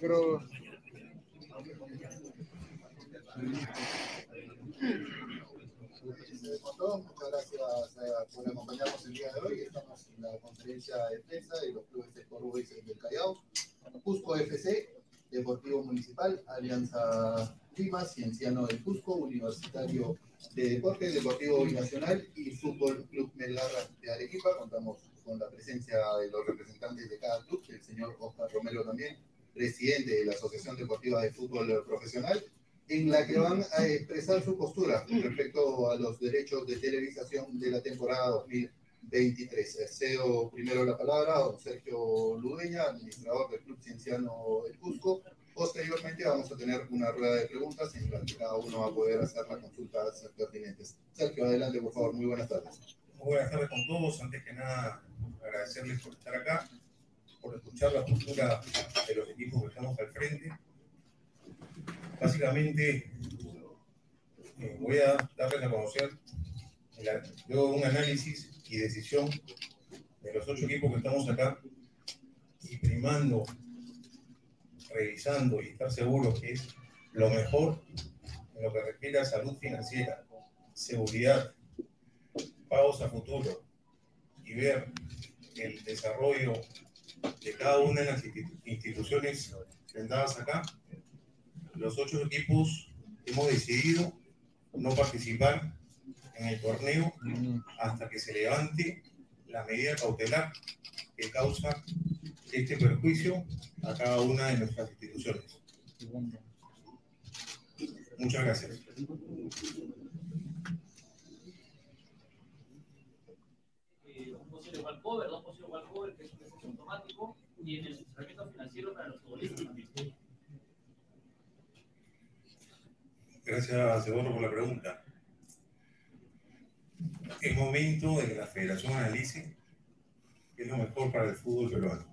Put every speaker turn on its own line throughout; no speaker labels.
Pero...
Muchas gracias eh, por acompañarnos el día de hoy. Estamos en la conferencia de prensa de los clubes de Boys del Callao. Cusco FC, Municipal, Alianza Lima, Cienciano del Cusco, Universitario de Deportes, Deportivo Binacional y Fútbol Club Melarra de Arequipa. Contamos con la presencia de los representantes de cada club, el señor Oscar Romero también, presidente de la Asociación Deportiva de Fútbol Profesional, en la que van a expresar su postura respecto a los derechos de televisación de la temporada 2023. Cedo primero la palabra a don Sergio Ludeña, administrador del Club Cienciano del Cusco. Posteriormente vamos a tener una rueda de preguntas en la que cada uno va a poder hacer las consultas pertinentes. Sergio, adelante, por favor. Muy buenas tardes.
Muy buenas tardes con todos. Antes que nada, agradecerles por estar acá, por escuchar la postura de los equipos que estamos al frente. Básicamente, eh, voy a darles a conocer, luego un análisis y decisión de los ocho equipos que estamos acá, y primando, revisando y estar seguros que es lo mejor en lo que refiere a salud financiera, seguridad, pagos a futuro y ver el desarrollo de cada una de las instituciones presentadas acá, los ocho equipos hemos decidido no participar en el torneo hasta que se levante la medida cautelar que causa este perjuicio a cada una de nuestras instituciones. Muchas gracias.
un posible walkover, dos posibles walkover, que es un proceso automático, y en el asesoramiento financiero para los futbolistas también.
Gracias, Eduardo, por la pregunta. Es momento de que la federación analice qué es lo mejor para el fútbol peruano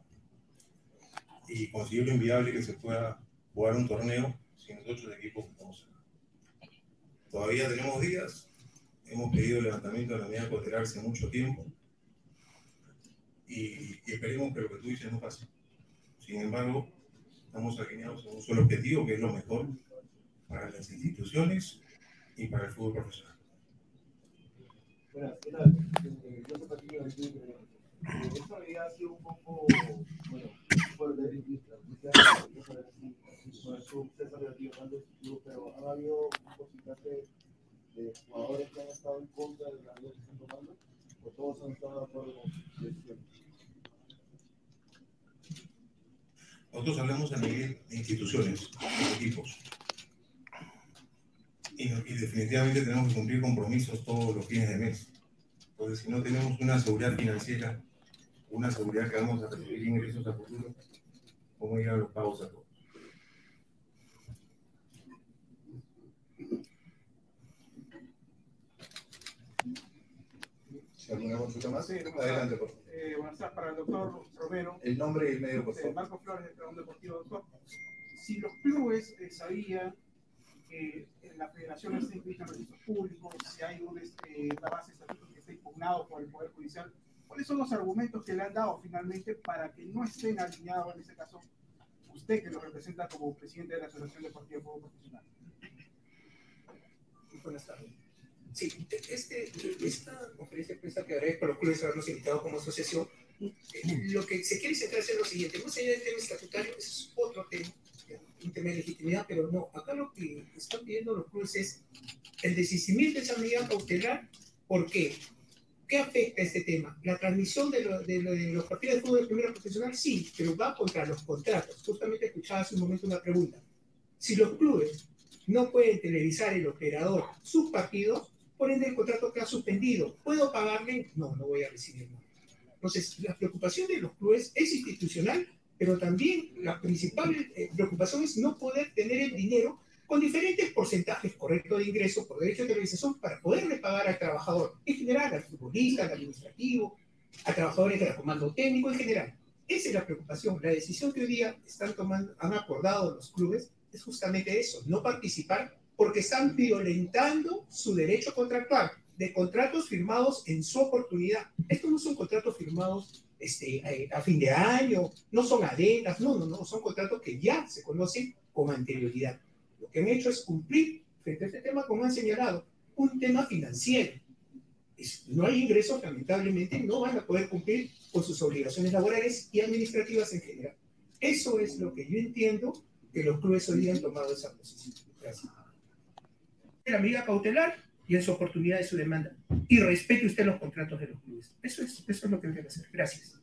y considero inviable que se pueda jugar un torneo sin los ocho equipos que estamos. Todavía tenemos días, hemos pedido el levantamiento de la medida cautelar hace mucho tiempo y, y esperemos que lo que tú dices no pase. Sin embargo, estamos alineados en un solo objetivo, que es lo mejor para las instituciones y para el fútbol profesional.
Buenas, esta medida ha sido un poco, bueno, por el pero ha habido un porcentaje de jugadores que han estado en contra de la medida que están tomando, o todos han estado de acuerdo con.
Nosotros hablamos a nivel de instituciones, de equipos. Y, y definitivamente tenemos que cumplir compromisos todos los fines de mes. Porque si no tenemos una seguridad financiera, una seguridad que vamos a recibir ingresos a futuro, ¿cómo ir a los pagos a todos?
Alguna consulta más,
Sí,
adelante, por favor.
Eh, buenas tardes para el doctor Romero.
El nombre y el medio, por
Eh,
favor.
Marco Flores, del Salón Deportivo Doctor. Si los clubes eh, sabían que en la federación está inscrita en registros públicos, si hay un, este, la base de estatutos que está impugnado por el Poder Judicial, ¿cuáles son los argumentos que le han dado finalmente para que no estén alineados, en este caso, usted que lo representa como presidente de la Asociación Deportiva de Fútbol Profesional?
Buenas tardes. Sí, este, esta conferencia de prensa que haré por los clubes habernos invitado como asociación, eh, lo que se quiere centrar es en lo siguiente, más allá del tema estatutario, es otro tema, un tema de legitimidad, pero no, acá lo que están pidiendo los clubes es el desistimiento de esa medida cautelar, ¿por qué? ¿Qué afecta este tema? La transmisión de los partidos de fútbol de primera profesional, sí, pero va contra los contratos. Justamente escuchaba hace un momento una pregunta. Si los clubes no pueden televisar el operador sus partidos, por ende el contrato queda suspendido. ¿Puedo pagarle? No, no voy a recibir nada. Entonces, la preocupación de los clubes es institucional, pero también la principal eh, preocupación es no poder tener el dinero con diferentes porcentajes correctos de ingreso por derecho de televisación para poderle pagar al trabajador, en general, al futbolista, al administrativo, a trabajadores del comando técnico en general. Esa es la preocupación. La decisión que hoy día están tomando, han acordado los clubes es justamente eso, no participar porque están violentando su derecho contractual de contratos firmados en su oportunidad. Estos no son contratos firmados este, eh, a fin de año, no son adenas, no, no, no, son contratos que ya se conocen con anterioridad. Lo que han hecho es cumplir frente a este tema, como han señalado, un tema financiero. No hay ingresos, lamentablemente, no van a poder cumplir con sus obligaciones laborales y administrativas en general. Eso es lo que yo entiendo que los clubes hoy han tomado esa posición. Gracias. La medida cautelar y en su oportunidad de su demanda. Y respete usted los contratos de los clubes. Eso es, eso es lo que debe hacer. Gracias.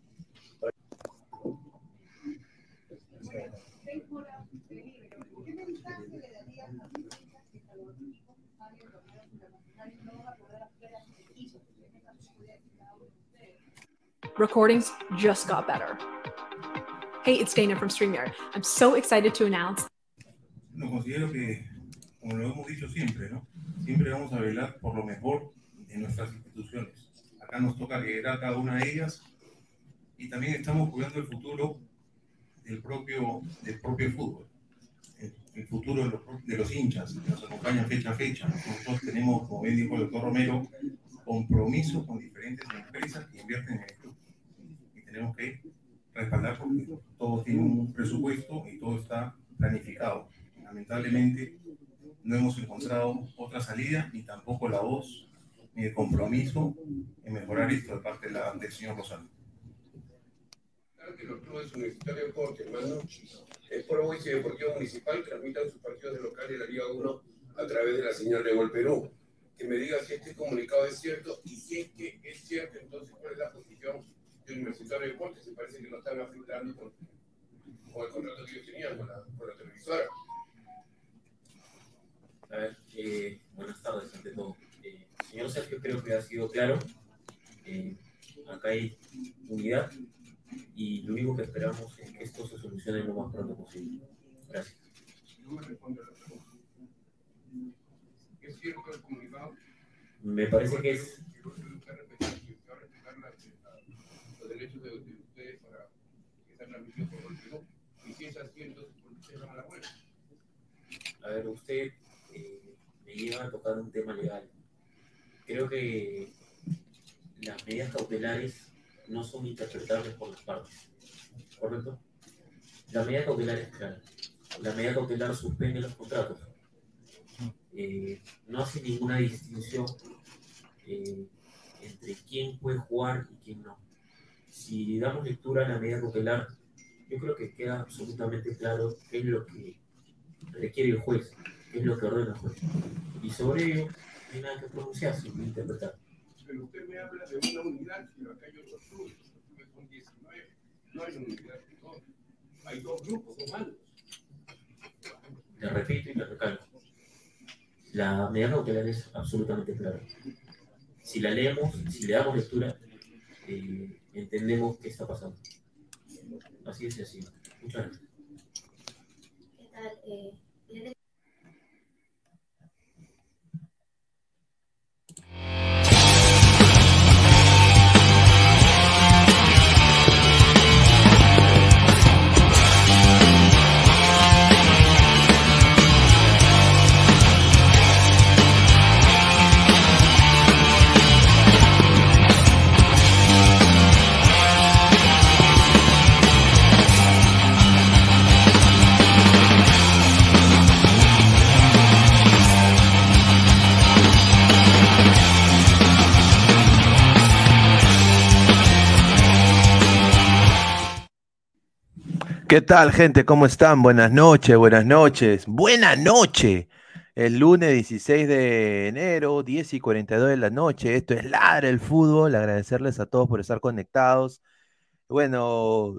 ¿Qué mensaje le darías a los hinchas que Salomónico sale en torneos internacionales no van a poder hacer a sus equipos? En este caso, podría ser cada uno de ustedes.
Recordings just got better. Hey, it's Dana from StreamYard. I'm so excited to announce
No considero que, como lo hemos dicho siempre, ¿no? Siempre vamos a velar por lo mejor de nuestras instituciones. Acá nos toca liderar cada una de ellas y también estamos cuidando el futuro del propio, del propio fútbol, el, futuro de los, de los hinchas que nos acompañan fecha a fecha. Nosotros tenemos, como bien dijo el doctor Romero, compromisos con diferentes empresas que invierten en el tenemos que respaldar porque todos tienen un presupuesto y todo está planificado. Lamentablemente no hemos encontrado otra salida ni tampoco la voz ni el compromiso en mejorar esto de parte de la- del señor Rosario.
Claro que los clubes universitarios deporte, hermano, el Pro y Deportivo Municipal transmitan sus partidos de local de la Liga 1 a través de la señal de Gol Perú. Que me diga si este comunicado es cierto y si es que es cierto, entonces cuál es la posición de Universitario de Deportes. Se parece que no están afectando con, con el contrato que ellos tenían con la, con la televisora.
A ver, eh, buenas tardes ante todo. Eh, señor Sergio, creo que ha sido claro. Eh, acá hay unidad y lo único que esperamos es que esto se solucione lo más pronto posible. Gracias.
No me responde a la pregunta. ¿Es cierto el comunicado?
Me parece que es,
Que va a respetar, que va a respetar la- la- derechos de, de ustedes para que sea transmitido por Gol Perú. Y si es así, entonces, ¿por qué se llama la huelga?
a ver, usted eh, me lleva a tocar un tema legal. Creo que las medidas cautelares no son interpretables por las partes, ¿correcto? La medida cautelar es clara. La medida cautelar suspende los contratos. Eh, no hace ninguna distinción eh, entre quién puede jugar y quién no. Si damos lectura a la medida cautelar, yo creo que queda absolutamente claro qué es lo que requiere el juez, qué es lo que ordena el juez. Y sobre ello, no hay nada que pronunciarse ni interpretar.
Pero usted me habla de una unidad, pero acá hay otros clubes. Los clubes son 19. No hay una unidad todos. Hay dos grupos, dos bandos.
Le repito y le recalco. La medida cautelar es absolutamente clara. Si la leemos, si le damos lectura, eh, entendemos qué está pasando. Así es sencillo. Muchas gracias.
¿Qué tal? Eh,
¿Qué tal, gente? ¿Cómo están? Buenas noches, buenas noches. Buena noche. El lunes 16 de enero, 10 y 42 de la noche. Esto es Ladra el Fútbol. Agradecerles a todos por estar conectados. Bueno,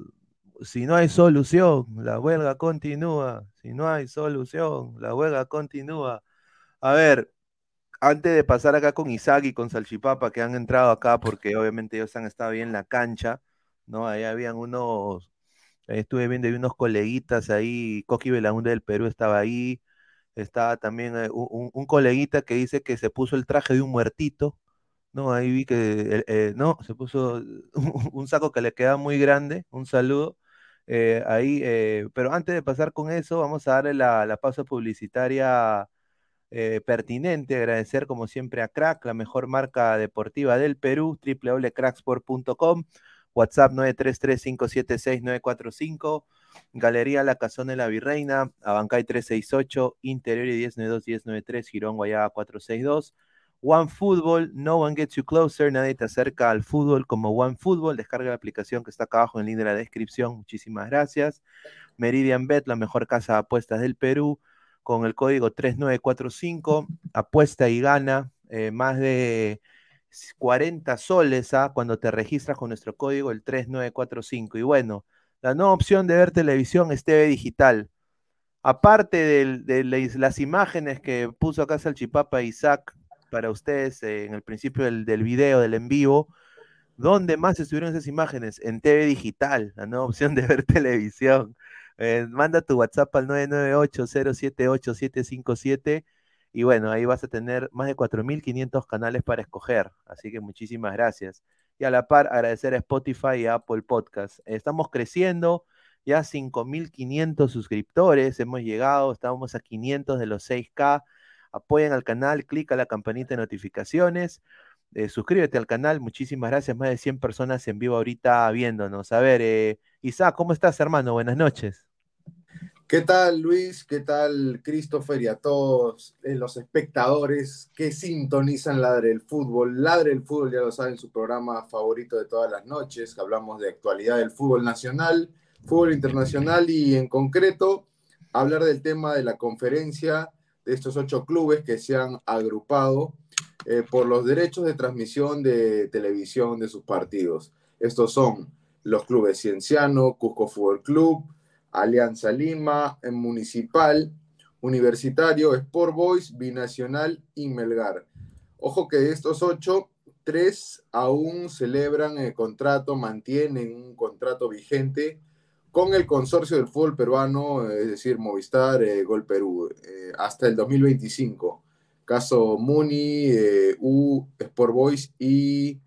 si no hay solución, la huelga continúa. Si no hay solución, la huelga continúa. A ver, antes de pasar acá con Isaac y con Salchipapa, que han entrado acá porque obviamente ellos han estado bien en la cancha, ¿no? Ahí habían unos, estuve viendo, unos coleguitas ahí, Coqui Belaunde del Perú estaba ahí, estaba también eh, un, un- coleguita que dice que se puso el traje de un muertito, ¿no? Ahí vi que, eh, no, se puso un, saco que le queda muy grande, un saludo. eh, ahí, pero antes de pasar con eso, vamos a darle la, la pausa publicitaria pertinente, agradecer como siempre a Crack, la mejor marca deportiva del Perú, www.cracksport.com, WhatsApp 933-576-945, Galería La Cazón de la Virreina, Abancay 368, Interior y 1092-1093, Girón Guayaba 462. One Football, no one gets you closer, nadie te acerca al fútbol como One Football. Descarga la aplicación que está acá abajo en el link de la descripción. Muchísimas gracias. Meridian Bet, la mejor casa de apuestas del Perú, con el código 3945. Apuesta y gana eh, más de 40 soles ¿ah? cuando te registras con nuestro código el 3945. Y bueno, la nueva opción de ver televisión es TV Digital. Aparte del- de, las- imágenes que puso acá Salchipapa Isaac para ustedes eh, en el principio del, video, del en vivo, ¿dónde más estuvieron esas imágenes? En TV Digital, la nueva opción de ver televisión. Eh, manda tu WhatsApp al 998-078-757 y bueno, ahí vas a tener más de 4.500 canales para escoger. Así que muchísimas gracias. Y a la par, agradecer a Spotify y a Apple Podcast. Estamos creciendo, ya 5.500 suscriptores, hemos llegado, estamos a 500 de los 6K. Apoyen al canal, clica la campanita de notificaciones, eh, suscríbete al canal, muchísimas gracias, más de 100 personas en vivo ahorita viéndonos. A ver, eh, Isaac, ¿cómo estás, hermano? Buenas noches.
¿Qué tal Luis? ¿Qué tal Christopher y a todos eh, los espectadores que sintonizan Ladre el Fútbol? Ladre el Fútbol, ya lo saben, su programa favorito de todas las noches. Hablamos de actualidad del fútbol nacional, fútbol internacional y en concreto hablar del tema de la conferencia de estos ocho clubes que se han agrupado eh, por los derechos de transmisión de televisión de sus partidos. Estos son los clubes Cienciano, Cusco Fútbol Club, Alianza Lima, Municipal, Universitario, Sport Boys, Binacional y Melgar. Ojo que de estos ocho, tres aún celebran el contrato, mantienen un contrato vigente con el consorcio del fútbol peruano, es decir, Movistar, eh, Gol Perú, eh, hasta el 2025. Caso Muni, eh, U, Sport Boys y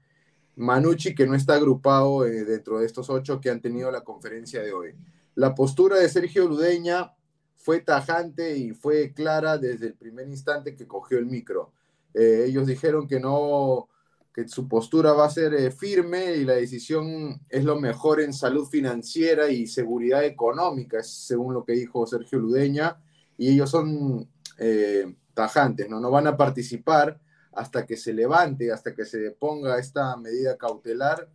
Manucci, que no está agrupado dentro de estos ocho que han tenido la conferencia de hoy. La postura de Sergio Ludeña fue tajante y fue clara desde el primer instante que cogió el micro. Eh, ellos dijeron que no, que su postura va a ser eh, firme y la decisión es lo mejor en salud financiera y seguridad económica, según lo que dijo Sergio Ludeña, y ellos son eh, tajantes, ¿no? no van a participar hasta que se levante, hasta que se ponga esta medida cautelar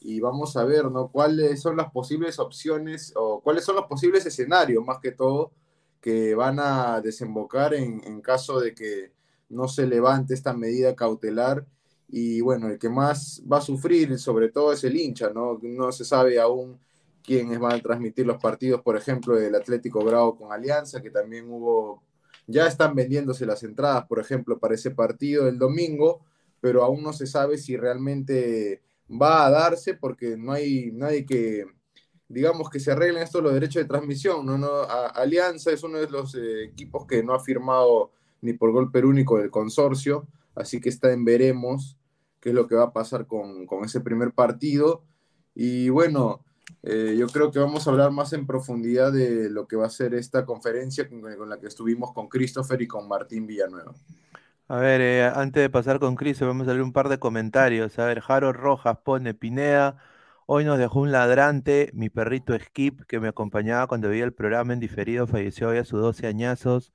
y vamos a ver ¿no? cuáles son las posibles opciones o cuáles son los posibles escenarios, más que todo, que van a desembocar en, en caso de que no se levante esta medida cautelar y bueno, el que más va a sufrir sobre todo es el hincha, ¿no? No se sabe aún quiénes van a transmitir los partidos, por ejemplo, del Atlético Grau con Alianza, que también hubo, ya están vendiéndose las entradas, por ejemplo, para ese partido del domingo, pero aún no se sabe si realmente va a darse porque no hay nadie que, digamos, que se arreglen estos los derechos de transmisión, ¿no? no Alianza es uno de los eh, equipos que no ha firmado ni por golpe único del consorcio, así que está en veremos qué es lo que va a pasar con, con ese primer partido. Y bueno, eh, yo creo que vamos a hablar más en profundidad de lo que va a ser esta conferencia con, con la que estuvimos con Christopher y con Martín Villanueva.
A ver, eh, antes de pasar con Christopher, vamos a leer un par de comentarios. A ver, Jaro Rojas pone Pineda. Hoy nos dejó un ladrante, mi perrito Skip, que me acompañaba cuando veía el programa en diferido, falleció hoy a sus 12 añazos.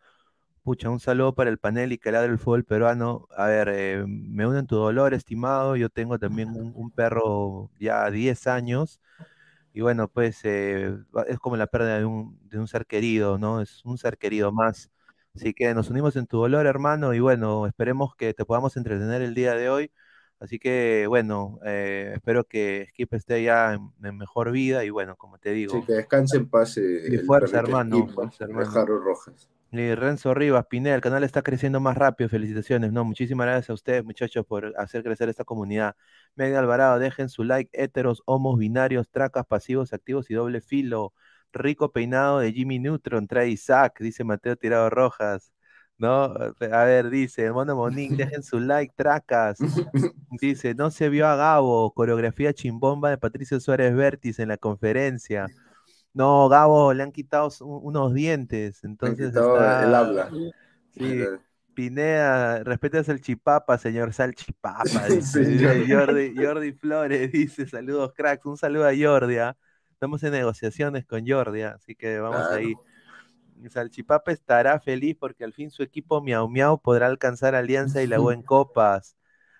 Pucha, un saludo para el panel y que ladre el fútbol peruano. A ver, eh, me unen tu dolor, estimado. Yo tengo también un, un perro ya 10 años. Y bueno, pues eh, es como la pérdida de un, de un ser querido, ¿no? Es un ser querido más. Así que nos unimos en tu dolor, hermano, y bueno, esperemos que te podamos entretener el día de hoy. Así que bueno, eh, espero que Skip esté ya en, en mejor vida y bueno, como te digo.
Sí, que descanse en paz. eh,
Y fuerza, hermano,
Skip, ¿no?
fuerza,
de
hermano.
Jaro Rojas.
Y Renzo Rivas, Pineda, el canal está creciendo más rápido, felicitaciones, ¿no? Muchísimas gracias a ustedes, muchachos, por hacer crecer esta comunidad. Media Alvarado, dejen su like, héteros, homos, binarios, tracas, pasivos, activos y doble filo. Rico peinado de Jimmy Neutron, trae Isaac, dice Mateo Tirado Rojas. ¿No? A ver, dice, Mono Monín, dejen su like, tracas. Dice, no se vio a Gabo, coreografía chimbomba de Patricio Suárez Vértiz en la conferencia. No, Gabo, le han quitado unos dientes, entonces está-
el habla.
Sí,
El-
Pineda, respete a Salchipapa, señor Salchipapa, dice. Jordi, Jordi Flores, dice, saludos cracks, un saludo a Jordi, ¿ah? Estamos en negociaciones con Jordi, ¿ah? así que vamos
Claro.
ahí. Salchipapa estará feliz porque al fin su equipo Miau Miau podrá alcanzar Alianza y la U en copas.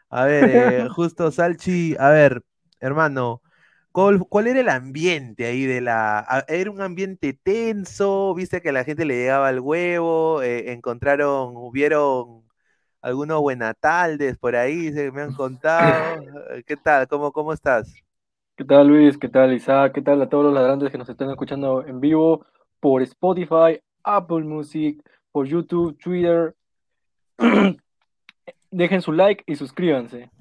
A ver, eh, justo Salchi, a ver, hermano, ¿cuál, cuál era el ambiente ahí de la... ¿Era un ambiente tenso? ¿Viste que la gente le llegaba el huevo? Eh, ¿Encontraron, hubieron algunos buenataldes por ahí? Se me han contado. ¿Qué tal? ¿Cómo, cómo estás?
¿Qué tal Luis? ¿Qué tal Isaac? ¿Qué tal a todos los ladrantes que nos están escuchando en vivo por Spotify, Apple Music, por YouTube, Twitter? Dejen su like y suscríbanse.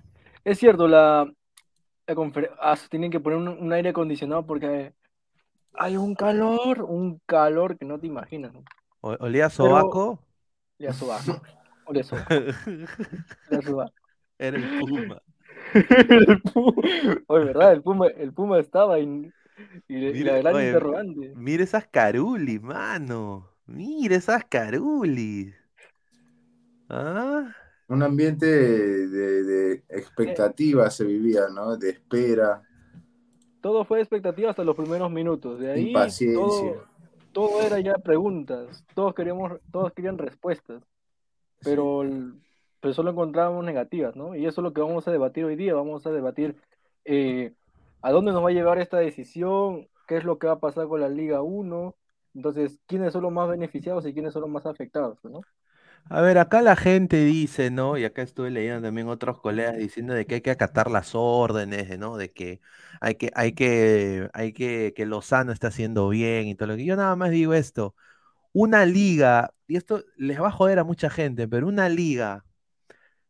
Es cierto, la, la ah, tienen que poner un, un aire acondicionado porque hay un calor, un calor que no te imaginas. ¿no?
¿O- ¿Olía
Pero-
sobaco?
Olía sobaco. Olía sobaco. Olía sobaco.
Era el Puma.
El Puma. Oye, ¿verdad? El Puma, el Puma estaba y, y, y
Mira,
la gran
oye,
interrogante.
Mira esas carulis, mano. Mira esas carulis. ¿Ah?
Un ambiente de, de- de expectativa se vivía, ¿no? De espera.
Todo fue expectativa hasta los primeros minutos. De ahí
Impaciencia.
todo, todo era ya preguntas. Todos queríamos, todos querían respuestas. Pero, el- pero solo encontrábamos negativas, ¿no? Y eso es lo que vamos a debatir hoy día. Vamos a debatir eh, a dónde nos va a llevar esta decisión, qué es lo que va a pasar con la Liga 1. Entonces, quiénes son los más beneficiados y quiénes son los más afectados, ¿no?
A ver, acá la gente dice, ¿no? Y acá estuve leyendo también otros colegas diciendo de que hay que acatar las órdenes, ¿no? De que hay que, hay que, hay que, que Lozano está haciendo bien y todo lo que. Yo nada más digo esto. Una liga, y esto les va a joder a mucha gente, pero una liga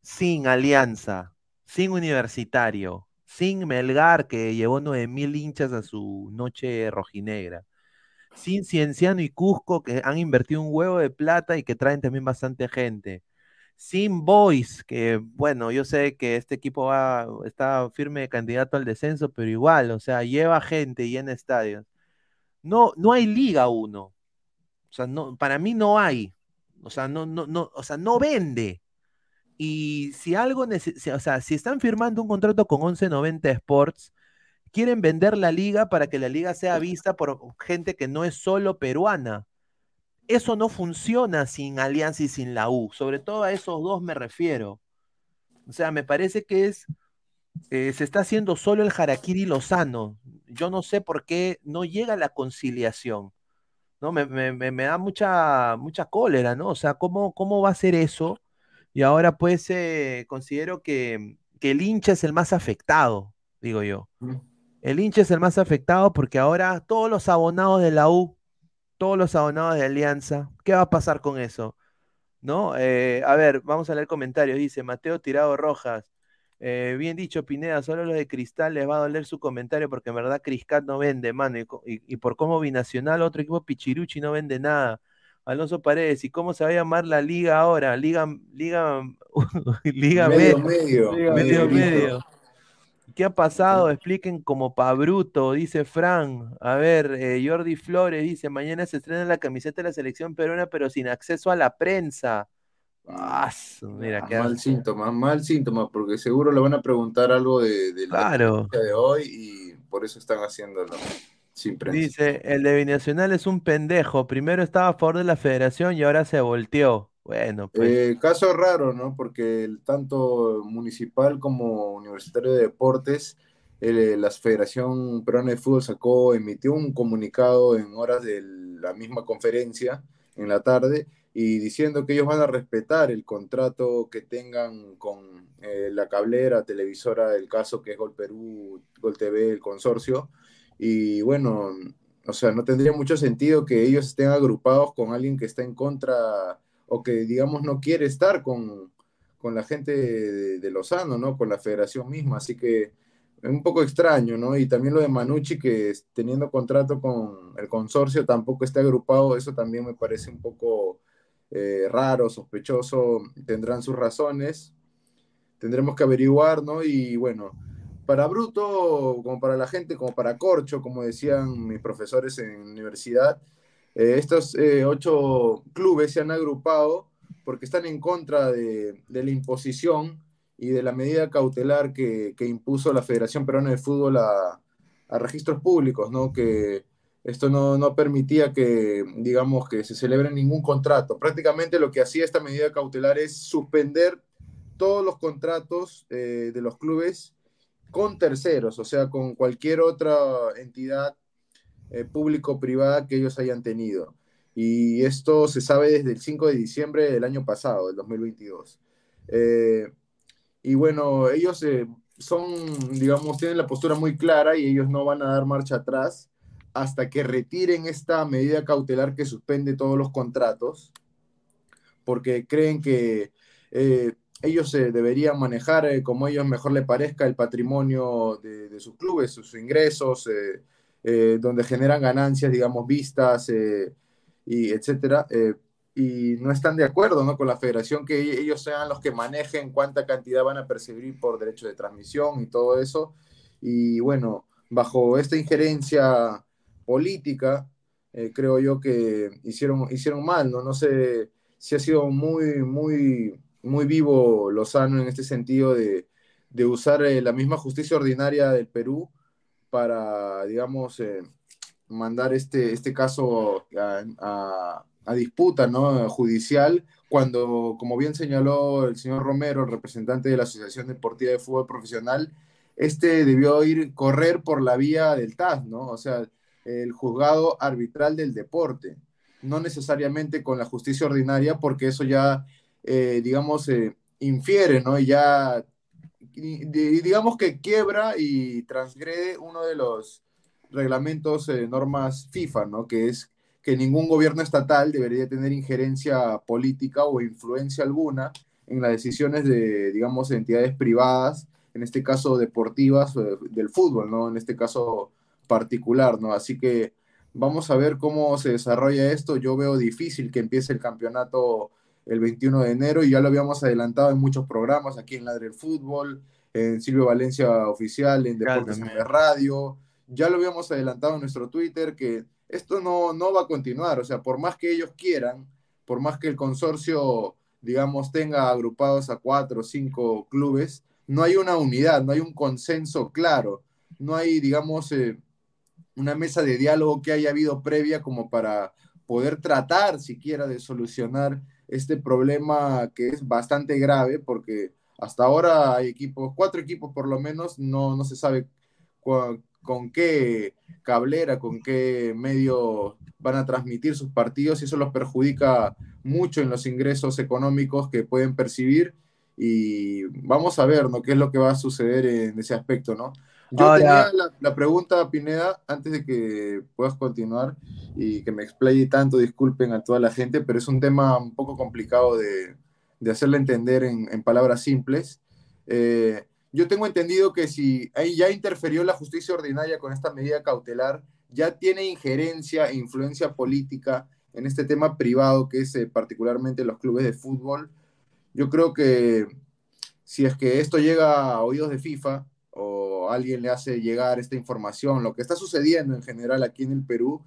sin Alianza, sin Universitario, sin Melgar, que llevó 9000 hinchas a su noche rojinegra, sin Cienciano y Cusco, que han invertido un huevo de plata y que traen también bastante gente. Sin Boys, que bueno, yo sé que este equipo va, está firme candidato al descenso, pero igual, o sea, lleva gente y en estadios. No, no hay Liga 1. O sea, no, para mí no hay. O sea, no, no, no, o sea, no vende. Y si algo, o sea, si están firmando un contrato con 1190 Sports, quieren vender la liga para que la liga sea vista por gente que no es solo peruana. Eso no funciona sin Alianza y sin la U. Sobre todo a esos dos me refiero. O sea, me parece que es, eh, se está haciendo solo el Harakiri Lozano. Yo no sé por qué no llega la conciliación. ¿no? Me- me- me da mucha, mucha cólera, ¿no? O sea, ¿cómo, cómo va a ser eso? Y ahora pues eh, considero que, que el hincha es el más afectado, digo yo. El hincha es el más afectado porque ahora todos los abonados de la U, todos los abonados de Alianza, ¿qué va a pasar con eso? ¿No? Eh, a ver, vamos a leer comentarios. Dice Mateo Tirado Rojas. eh, bien dicho, Pineda, solo los de Cristal les va a doler su comentario porque en verdad Criscat no vende, mano. Y- y por cómo Binacional, otro equipo Pichiruchi no vende nada. Alonso Paredes, ¿y cómo se va a llamar la liga ahora? Liga, liga, liga
Medio,
med-
medio,
medio,
medio,
medio. ¿Qué ha pasado? Expliquen como pa' bruto, dice Fran. A ver, eh, Jordi Flores dice, mañana se estrena la camiseta de la selección peruana, pero sin acceso a la prensa. Ah, mira,
Ah,
qué
mal
asco.
síntoma, mal síntoma, porque seguro le van a preguntar algo de, de la
Claro.
de hoy y por eso están haciéndolo sin.
Dice, el de Binacional es un pendejo. Primero estaba a favor de la federación y ahora se volteó. Bueno, pues.
Eh, caso raro, ¿no? Porque el, tanto municipal como universitario de deportes, eh, la Federación Peruana de Fútbol sacó, emitió un comunicado en horas de la misma conferencia en la tarde y diciendo que ellos van a respetar el contrato que tengan con eh, la cablera, televisora del caso que es Gol Perú, Gol TV, el consorcio. Y bueno, o sea, no tendría mucho sentido que ellos estén agrupados con alguien que está en contra o que, digamos, no quiere estar con, con la gente de, de Lozano, ¿no? Con la federación misma. Así que es un poco extraño, ¿no? Y también lo de Manucci, que teniendo contrato con el consorcio tampoco está agrupado, eso también me parece un poco eh, raro, sospechoso, tendrán sus razones, tendremos que averiguar, ¿no? Y bueno, para Bruto, como para la gente, como para Corcho, como decían mis profesores en universidad, eh, estos eh, ocho clubes se han agrupado porque están en contra de, la imposición y de la medida cautelar que, impuso la Federación Peruana de Fútbol a, registros públicos, ¿no? Que esto no, no permitía que, digamos, que se celebre ningún contrato. Prácticamente lo que hacía esta medida cautelar es suspender todos los contratos eh, de los clubes con terceros, o sea, con cualquier otra entidad eh, público-privada que ellos hayan tenido. Y esto se sabe desde el 5 de diciembre del año pasado, del 2022. Eh, y bueno, ellos eh, son, digamos, tienen la postura muy clara y ellos no van a dar marcha atrás hasta que retiren esta medida cautelar que suspende todos los contratos, porque creen que eh, ellos eh, deberían manejar eh, como ellos mejor les parezca el patrimonio de, sus clubes, sus ingresos, eh, eh, donde generan ganancias, digamos, vistas, y etcétera, y no están de acuerdo ¿no? con la federación que e- ellos sean los que manejen cuánta cantidad van a percibir por derecho de transmisión y todo eso. Y bueno, bajo esta injerencia política, creo yo que hicieron, hicieron mal, ¿no? No sé si ha sido muy, muy, muy vivo Lozano en este sentido de, de usar eh, la misma justicia ordinaria del Perú para, digamos, eh, mandar este, este caso a, a- disputa ¿no? judicial, cuando, como bien señaló el señor Romero, el representante de la Asociación Deportiva de Fútbol Profesional, este debió ir correr por la vía del TAS, ¿no? O sea, el juzgado arbitral del deporte, no necesariamente con la justicia ordinaria, porque eso ya, eh, digamos, eh, infiere, ¿no? Y ya, digamos que quiebra y transgrede uno de los reglamentos, eh, normas FIFA, ¿no? Que es que ningún gobierno estatal debería tener injerencia política o influencia alguna en las decisiones de, digamos, entidades privadas, en este caso deportivas, eh, del fútbol, ¿no? En este caso particular, ¿no? Así que vamos a ver cómo se desarrolla esto. Yo veo difícil que empiece el campeonato el 21 de enero y ya lo habíamos adelantado en muchos programas, aquí en Ladre el Fútbol, en Silvio Valencia Oficial, en Deportes en
también.
la Radio. Ya lo habíamos adelantado en nuestro Twitter que esto no, no va a continuar. O sea, por más que ellos quieran, por más que el consorcio, digamos, tenga agrupados a cuatro o cinco clubes, no hay una unidad, no hay un consenso claro, no hay, digamos, eh, una mesa de diálogo que haya habido previa como para poder tratar siquiera de solucionar este problema que es bastante grave porque hasta ahora hay equipos, cuatro equipos por lo menos, no, no se sabe con qué cablera, con qué medio van a transmitir sus partidos y eso los perjudica mucho en los ingresos económicos que pueden percibir y vamos a ver ¿no? qué es lo que va a suceder en ese aspecto, ¿no? Yo tenía la, la, pregunta, Pineda, antes de que puedas continuar y que me explaye tanto, disculpen a toda la gente, pero es un tema un poco complicado de, de hacerle entender en, en palabras simples. Eh, yo tengo entendido que si ahí ya interferió la justicia ordinaria con esta medida cautelar, ya tiene injerencia e influencia política en este tema privado que es eh, particularmente los clubes de fútbol. Yo creo que si es que esto llega a oídos de FIFA alguien le hace llegar esta información, lo que está sucediendo en general aquí en el Perú,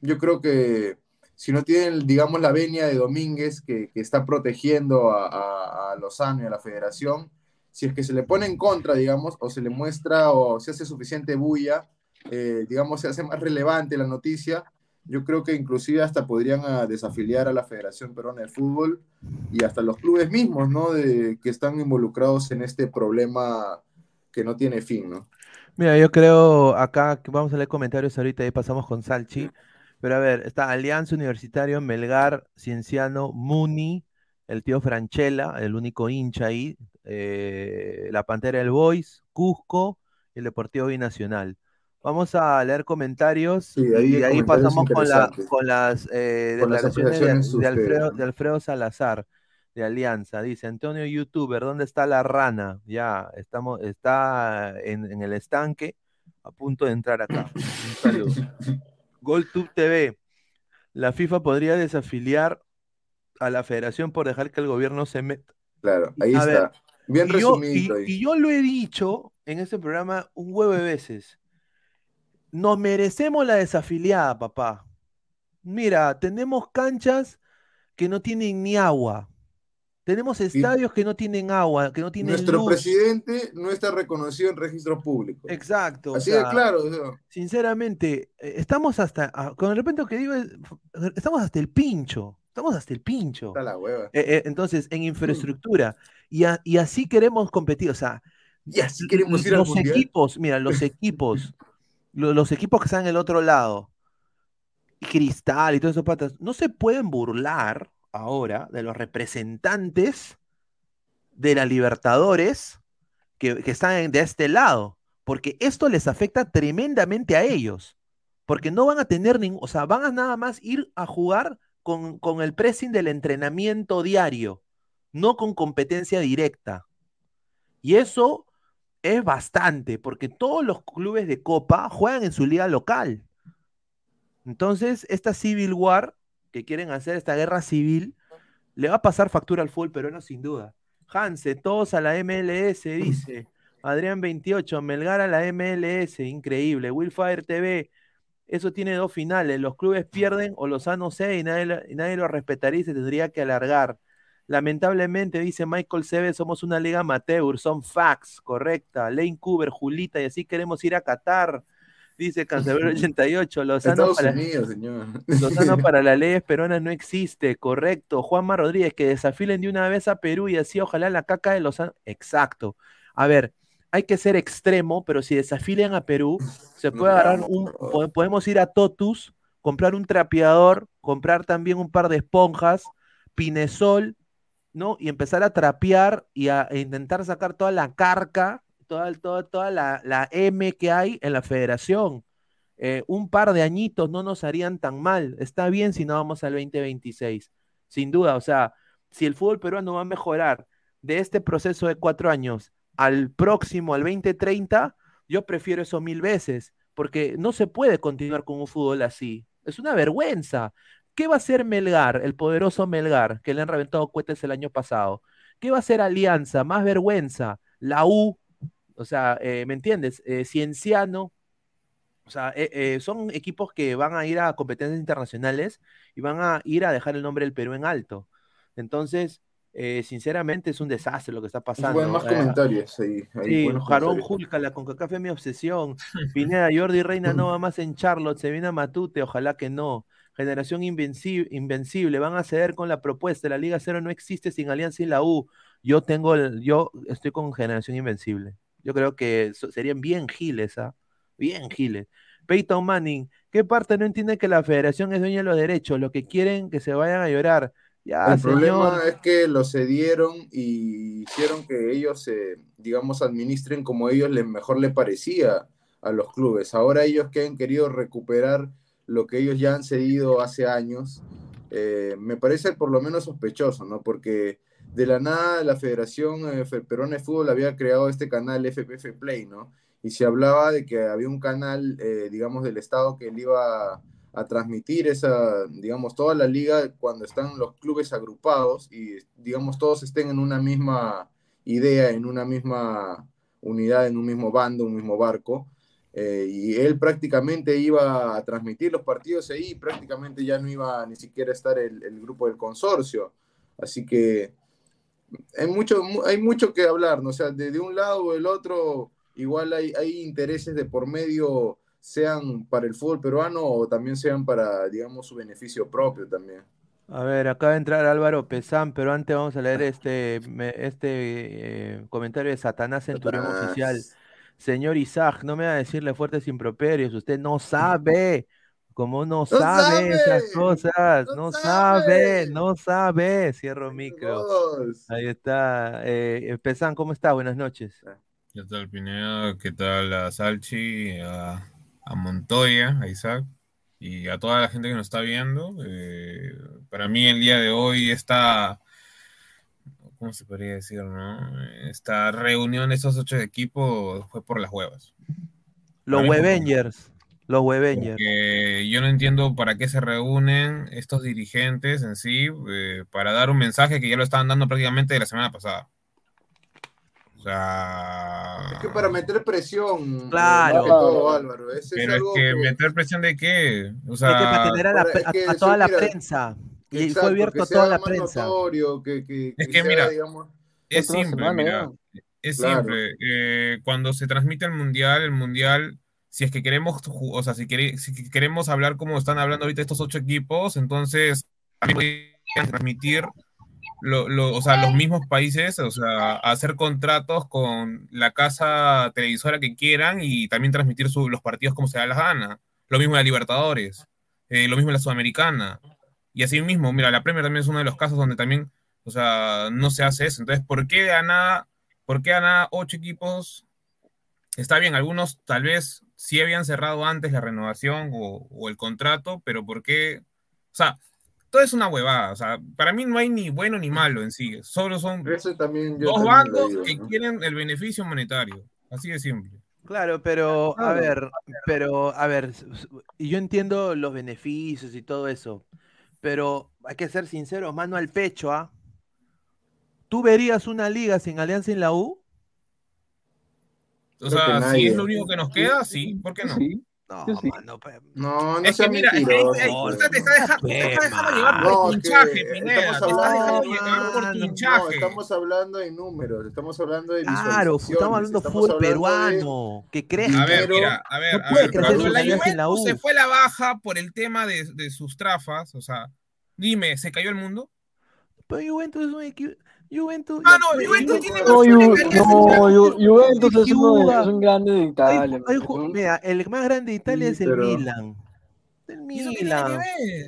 yo creo que si no tienen, digamos, la venia de Domínguez que, está protegiendo a, a, a, Lozano y a la federación, si es que se le pone en contra, digamos, o se le muestra o se hace suficiente bulla, eh, digamos, se hace más relevante la noticia, yo creo que inclusive hasta podrían a, desafiliar a la Federación Peruana de Fútbol y hasta los clubes mismos, ¿no? De, que están involucrados en este problema que no tiene fin, ¿no?
Mira, yo creo acá que vamos a leer comentarios ahorita y pasamos con Salchi. Pero a ver, está Alianza Universitario, Melgar, Cienciano, Muni, el tío Franchella, el único hincha ahí, eh, la Pantera del Boys, Cusco y el Deportivo Binacional. Vamos a leer comentarios
sí, ahí
y ahí
comentarios
pasamos con, la, con las eh,
Con las
declaraciones de, de Alfredo, de Alfredo Salazar de Alianza. Dice Antonio Youtuber, ¿dónde está la rana? Ya, estamos, está en, en el estanque, a punto de entrar acá. GolTube TV. La FIFA podría desafiliar a la federación por dejar que el gobierno se meta.
Claro, ahí
A
está.
ver,
Bien
y yo,
resumido
y-
ahí.
y yo lo he dicho en este programa un huevo de veces. Nos merecemos la desafiliada, papá. Mira, tenemos canchas que no tienen ni agua. Tenemos estadios que no tienen agua, que no tienen
Nuestro
luz.
presidente no está reconocido en registro público.
Exacto. o
Así
sea,
de claro. o sea,
Sinceramente, eh, estamos hasta, ah, con el repente que digo, es, estamos hasta el pincho. Estamos hasta el pincho.
está la hueva.
Eh, eh, entonces, en infraestructura. Y, a- y así queremos competir. O sea,
Y así queremos ir al
los
mundial.
equipos, mira, los equipos, lo- los equipos que están en el otro lado, Cristal y todos esos patas, no se pueden burlar ahora de los representantes de la Libertadores que, están de este lado, porque esto les afecta tremendamente a ellos, porque no van a tener ningún, o sea, van a nada más ir a jugar con, con el pressing del entrenamiento diario, no con competencia directa. Y eso es bastante, porque todos los clubes de Copa juegan en su liga local. Entonces, esta Civil War que quieren hacer, esta guerra civil, le va a pasar factura al fútbol peruano sin duda. Hanse, todos a la MLS, dice. Adrián 28, Melgar a la MLS, increíble. Willfire TV, eso tiene dos finales. Los clubes pierden o los no sé y nadie, y nadie lo respetaría y se tendría que alargar. Lamentablemente, dice Michael Seve, somos una liga amateur, son facts, correcta. Lane Cooper, Julita, y así queremos ir a Qatar. Dice Cancelero 88, Lozano para,
Unidos, señor.
Lozano para las leyes peruanas no existe, correcto. Juanma Rodríguez, que desafilen de una vez a Perú y así ojalá la caca de Lozano. Exacto. A ver, hay que ser extremo, pero si desafilan a Perú, se puede agarrar un. po- Podemos ir a Totus, comprar un trapeador, comprar también un par de esponjas, Pinesol, ¿no? Y empezar a trapear y a, e intentar sacar toda la carca, toda, toda, toda la, la M que hay en la federación. Eh, un par de añitos no nos harían tan mal. Está bien si no vamos al 2026. Sin duda, o sea, si el fútbol peruano va a mejorar de este proceso de cuatro años al próximo, al 2030, yo prefiero eso mil veces, porque no se puede continuar con un fútbol así. Es una vergüenza. ¿Qué va a hacer Melgar, el poderoso Melgar, que le han reventado cohetes el año pasado? ¿Qué va a hacer Alianza? Más vergüenza. La U, o sea, eh, ¿me entiendes? Eh, Cienciano. O sea, eh, eh, son equipos que van a ir a competencias internacionales y van a ir a dejar el nombre del Perú en alto. Entonces, eh, sinceramente es un desastre lo que está pasando.
Bueno, más
Eh,
comentarios ahí. ahí,
Sí, Jarón. Julca, la CONCACAF es mi obsesión. Pineda, Jordi Reina no va más en Charlotte, se viene a Matute, ojalá que no. Generación invenci- invencible, van a ceder con la propuesta. La Liga Cero no existe sin Alianza y la U. Yo tengo el, yo estoy con Generación Invencible. Yo creo que serían bien giles, ¿ah? Bien giles. Peyton Manning, ¿qué parte no entiende que la federación es dueña de los derechos? Lo que quieren que se vayan a llorar. Ya,
El problema es que lo cedieron y hicieron que ellos, eh, digamos, administren como ellos les mejor le parecía a los clubes. Ahora ellos que han querido recuperar lo que ellos ya han cedido hace años, eh, me parece por lo menos sospechoso, ¿no? Porque de la nada la Federación eh, Peruana de Fútbol había creado este canal FPF Play, ¿no? Y se hablaba de que había un canal, eh, digamos, del Estado que le iba a, transmitir esa, digamos, toda la liga cuando están los clubes agrupados y, digamos, todos estén en una misma idea, en una misma unidad, en un mismo bando, un mismo barco. Eh, y él prácticamente iba a transmitir los partidos ahí, prácticamente ya no iba ni siquiera a estar el grupo del consorcio. Así que hay mucho, mu- hay mucho que hablar, ¿no? O sea, de, de un lado o del otro, igual hay, hay intereses de por medio, sean para el fútbol peruano o también sean para, digamos, su beneficio propio también.
A ver, acaba de entrar Álvaro Pesán, pero antes vamos a leer este, este eh, comentario de Satanás Centurión. Oficial. Señor Isaac, no me va a decirle fuertes improperios, usted no sabe, como no sabe esas cosas, no sabe, no sabe. Cierro micro. Ahí está. Eh, ¿cómo está? Buenas noches.
¿Qué tal, Pineda? ¿Qué tal a Salchi, a, a Montoya, a Isaac y a toda la gente que nos está viendo? Eh, para mí el día de hoy esta, ¿cómo se podría decir, no? Esta reunión de esos ocho equipos fue por las huevas.
Los Webengers, los Webengers.
porque yo no entiendo para qué se reúnen estos dirigentes en sí, eh, para dar un mensaje que ya lo estaban dando prácticamente de la semana pasada. O sea,
Es que para meter presión, eh,
Claro.
más que todo, Álvaro, ese es
pero es
algo
que
que-
meter presión de qué? O
Es que para
sea,
tener a, la
es que
a- toda la
mira,
prensa. Y
exacto,
fue abierto a toda
sea
la prensa.
notorio, que, que,
Es
que sea,
mira,
digamos,
es simple,
semana,
mira, es
Claro.
simple. Eh, cuando se transmite el mundial, el mundial, si es que queremos, o sea, si, quere- si que queremos hablar como están hablando ahorita estos ocho equipos, entonces transmitir lo, lo- o sea, los mismos países, o sea, hacer contratos con la casa televisora que quieran y también transmitir los partidos como se da la gana. Lo mismo en la Libertadores, eh, lo mismo en la Sudamericana. Y así mismo, mira, la Premier también es uno de los casos donde también, o sea, no se hace eso. Entonces, ¿por qué de por qué a nada ocho equipos? Está bien, algunos tal vez sí habían cerrado antes la renovación o, o el contrato, pero ¿por qué? O sea, todo es una huevada. O sea, para mí no hay ni bueno ni malo en sí. Solo son
Eso también yo
dos bandos
digo,
que
¿no?
quieren el beneficio monetario. Así de simple.
Claro, pero a
Claro.
ver, pero a ver, yo entiendo los beneficios y todo eso, pero hay que ser sinceros, mano al pecho, ¿ah? ¿Tú verías una liga sin Alianza en la U?
O
Creo
sea, si
nadie.
es lo único que nos queda, sí, ¿por qué no?
No, mano, pe-
No, no
Es
sea
que mira,
mentiroso,
es que
pues.
te está dejando, te está dejando llevar por hinchaje, Pineda.
estamos
Te estás dejando
hablando,
llevar por tu
no,
hinchaje.
estamos hablando de números, estamos hablando de
Claro,
visualizaciones,
estamos hablando de fútbol
hablando de-
peruano, que crees
A ver, mira, a ver,
No
a
puede
ver,
crecer
cuando la Juventus se fue a la baja por el tema de, de sus trafas, o sea, dime, ¿se cayó el mundo?
Pero Juventus es un equipo. Juventus.
Ah, no, Juventus tiene
No,
más
Ju-
calidad
no, Ju- Juventus es, uno de-
Juventus.
es un grande de Italia.
Hay- hay ju- mira, el más grande de Italia
Sí,
es el
pero-
Milan. El Milan.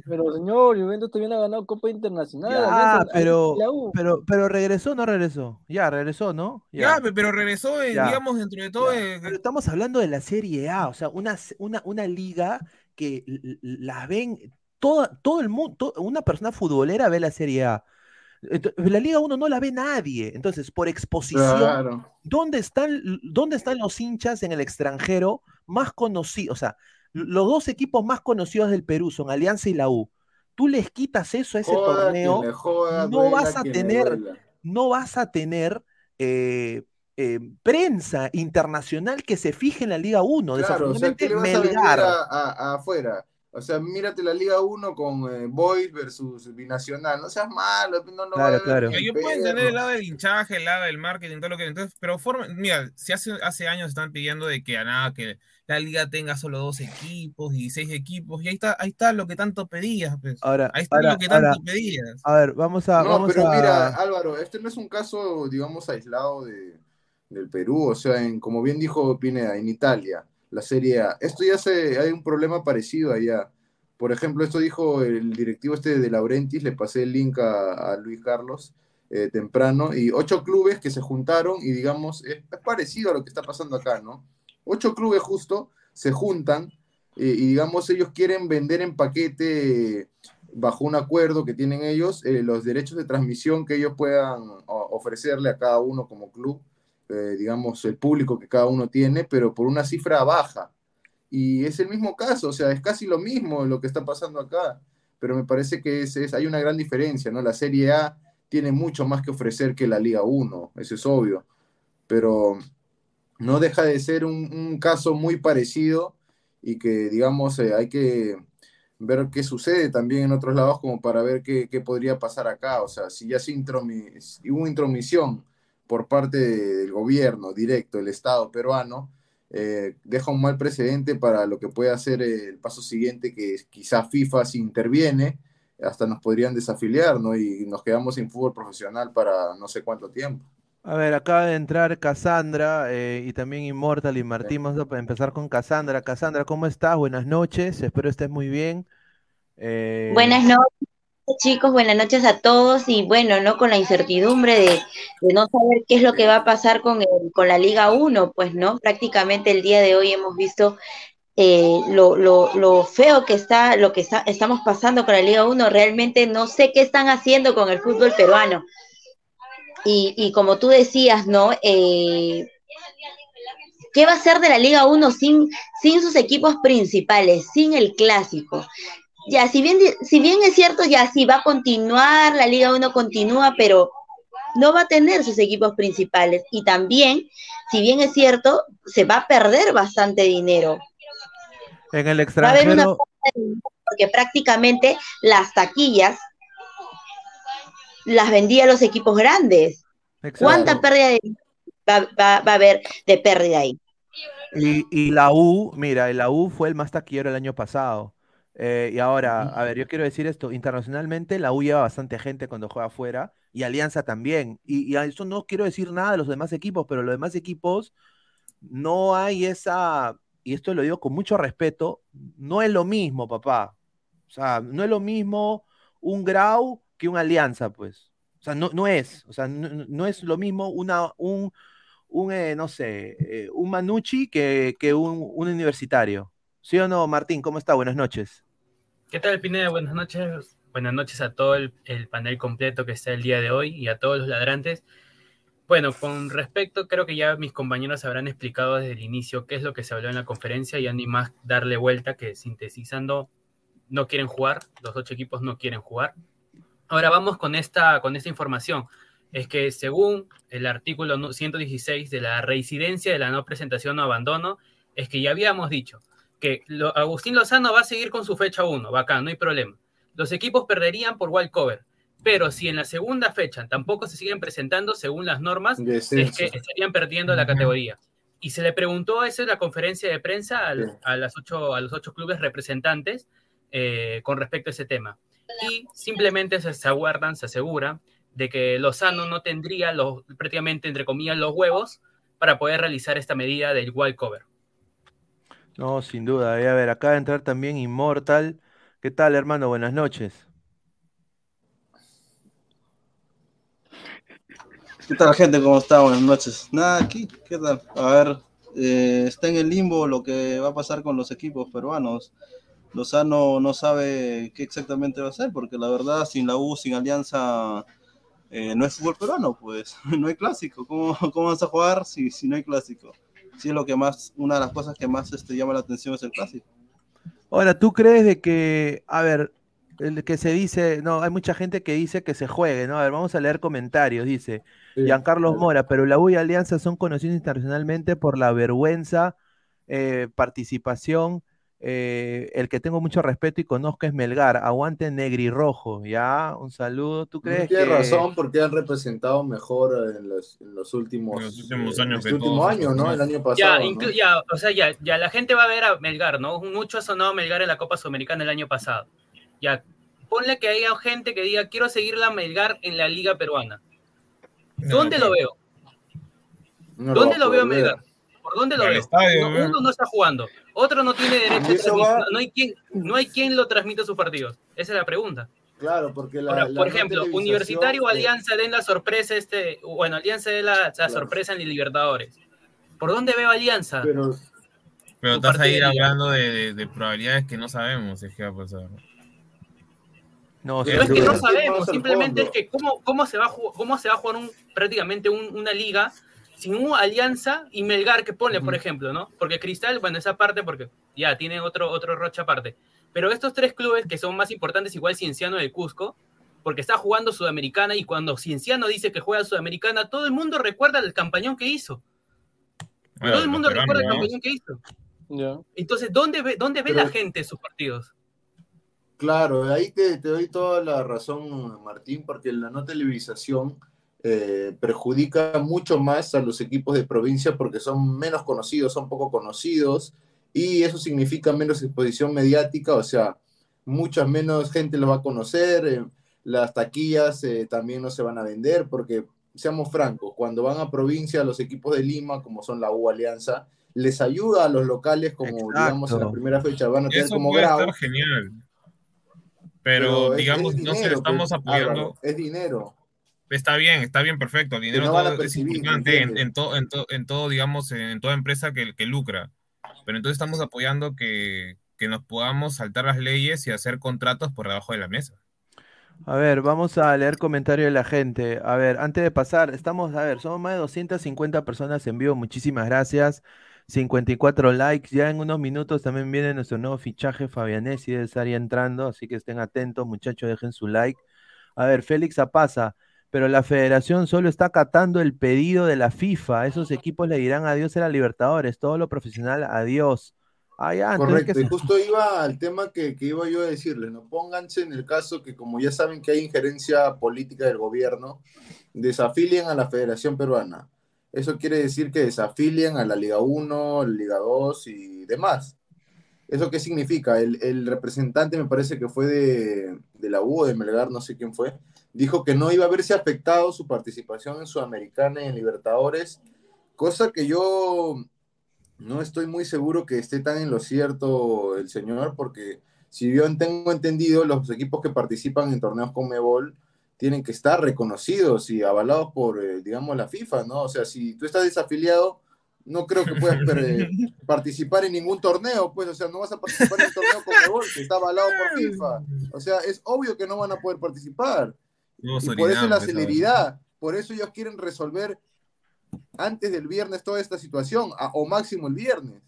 Pero señor, Juventus también ha ganado Copa Internacional. Alianza-
pero, pero, pero regresó o no regresó. Ya, regresó, ¿no?
Ya, pe- pero regresó, eh,
Ya.
digamos, dentro de todo. eh,
Pero estamos hablando de la Serie A, o sea, una, una, una liga que l- l- la ven, toda, todo el mundo, una persona futbolera ve la Serie A. La Liga 1 no la ve nadie. Entonces, por exposición,
Claro.
¿dónde están, ¿dónde están los hinchas en el extranjero más conocidos? O sea, los dos equipos más conocidos del Perú son Alianza y la U. Tú les quitas eso a ese
Joda
torneo,
joda,
no vas a tener, no vas a tener eh, eh, prensa internacional que se fije en la Liga 1.
Claro, o sea, ¿qué
Desafortunadamente,
le vas
Melgar.
a, a- a afuera? O sea, mírate la Liga 1 con eh, Boys versus Binacional. No seas malo, no a
Claro, claro.
ni
Yo
en
puedo entender el lado del hinchaje, el lado del marketing, todo lo que. Entonces, pero forma, mira, si hace, hace años están pidiendo de que a nada, que la liga tenga solo dos equipos y seis equipos, y ahí está, ahí está lo que tanto pedías, pues.
Ahora,
ahí está
ahora,
lo que tanto
ahora,
pedías.
a ver, vamos a.
No,
vamos
pero
a-
mira, Álvaro, este no es un caso, digamos, aislado de, del Perú. O sea, en, como bien dijo Pineda, en Italia, la Serie A. Esto ya se, hay un problema parecido allá. Por ejemplo, esto dijo el directivo este de Laurentis, le pasé el link a, Luis Carlos eh, temprano, y ocho clubes que se juntaron y digamos, es, parecido a lo que está pasando acá, ¿no? Ocho clubes justo se juntan y digamos ellos quieren vender en paquete bajo un acuerdo que tienen ellos eh, los derechos de transmisión que ellos puedan ofrecerle a cada uno como club, eh, digamos el público que cada uno tiene, pero por una cifra baja. Y es el mismo caso, o sea, es casi lo mismo lo que está pasando acá, pero me parece que es, es- hay una gran diferencia, ¿no? La Serie A tiene mucho más que ofrecer que la Liga 1, eso es obvio, pero no deja de ser un, caso muy parecido y que, digamos, eh, hay que ver qué sucede también en otros lados como para ver qué, qué podría pasar acá. O sea, si ya se intromi- si hubo intromisión por parte del gobierno directo, el Estado peruano, eh, deja un mal precedente para lo que puede hacer el paso siguiente, que quizá FIFA si interviene, hasta nos podrían desafiliar, ¿no? Y nos quedamos sin fútbol profesional para no sé cuánto tiempo.
A ver, acaba de entrar Cassandra eh, y también Immortal y Martín. Vamos a empezar con Cassandra. Cassandra, ¿cómo estás? Buenas noches. Espero estés muy bien. Eh,
Buenas noches, chicos, buenas noches a todos y bueno, ¿no? Con la incertidumbre de, no saber qué es lo que va a pasar con, el- con la Liga 1, pues, ¿no? Prácticamente el día de hoy hemos visto eh, lo, lo, lo feo que está, lo que está, estamos pasando con la Liga 1. Realmente no sé qué están haciendo con el fútbol peruano. Y, y como tú decías, ¿no? Eh, ¿Qué va a ser de la Liga 1 sin, sin sus equipos principales, sin el clásico? Ya, si bien, si bien es cierto, ya sí va a continuar, la Liga 1 continúa, pero no va a tener sus equipos principales. Y también, si bien es cierto, se va a perder bastante dinero.
en el
Va a haber una
extranjero,
pérdida de dinero porque prácticamente las taquillas las vendía los equipos grandes. ¿Cuánta pérdida de va, va- va a haber de pérdida ahí?
Y, y la U, mira, la U fue el más taquillero el año pasado. Eh, y ahora, a ver, yo quiero decir esto, internacionalmente la U lleva bastante gente cuando juega afuera y Alianza también. Y, y a eso no quiero decir nada de los demás equipos, pero los demás equipos no hay esa, y esto lo digo con mucho respeto, no es lo mismo, papá. O sea, no es lo mismo un Grau que un Alianza, pues. O sea, no, no es, o sea, no, no- no es lo mismo una, un, un eh, no sé, eh, un Manucci que, que un, un universitario. ¿Sí o no, Martín? ¿Cómo está? Buenas noches.
¿Qué tal, Pineda? Buenas noches. Buenas noches a todo el, el panel completo que está el día de hoy y a todos los ladrantes. Bueno, con respecto, creo que ya mis compañeros habrán explicado desde el inicio qué es lo que se habló en la conferencia, ya ni más darle vuelta que sintetizando, no quieren jugar, los ocho equipos no quieren jugar. Ahora vamos con esta, con esta información. Es que según el artículo no- 116 de la reincidencia de la no presentación o abandono, es que ya habíamos dicho que lo- Agustín Lozano va a seguir con su fecha 1, bacán, no hay problema. Los equipos perderían por cover, pero si en la segunda fecha tampoco se siguen presentando según las normas, es
Descenso.
que estarían perdiendo la categoría. Y se le preguntó eso en la conferencia de prensa al-
Sí.
a, las ocho, a los ocho clubes representantes eh, con respecto a ese tema. Y simplemente se, se aguardan, se asegura de que Lozano no tendría los, prácticamente, entre comillas, los huevos para poder realizar esta medida del wild cover.
No, sin duda. eh, A ver, acaba de entrar también Immortal. ¿Qué tal, hermano? Buenas noches.
¿Qué tal, gente? ¿Cómo está? Buenas noches. Nada, aquí, ¿qué tal? A ver, eh, está en el limbo lo que va a pasar con los equipos peruanos. Lozano no sabe qué exactamente va a hacer, porque la verdad, sin la U, sin Alianza, eh, no es fútbol peruano, pues, no hay clásico. ¿Cómo, cómo vas a jugar si, si no hay clásico? Sí, es lo que más, una de las cosas que más este, llama la atención es el clásico.
Ahora, ¿tú crees de que, a ver, el que se dice, no, hay mucha gente que dice que se juegue, ¿no? A ver, vamos a leer comentarios. Dice, Giancarlos Mora, pero la U y Alianza son conocidos internacionalmente por la vergüenza, eh, participación. Eh, el que tengo mucho respeto y conozco es Melgar. Aguante negri rojo. Ya, un saludo. ¿Tú crees
Tienes
que
razón porque han representado mejor en los, en los últimos,
En los últimos
eh,
años
este
que
último
todos
año, ¿no? El año pasado.
Ya, ya, o sea, ya, ya la gente va a ver a Melgar, ¿no? Mucho ha sonado Melgar en la Copa Sudamericana el año pasado. Ya, ponle que haya gente que diga, quiero seguir la Melgar en la Liga Peruana. ¿Dónde lo veo?
No
¿Dónde
a
lo veo a. Melgar? ¿Por dónde lo
Al
veo?
estadio,
No,
ve.
uno no está jugando, otro no tiene derecho transmisión,
va-
no hay quien, no hay quien lo transmita a sus partidos. Esa es la pregunta.
Claro, porque la,
Ahora,
la
por ejemplo, Universitario o
eh,
Alianza den la sorpresa, este, bueno, Alianza de la, la sorpresa en el Libertadores. ¿Por dónde veo Alianza?
Pero,
Pero estás ahí hablando de, de- de probabilidades que no sabemos es que va a pasar.
No,
No es que no
Pero-
sabemos, simplemente es que cómo, cómo se va a jugar, cómo se va a jugar un, prácticamente un- una liga sin una alianza y Melgar que pone, por ejemplo, ¿no? Porque Cristal, bueno, esa parte, porque ya tiene otro, otro rocha aparte. Pero estos tres clubes que son más importantes, igual Cienciano del Cusco, porque está jugando Sudamericana y cuando Cienciano dice que juega Sudamericana, todo el mundo recuerda el campañón que hizo.
Bueno,
todo el mundo recuerda el
¿no?
campañón que hizo. Entonces, ¿dónde ve, dónde ve
Pero-
la gente sus partidos?
Claro, ahí te, te doy toda la razón, Martín, porque la no televisación eh, perjudica mucho más a los equipos de provincia porque son menos conocidos, son poco conocidos, y eso significa menos exposición mediática, o sea, mucha menos gente los va a conocer, eh, las taquillas eh, también no se van a vender, porque, seamos francos, cuando van a provincia los equipos de Lima, como son la U Alianza, les ayuda a los locales, como digamos en la
Exacto.
primera fecha, van a tener
Eso
como
puede
grado.
estar genial. Pero, digamos,
es
no se
dinero,
estamos apoyando.
Es dinero.
Está bien, está bien, perfecto. El dinero
no
todo es
percibir, ¿me
importante en, todo, en, to- en todo, digamos, en, toda empresa que, que lucra. Pero entonces estamos apoyando que, que nos podamos saltar las leyes y hacer contratos por debajo de la mesa.
A ver, vamos a leer comentarios de la gente. A ver, antes de pasar, estamos, a ver, somos más de 250 personas en vivo. Muchísimas gracias. 54 likes. Ya en unos minutos también viene nuestro nuevo fichaje, Fabianesi, debe estar ya entrando, así que estén atentos, muchachos, dejen su like. A ver, Félix Apaza, pero la federación solo está acatando el pedido de la FIFA. Esos equipos le dirán adiós a la Libertadores, todo lo profesional, adiós. Ah, ya,
Correcto,
que
y justo iba al tema que, que iba yo a decirles, ¿no? Pónganse en el caso que como ya saben que hay injerencia política del gobierno, desafilien a la Federación Peruana. Eso quiere decir que desafilien a la Liga 1, la Liga 2 y demás. ¿Eso qué significa? El, el representante, me parece que fue de, de la U de Melgar, no sé quién fue, dijo que no iba a verse afectado su participación en Sudamericana y en Libertadores, cosa que yo no estoy muy seguro que esté tan en lo cierto el señor, porque si yo tengo entendido, los equipos que participan en torneos con Mebol tienen que estar reconocidos y avalados por, eh, digamos, la FIFA, ¿no? O sea, si tú estás desafiliado, no creo que puedas per- participar en ningún torneo, pues, o sea, no vas a participar en un torneo con Mebol, que está avalado por FIFA. O sea, es obvio que no van a poder participar. Y por eso la
esa
celeridad, por eso ellos quieren resolver antes del viernes toda esta situación, a- o máximo el viernes.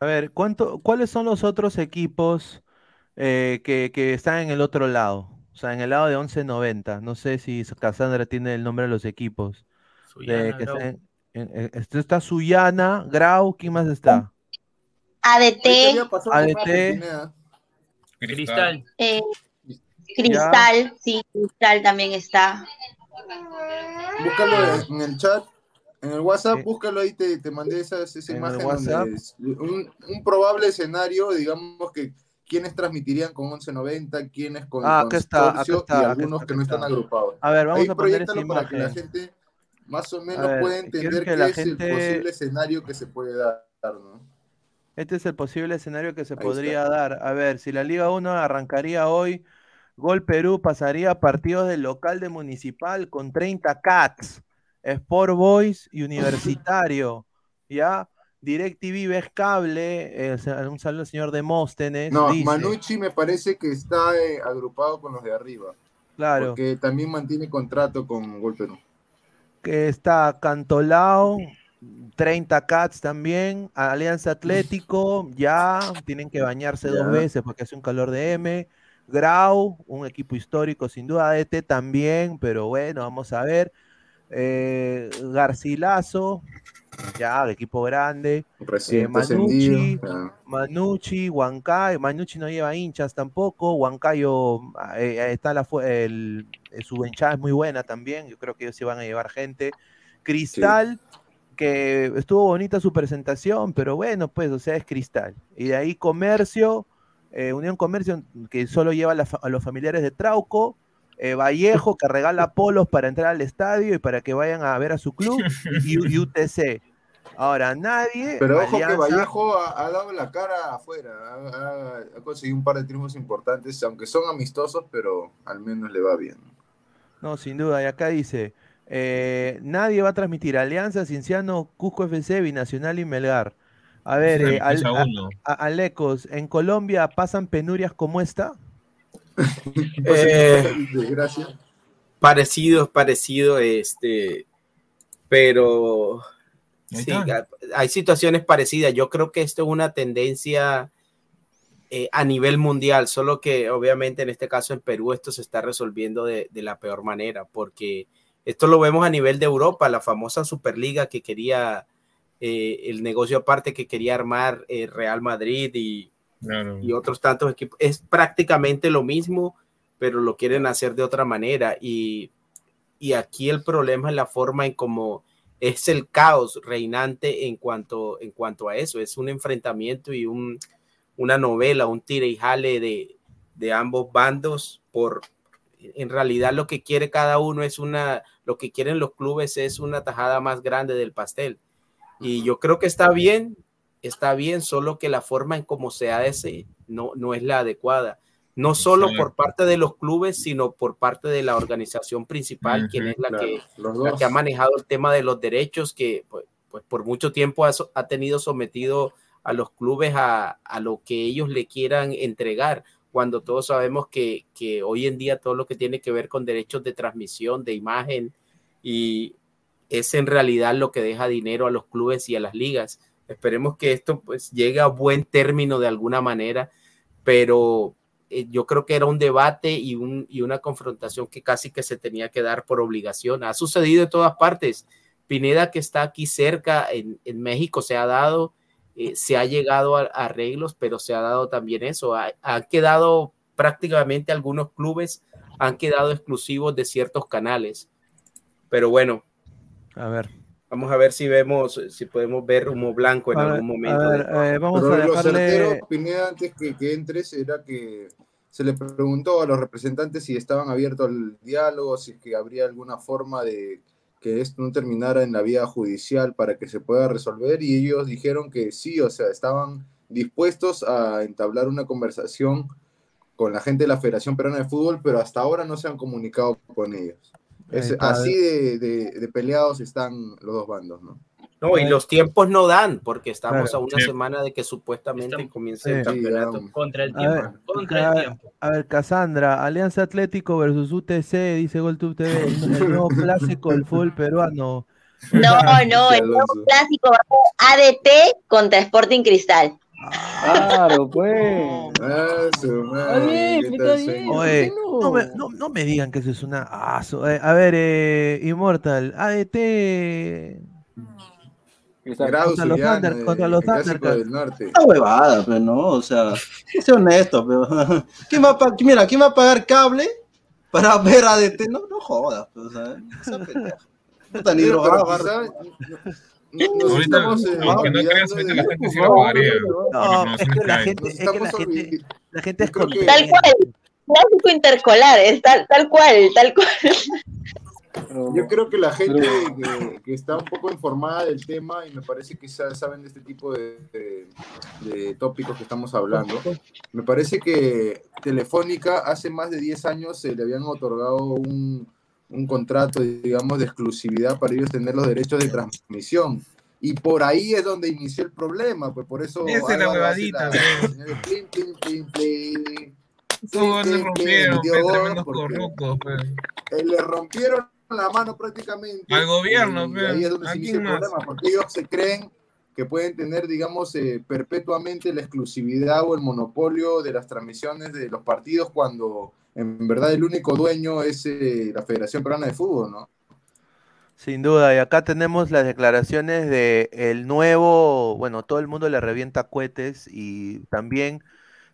A ver, ¿cuánto, ¿cuáles son los otros equipos eh, que, que están en el otro lado? O sea, en el lado de 1190. No sé si Cassandra tiene el nombre de los equipos. De-
Suyana,
que
Grau.
están en- en- este está Suyana, Grau, ¿quién más está?
ADT,
ADT,
Cristal.
eh, Cristal, sí, Cristal también está.
Búscalo en el chat, en el WhatsApp, búscalo ahí, te, te mandé esa, esa imagen
WhatsApp.
donde es un, un probable escenario, digamos que quiénes transmitirían con 1190, quiénes con
Ah, acá está, acá está,
y
acá
algunos
está,
que no están
está.
agrupados.
A ver, vamos
Ahí
a poner esa
proyéctalo para que la
imagen.
gente más o menos
ver,
pueda entender
que
qué
la
es
gente-
el posible escenario que se puede dar, ¿no?
Este es el posible escenario que se
Ahí
podría
está.
dar. A ver, si la Liga 1 arrancaría hoy, Gol Perú pasaría a partidos del local de Municipal con 30 Cats, Sport Boys y Universitario. ¿Ya? DirecTV ves cable, eh, un saludo al señor Demóstenes.
No,
dice,
Manucci me parece que está eh, agrupado con los de arriba.
Claro.
Porque también mantiene contrato con Gol Perú.
que está Cantolao, 30 Cats también, Alianza Atlético, ya tienen que bañarse dos veces porque hace un calor de M. Grau, un equipo histórico sin duda, ADT también, pero bueno, vamos a ver. Eh, Garcilaso, ya, de equipo grande. Eh, Manucci. Manucci, Huancayo. Manucci no lleva hinchas tampoco. Huancayo eh, eh, está la, el- eh, su hinchada es muy buena también. Yo creo que ellos sí van a llevar gente. Cristal, que estuvo bonita su presentación, pero bueno, pues, o sea, es Cristal. Y de ahí Comercio, eh, Unión Comercio, que solo lleva a, la fa- a los familiares de Trauco. eh, Vallejo, que regala polos para entrar al estadio y para que vayan a ver a su club. Y, y UTC. Ahora, nadie.
Pero ojo que Vallejo ha, ha dado la cara afuera, ha, ha- ha conseguido un par de triunfos importantes, aunque son amistosos, pero al menos le va bien.
No, sin duda. Y acá dice, eh, nadie va a transmitir Alianza, Cinciano, Cusco FC, Binacional y Melgar. A ver, eh, al-
empieza
a-
uno.
a- Alecos, ¿en Colombia pasan penurias como esta?
Eh,
Desgracia.
parecido, parecido, este, pero sí, hay situaciones parecidas. Yo creo que esto es una tendencia eh, a nivel mundial, solo que obviamente en este caso en Perú esto se está resolviendo de, de la peor manera, porque esto lo vemos a nivel de Europa, la famosa Superliga que quería, eh, el negocio aparte que quería armar eh, Real Madrid y,
Claro.
y otros tantos equipos. Es prácticamente lo mismo, pero lo quieren hacer de otra manera. Y, y aquí el problema es la forma en cómo es el caos reinante en cuanto, en cuanto a eso. Es un enfrentamiento y un, una novela, un tire y jale de, de ambos bandos por en realidad lo que quiere cada uno es una, lo que quieren los clubes es una tajada más grande del pastel. Y yo creo que está bien, está bien, solo que la forma en cómo se hace no, no es la adecuada. No solo por parte de los clubes, sino por parte de la organización principal, quien es la,
claro,
que, la ha manejado el tema de los derechos, que pues, pues por mucho tiempo ha, ha tenido sometido a los clubes a, a lo que ellos le quieran entregar, cuando todos sabemos que, que hoy en día todo lo que tiene que ver con derechos de transmisión, de imagen, y es en realidad lo que deja dinero a los clubes y a las ligas. Esperemos que esto pues llegue a buen término de alguna manera, pero eh, yo creo que era un debate y, un, y una confrontación que casi que se tenía que dar por obligación. Ha sucedido en todas partes. Pineda, que está aquí cerca en, en México, se ha dado, eh, se ha llegado a, arreglos, pero se ha dado también eso. Ha, han quedado prácticamente algunos clubes, han quedado exclusivos de ciertos canales. Pero bueno,
A ver.
vamos a ver si vemos, si podemos ver humo blanco en
A ver,
algún
a
momento.
ver,
de-
eh, vamos
Pero
a
lo
dejarle.
certero, Pineda, antes que, que entres, era que se le preguntó a los representantes si estaban abiertos al diálogo, si es que habría alguna forma de que esto no terminara en la vía judicial para que se pueda resolver, y ellos dijeron que sí, o sea, estaban dispuestos a entablar una conversación con la gente de la Federación Peruana de Fútbol, pero hasta ahora no se han comunicado con ellos. Es- así de, de- de peleados están los dos bandos, ¿no?
No, y los tiempos no dan, porque estamos
Claro.
a una
Sí.
semana de que supuestamente comience
Sí.
el campeonato.
Contra el
A ver,
tiempo, contra
a
el
ver,
tiempo.
a ver, Cassandra, Alianza Atlético versus UTC, dice GolTube TV, el, el nuevo clásico del fútbol peruano.
No, no, el nuevo clásico va a ser ADT contra Sporting Cristal.
Claro, pues.
Ah,
no?
no me, no, no me digan que eso es una... ah, su- eh, a ver, eh, Immortal, ADT...
Grado
contra los, Thunder-
de-
contra los Thundercats.
Una huevada, pero no, o sea, sé honesto, pero ¿quién va a mira, ¿quién va a pagar cable para ver a DT? No, no jodas, pues, o sea. Puta, ni
Pero
drogado,
Ahorita,
eh,
aunque no creas,
olvidando
ahorita la gente sí lo pagaría. por
No, es que la gente, es que la
estamos
gente,
olvid-
la gente es
creo que-
contenta.
Tal cual, clásico intercolar, es tal, tal cual, tal cual.
Yo creo que la gente que, que está un poco informada del tema y me parece que sa- saben de este tipo de, de- de tópicos que estamos hablando, me parece que Telefónica hace más de 10 años se le habían otorgado un, un contrato, digamos, de exclusividad para ellos tener los derechos de transmisión. Y por ahí es donde inició el problema, pues por eso
Esa es la huevadita, pues.
plin, plin, plin, plin.
Todos
plin,
rompieron,
porque-
corruptos, pues.
eh, le rompieron la mano prácticamente.
Al gobierno,
y ahí es donde
¿A
se inicia el problema, porque ellos se creen que pueden tener, digamos, eh, perpetuamente la exclusividad o el monopolio de las transmisiones de los partidos cuando en verdad el único dueño es eh, la Federación Peruana de Fútbol, ¿no?
Sin duda, y acá tenemos las declaraciones de el nuevo, bueno, todo el mundo le revienta cohetes y también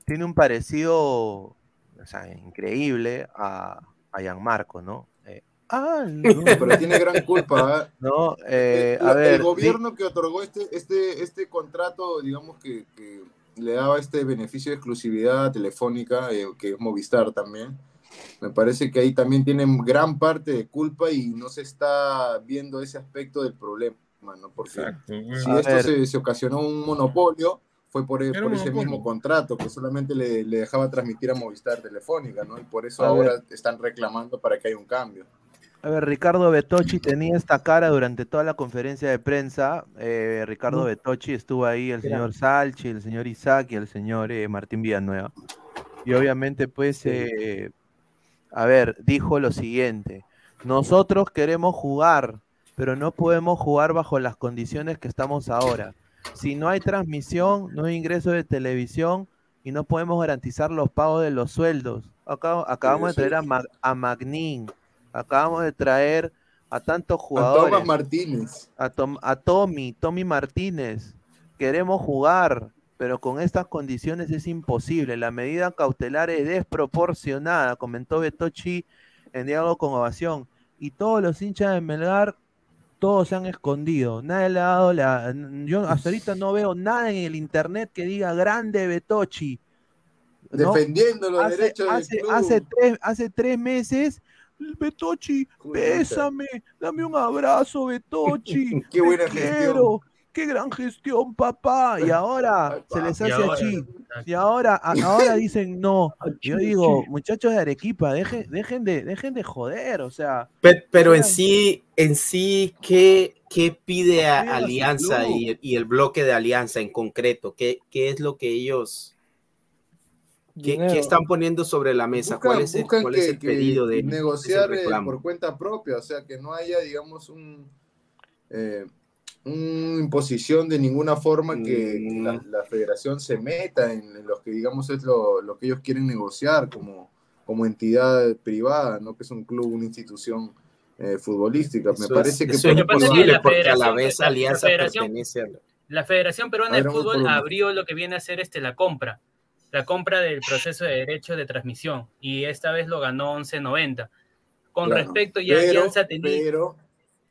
tiene un parecido, o sea, increíble a, a Gianmarco, ¿no? Eh, algo.
Pero tiene gran culpa. ¿eh?
No, eh,
el,
a ver,
el gobierno que otorgó este, este, este contrato, digamos que, que le daba este beneficio de exclusividad telefónica, eh, que es Movistar también, me parece que ahí también tienen gran parte de culpa y no se está viendo ese aspecto del problema, ¿no? Porque
bueno.
si
A
esto se, se ocasionó un monopolio, fue por,
un
ese mismo contrato que solamente le, le dejaba transmitir a Movistar Telefónica, ¿no? Y por eso
A
ahora
ver.
están reclamando para que haya un cambio.
A ver, Ricardo Betocchi tenía esta cara durante toda la conferencia de prensa. Eh, Ricardo. Betocchi estuvo ahí, el señor Salchi, el señor Isaac y el señor eh, Martín Villanueva. Y obviamente, pues, eh, a ver, dijo lo siguiente: nosotros queremos jugar, pero no podemos jugar bajo las condiciones que estamos ahora. Si no hay transmisión, no hay ingreso de televisión y no podemos garantizar los pagos de los sueldos. Acabamos de traer a,
es.
Ma- a Magnin, acabamos de traer a tantos
A
jugadores.
Tomás Martínez.
A, Tom- a Tommy, Tommy Martínez. Queremos jugar, pero con estas condiciones es imposible. La medida cautelar es desproporcionada, comentó Betochi en diálogo con Ovación. Y todos los hinchas de Melgar, todos se han escondido. Nadie le ha dado la. Yo hasta ahorita no veo nada en el internet que diga grande Betochi. ¿no?
Defendiendo los
hace,
derechos del
hace,
club.
hace tres, hace tres meses, Betochi, bésame, dame un abrazo, Betochi.
Qué buena
quiero,
gestión.
Qué gran gestión, papá. Y ahora se les hace
ahora,
así. Y ahora, a- ahora dicen no. Yo digo, muchachos de Arequipa, dejen, dejen de, dejen de joder, o sea.
Pe- Pero en sí, en sí, ¿qué, qué pide a-
a
Alianza y, y el bloque de Alianza en concreto? ¿Qué, qué es lo que ellos, qué, están poniendo sobre la mesa?
Buscan,
¿Cuál es el, es pedido de
negociar
ese
eh, por cuenta propia, o sea, que no haya, digamos, un, eh, una imposición de ninguna forma que, la,
Mm.
la federación se meta en, en lo que, digamos, es lo, lo que ellos quieren negociar como, como entidad privada, ¿no? Que es un club, una institución eh, futbolística. Me parece
es,
que
eso es
la
porque a la vez
la- la
Alianza
federación-
pertenece a la...
La Federación Peruana de Fútbol abrió lo que viene a ser este, la compra, la compra del proceso de derecho de transmisión y esta vez lo ganó 11.90. Con
Claro,
respecto ya
pero,
Alianza tenía...
pero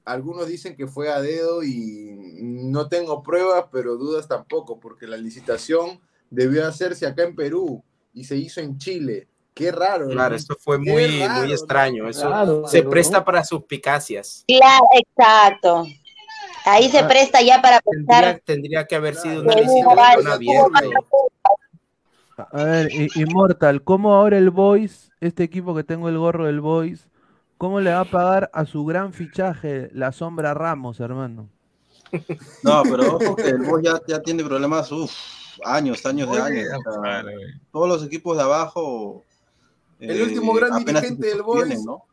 algunos dicen que fue a dedo y no tengo pruebas, pero dudas tampoco, porque la licitación debió hacerse acá en Perú y se hizo en Chile. Qué raro. ¿no?
Claro, esto fue muy,
raro,
muy extraño. Eso se presta
no.
para suspicacias.
Claro, exacto. Ahí se
Ah,
presta ya para
Tendría,
pensar
tendría que haber sido una licitación abierta.
A ver, Immortal, ¿cómo ahora el Boys, este equipo que tengo el gorro del Boys, cómo le va a pagar a su gran fichaje, la sombra Ramos, hermano?
No, pero ojo que el Boys ya, ya tiene problemas, uff, años, años de años. o sea,
claro,
todos los equipos de abajo.
El
eh,
último gran
apenas
dirigente del Boys
¿no?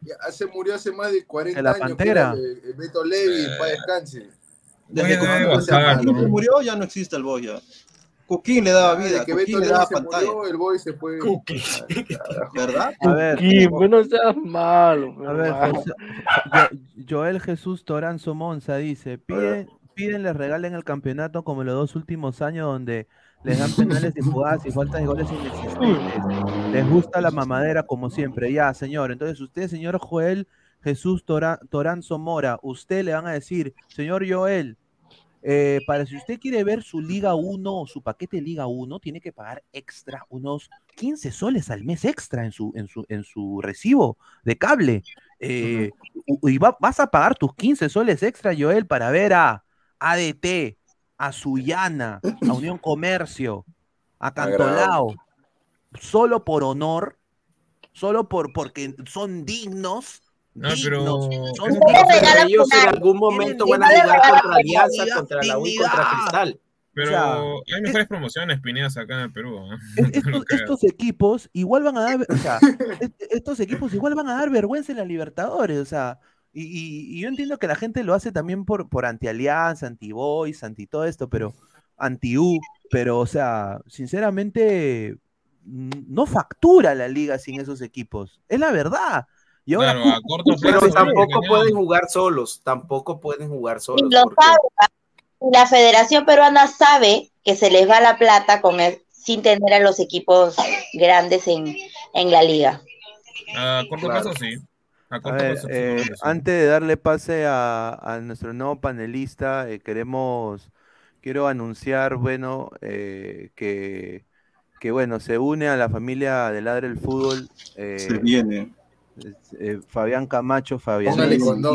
ya se murió hace más de 40
¿De la
años.
Pantera?
Beto Levi, paz descanse.
Desde que se murió, ya no existe el Boys ya. Cuquín le daba vida,
Desde que Beto
le daba
se
pantalla.
murió, el Boys se fue.
¿Verdad?
A ver,
Kim, pues no seas malo.
a ver. José- Jo- Joel Jesús Toranzo Monza dice, piden, piden les regalen el campeonato como los dos últimos años donde les dan penales y jugadas y faltas de goles inexistentes. Les gusta la mamadera como siempre. Ya, señor. Entonces usted, señor Joel Jesús Tora- Toranzo Mora, usted le van a decir, señor Joel, eh, para si usted quiere ver su Liga 1 o su paquete Liga 1, tiene que pagar extra, unos 15 soles al mes extra en su, en su, en su recibo de cable. Eh, Y va- vas a pagar tus 15 soles extra, Joel, para ver a ADT, a Suyana, a Unión Comercio, a Cantolao, solo por honor, solo por porque son dignos.
No, pero-
son
ellos en algún momento van a jugar contra Alianza, contra la U contra Cristal.
Pero
O sea,
hay mejores promociones, Pineas, acá en el Perú. No
estos, equipos igual van a dar, o sea, est- estos equipos igual van a dar vergüenza en la Libertadores, o sea, y, y- y yo entiendo que la gente lo hace también por, por anti-alianza, anti-boys, anti todo esto, pero anti-U, pero, o sea, sinceramente, no factura la liga sin esos equipos, es la verdad. Y ahora
Claro, a corto
Pero tampoco pueden jugar solos, tampoco pueden jugar
Y
solos.
lo
porque-
sabe, y la Federación Peruana sabe que se les va la plata con el- sin tener a los equipos grandes en, en la liga.
A corto
Claro.
plazo sí. A
A
corto
ver,
plazo sí,
eh,
sí.
antes de darle pase a, a nuestro nuevo panelista, eh, queremos, quiero anunciar, bueno, eh, que, que, bueno, se une a la familia de Ladre el Fútbol. eh,
Se viene.
Eh, Fabián Camacho, Fabián,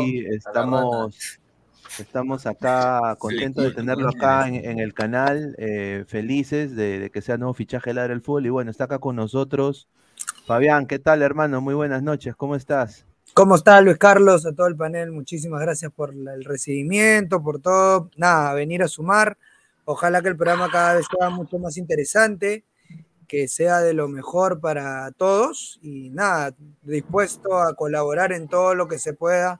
y estamos, estamos acá contentos de tenerlo acá en, en el canal, eh, felices de, de que sea nuevo fichaje de Ladre el Fútbol. Y bueno, está acá con nosotros. Fabián, ¿qué tal, hermano? Muy buenas noches, ¿cómo estás?
¿Cómo está Luis Carlos? A todo el panel, muchísimas gracias por la- el recibimiento, por todo. Nada, venir a sumar. Ojalá que el programa cada vez sea mucho más interesante, que sea de lo mejor para todos y nada, dispuesto a colaborar en todo lo que se pueda.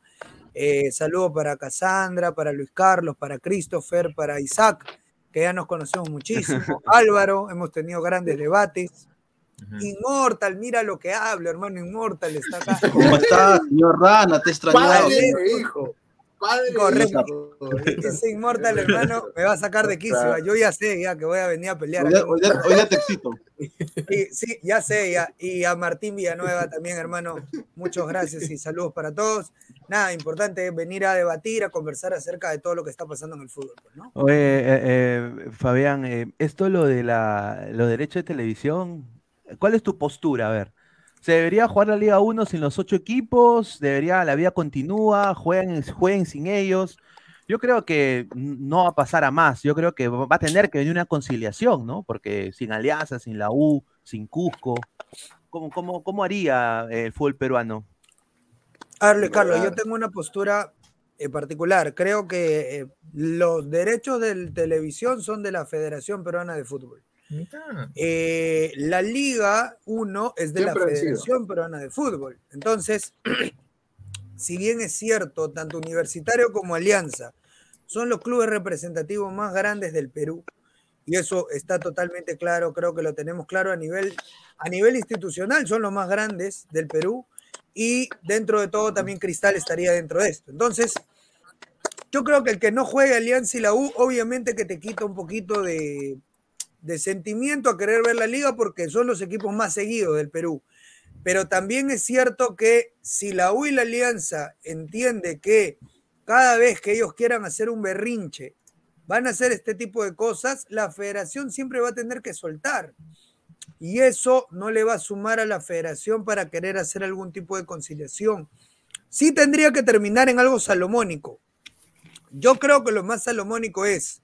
Eh, saludo para Cassandra, para Luis Carlos, para Christopher, para Isaac, que ya nos conocemos muchísimo. Álvaro, hemos tenido grandes debates. Inmortal, mira lo que hablo, hermano Inmortal está acá.
¿Cómo estás, señor Rana? Te he extrañado.
Padre,
hijo. Padre,
Correcto. Ese Inmortal, hermano, me va a sacar de quicio. Yo ya sé ya que voy a venir a pelear.
Hoy día te excito.
Sí, sí, ya sé, ya. Y a Martín Villanueva también, hermano, muchas gracias y saludos para todos. Nada, importante es venir a debatir, a conversar acerca de todo lo que está pasando en el fútbol. pues, ¿no?
Oye, eh, eh, Fabián, eh, esto lo de la, los derechos de televisión, ¿cuál es tu postura? A ver, ¿se debería jugar la Liga 1 sin los ocho equipos? ¿Debería, la vida continúa? ¿Jueguen, jueguen sin ellos? Yo creo que no va a pasar a más. Yo creo que va a tener que venir una conciliación, ¿no? Porque sin Alianza, sin la U, sin Cusco, ¿cómo, cómo, cómo haría eh, el fútbol peruano?
A ver, Luis Carlos, yo tengo una postura en particular. Creo que eh, los derechos de televisión son de la Federación Peruana de Fútbol. Eh, la Liga 1 es de
Siempre
la. Federación Peruana de Fútbol. Entonces, si bien es cierto, tanto Universitario como Alianza son los clubes representativos más grandes del Perú, y eso está totalmente claro, creo que lo tenemos claro a nivel, a nivel institucional, son los más grandes del Perú, y dentro de todo también Cristal estaría dentro de esto. Entonces, yo creo que el que no juegue Alianza y la U, obviamente que te quita un poquito de, de sentimiento a querer ver la liga porque son los equipos más seguidos del Perú. Pero también es cierto que si la U y la Alianza entiende que cada vez que ellos quieran hacer un berrinche, van a hacer este tipo de cosas, la federación siempre va a tener que soltar. Y eso no le va a sumar a la federación para querer hacer algún tipo de conciliación. Sí tendría que terminar en algo salomónico. Yo creo que lo más salomónico es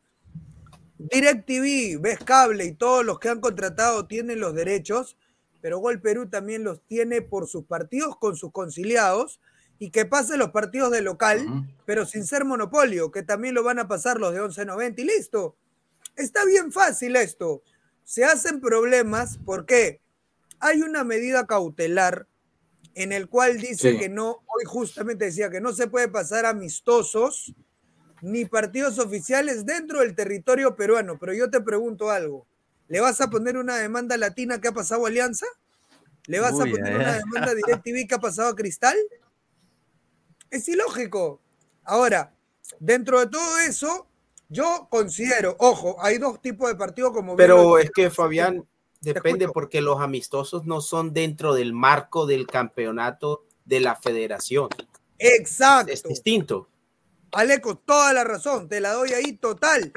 DirecTV, Ves Cable y todos los que han contratado tienen los derechos, pero Gol Perú también los tiene por sus partidos con sus conciliados y que pasen los partidos de local, pero sin ser monopolio, que también lo van a pasar los de 11.90 y listo. Está bien fácil esto. Se hacen problemas porque hay una medida cautelar en el cual dice
Sí.
que no, hoy justamente decía que no se puede pasar amistosos ni partidos oficiales dentro del territorio peruano. Pero yo te pregunto algo, ¿le vas a poner una demanda latina que ha pasado a Alianza? ¿Le vas
Uy,
a poner
ay,
una demanda a DirecTV que ha pasado a Cristal? Es ilógico. Ahora, dentro de todo eso, yo considero, ojo, hay dos tipos de partidos como
Pero es que Fabián, depende porque los amistosos no son dentro del marco del campeonato de la federación.
Exacto.
Es distinto.
Aleco, toda la razón, te la doy ahí total.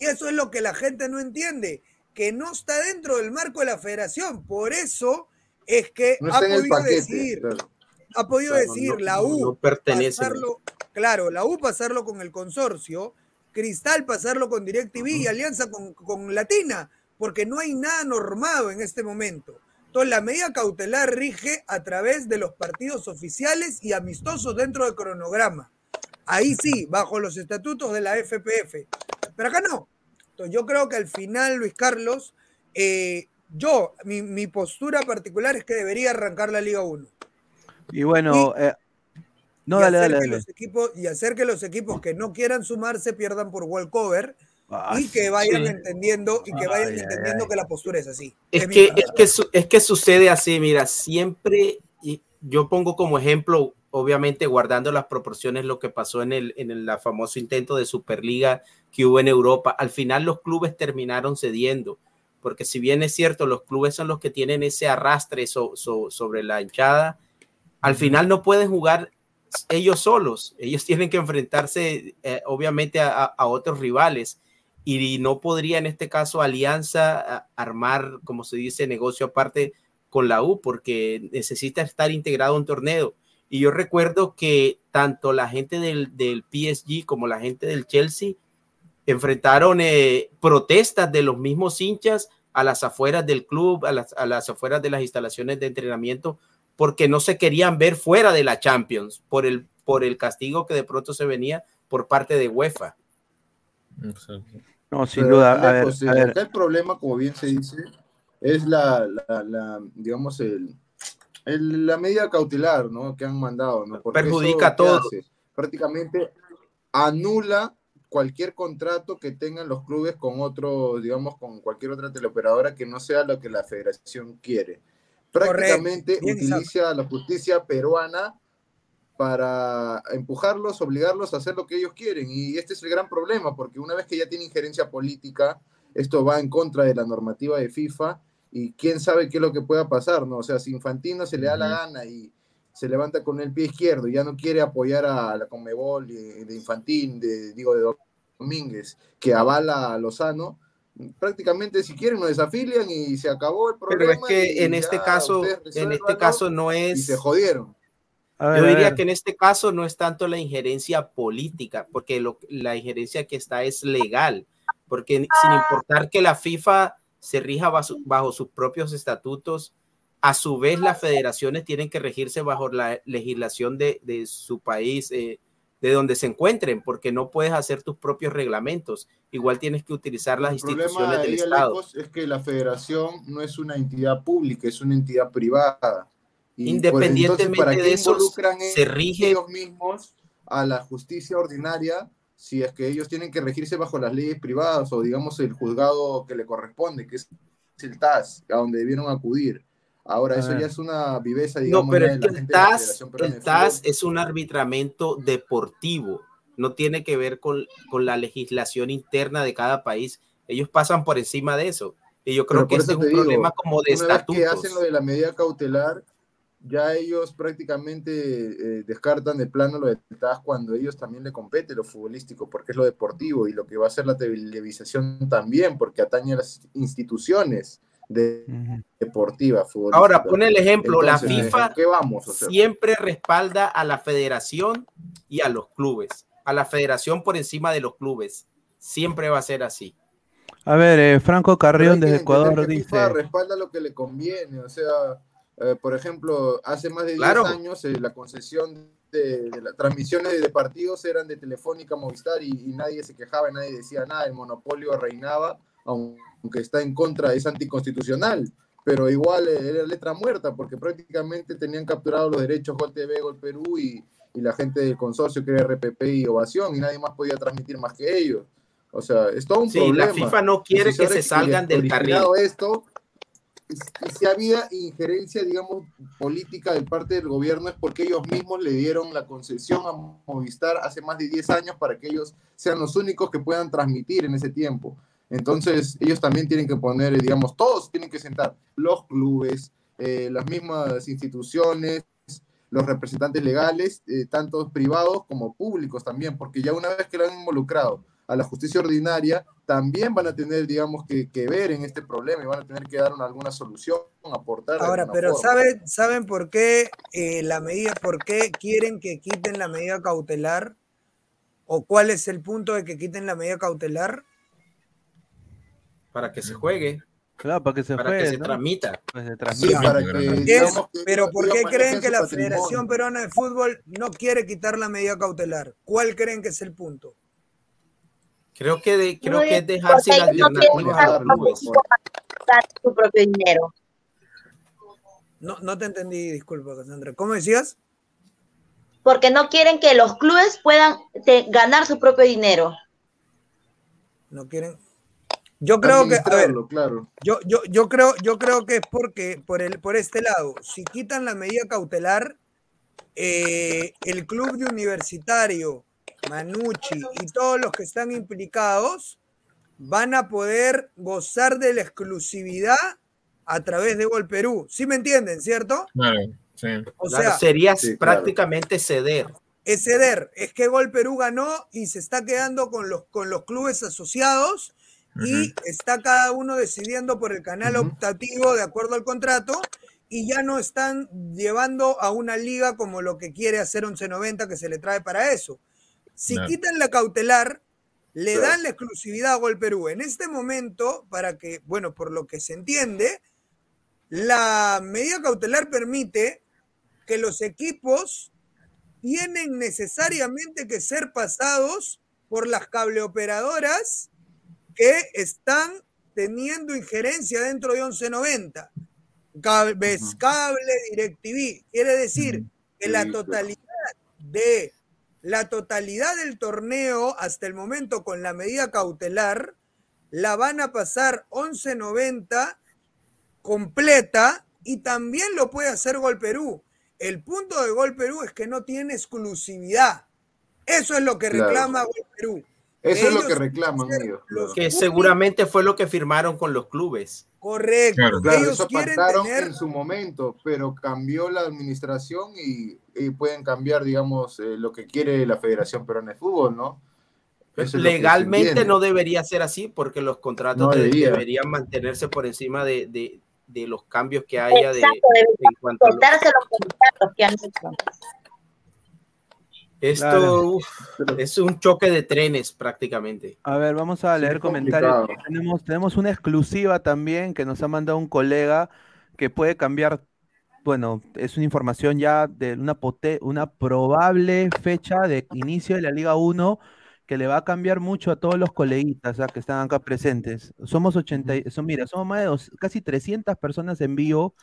Y eso es lo que la gente no entiende, que no está dentro del marco de la federación. Por eso es que
No
ha podido
paquete.
decir,
claro.
ha podido
Claro,
decir
no-
la U
no pertenece.
pasarlo, claro, la U pasarlo con el consorcio, Cristal pasarlo con DirecTV y Alianza con, con Latina, porque no hay nada normado en este momento. Entonces, la medida cautelar rige a través de los partidos oficiales y amistosos dentro del cronograma. Ahí sí, bajo los estatutos de la FPF. Pero acá no. Entonces, yo creo que al final, Luis Carlos, eh, yo, mi, mi postura particular es que debería arrancar la Liga 1.
Y bueno, eh, no,
y
dale, dale,
los equipos y hacer que los equipos que no quieran sumarse pierdan por walkover
Ah,
y que vayan
sí.
entendiendo y que vayan
Ay, ay,
entendiendo
ay.
que la postura es así.
Es que, es, que, su- es que sucede así, mira, siempre, y yo pongo como ejemplo, obviamente guardando las proporciones, lo que pasó en el, en el famoso intento de Superliga que hubo en Europa. Al final los clubes terminaron cediendo, porque si bien es cierto, los clubes son los que tienen ese arrastre so- so- sobre la hinchada, al final no pueden jugar ellos solos, ellos tienen que enfrentarse eh, obviamente a, otros rivales y no podría en este caso Alianza a- armar, como se dice, negocio aparte con la U porque necesita estar integrado a un torneo. Y yo recuerdo que tanto la gente del, del PSG como la gente del Chelsea enfrentaron eh, protestas de los mismos hinchas a las afueras del club, a las, a las afueras de las instalaciones de entrenamiento, porque no se querían ver fuera de la Champions por el, por el castigo que de pronto se venía por parte de UEFA.
No, sin
Pero,
duda. A ver, a
el problema, como bien se dice, es la, la, la, digamos, el, el- la medida cautelar, ¿no? Que han mandado, ¿no? Porque
Perjudica
eso,
a
¿qué
todos.
hace? Prácticamente anula cualquier contrato que tengan los clubes con otro, digamos, con cualquier otra teleoperadora que no sea lo que la federación quiere. Prácticamente
Bien,
utiliza la justicia peruana para empujarlos, obligarlos a hacer lo que ellos quieren. Y este es el gran problema, porque una vez que ya tiene injerencia política, esto va en contra de la normativa de FIFA y quién sabe qué es lo que pueda pasar, ¿no? O sea, si Infantino se le da la gana y se levanta con el pie izquierdo y ya no quiere apoyar a la Conmebol de, de Infantín, de, digo, de Domínguez, que avala a Lozano, prácticamente si quieren nos desafilian y se acabó el problema.
Pero es que
y
en este caso, en este caso no
Y
es.
se jodieron.
Ver,
Yo diría que en este caso no es tanto la injerencia política, porque lo- la injerencia que está es legal, porque sin importar que la FIFA se rija bajo, bajo sus propios estatutos, a su vez las federaciones tienen que regirse bajo la legislación de, de su país, eh, de donde se encuentren, porque no puedes hacer tus propios reglamentos, igual tienes que utilizar las
El problema
instituciones
de
del Estado.
Es que la federación no es una entidad pública, es una entidad privada. Y, pues,
Independientemente
entonces, ¿para
de eso, se rige
ellos mismos a la justicia ordinaria si es que ellos tienen que regirse bajo las leyes privadas o digamos el juzgado que le corresponde, que es el TAS, a donde debieron acudir? Ahora, eso
ver.
ya es una viveza, digamos,
No, pero es que el TAS, el TAS es un arbitramiento deportivo, no tiene que ver con, con la legislación interna de cada país. Ellos pasan por encima de eso. Y yo creo
Pero
que este es un
digo,
problema como de
una vez que
estatutos.
hacen lo de la medida cautelar, ya ellos prácticamente eh, descartan de plano lo de TAS cuando ellos también le compete lo futbolístico, porque es lo deportivo y lo que va a ser la televisación también, porque atañe a las instituciones de, deportivas.
Ahora, pone el ejemplo,
Entonces,
la FIFA siempre respalda a la federación y a los clubes, a la federación por encima de los clubes. Siempre va a ser así.
A ver, eh, Franco Carrión desde Ecuador
que FIFA
dice.
respalda lo que le conviene. O sea, eh, por ejemplo, hace más de 10
Claro.
años eh, la concesión de, de las transmisiones de partidos eran de Telefónica Movistar y, y nadie se quejaba, nadie decía nada, el monopolio reinaba, aunque está en contra, es anticonstitucional. Pero igual eh, era letra muerta porque prácticamente tenían capturados los derechos Gol TV, Gol Perú y, y la gente del consorcio que era RPP y Ovación y nadie más podía transmitir más que ellos. O sea, es todo un
Sí,
problema.
la FIFA no quiere que se salgan del carril.
esto, si había injerencia, digamos, política de parte del gobierno es porque ellos mismos le dieron la concesión a Movistar hace más de 10 años para que ellos sean los únicos que puedan transmitir en ese tiempo. Entonces, ellos también tienen que poner, eh, digamos, todos tienen que sentar, los clubes, eh, las mismas instituciones, los representantes legales, eh, tanto privados como públicos también, porque ya una vez que lo han involucrado a la justicia ordinaria, también van a tener, digamos, que, que ver en este problema y van a tener que dar una- alguna solución, aportar.
Ahora, pero
forma.
¿saben, ¿saben por qué eh, la medida, por qué quieren que quiten la medida cautelar? ¿O cuál es el punto de que quiten la medida cautelar?
Para que se juegue.
Claro, para que se
para
juegue,
que se
¿no?
transmita.
Pues se
Sí,
transmite.
para que,
Pero ¿por qué creen que la
patrimonio.
Federación Peruana de Fútbol no quiere quitar la medida cautelar? ¿Cuál creen que es el punto?
Creo que, de- creo que es dejar sin alternativas a
propio dinero.
No, no te entendí, disculpa, Cassandra. ¿Cómo decías?
Porque no quieren que los clubes puedan te- ganar su propio dinero.
No quieren. Yo creo que, a ver,
claro.
yo, yo, yo creo, yo creo que es porque por el, por este lado, si quitan la medida cautelar, eh, el club de universitario, Manucci y todos los que están implicados van a poder gozar de la exclusividad a través de Gol Perú. ¿Sí me entienden, cierto?
Claro, sí.
O
Claro,
sea,
sería
Sí, claro.
prácticamente ceder.
es ceder. Es que Gol Perú ganó y se está quedando con los, con los clubes asociados y está cada uno decidiendo por el canal optativo de acuerdo al contrato y ya no están llevando a una liga como lo que quiere hacer 1190 que se le trae para eso. Si quitan la cautelar, le dan la exclusividad a Gol Perú. En este momento, para que, bueno, por lo que se entiende, la medida cautelar permite que los equipos tienen necesariamente que ser pasados por las cableoperadoras que están teniendo injerencia dentro de 1190. Cable, cable, DirecTV. Quiere decir que la totalidad de la totalidad del torneo hasta el momento con la medida cautelar la van a pasar 1190 completa y también lo puede hacer Gol Perú. El punto de Gol Perú es que no tiene exclusividad. Eso es lo que
Claro.
reclama Gol Perú.
Eso es lo
Ellos
que reclaman ellos. claro.
Que seguramente fue lo que firmaron con los clubes.
Correcto.
Claro,
Ellos
eso pactaron
tener
en su momento, pero cambió la administración y, y pueden cambiar, digamos, eh, lo que quiere la Federación Peruana de Fútbol, ¿no? Es lo que se
Legalmente no debería ser así porque los contratos
No
de-
debería.
deberían mantenerse por encima de, de- de los cambios que haya de,
Exacto, debería
en cuanto a lo-
cortarse los contratos que han hecho.
Esto
Claro.
uf, es un choque de trenes prácticamente.
A ver, vamos a leer comentarios. Tenemos, tenemos una exclusiva también que nos ha mandado un colega que puede cambiar, bueno, es una información ya de una, pote- una probable fecha de inicio de la Liga 1 que le va a cambiar mucho a todos los coleguitas que están acá presentes. Somos 80, y- son, mira, somos más de dos- casi 300 personas en vivo,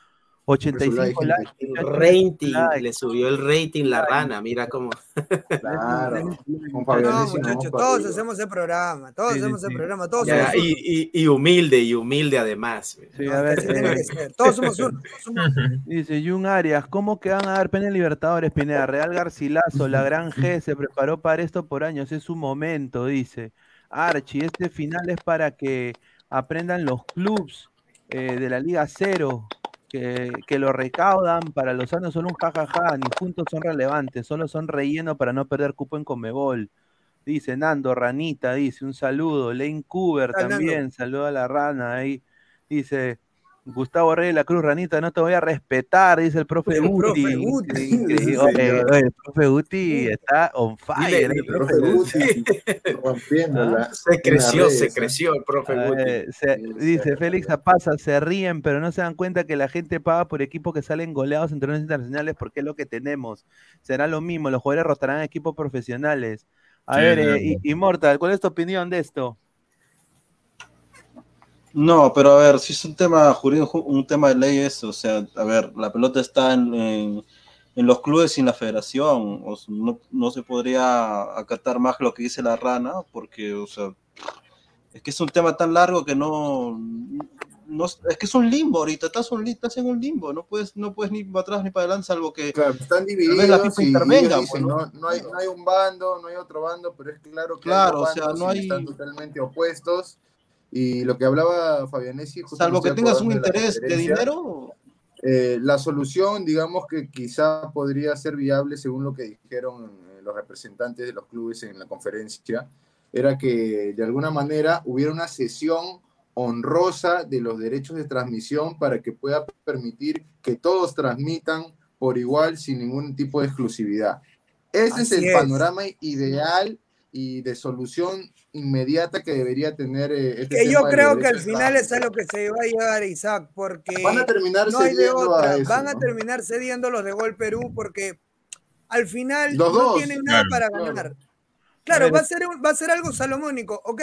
85
El
likes.
rating,
likes.
le subió el rating la rana, mira cómo.
Claro, con
No, muchachos, todos hacemos el programa, todos
Sí, sí,
hacemos el programa, todos
Ya,
somos uno.
y, y- y humilde, y humilde además.
Sí, a ver,
tiene
eh,
que ser, todos somos uno.
Dice Jun Arias, ¿cómo que van a dar pena en Libertadores, Pineda? Real Garcilaso, la gran G se preparó para esto por años, es su momento, dice. Archie, este final es para que aprendan los clubs eh, de la Liga Cero, que, que lo recaudan para los años son un jajaja, ni puntos son relevantes, solo son relleno para no perder cupo en Comebol. Dice Nando, Ranita, dice un saludo. Lane Cooper
Nando?
también, saluda a la rana ahí. Dice Gustavo Rey de la Cruz, Ranita, no te voy a respetar, dice el profe
El profe
Guti.
Sí,
Oye, oye, el profe Guti está on fire.
Dile,
el profe Guti.
Rompiéndola
Se creció, se creció el profe Guti.
se- dice Félix Apaza, se ríen, pero no se dan cuenta que la gente paga por equipos que salen goleados en torneos internacionales porque es lo que tenemos. Será lo mismo, los jugadores rotarán equipos profesionales. A
Sí,
ver, eh, Immortal, ¿cuál es tu opinión de esto?
No, pero a ver, si es un tema jurídico, un tema de leyes, o sea, a ver, la pelota está en, en- en los clubes y en la federación, o sea, no, no se podría acatar más lo que dice la rana, porque, o sea, es que es un tema tan largo que no, no es que es un limbo ahorita, estás, un, estás en un limbo, no puedes, no puedes ni para atrás ni para adelante, salvo que
Claro, están divididos
la FIFA
y, y
intervenga,
ellos dicen,
pues, ¿no?
no, hay, no hay un bando, no hay otro bando, pero es claro que
Claro, o sea, no hay-
están totalmente opuestos. Y lo que hablaba Fabianesi,
salvo que tengas un interés de dinero,
eh, la solución, digamos que quizá podría ser viable según lo que dijeron eh, los representantes de los clubes en la conferencia, era que de alguna manera hubiera una sesión honrosa de los derechos de transmisión para que pueda permitir que todos transmitan por igual sin ningún tipo de exclusividad. Ese es el
es.
panorama ideal y de solución inmediata que debería tener eh, este
Que yo
tema
creo que al final es a lo que se va a llegar, Isaac, porque
Van a terminar
no hay de
cediendo a eso,
Van a
¿no?
terminar cediendo los de Gol Perú porque al final
Los
no
dos,
tienen nada
claro.
para ganar. Claro, va a, ser, un- va a ser algo salomónico. Ok,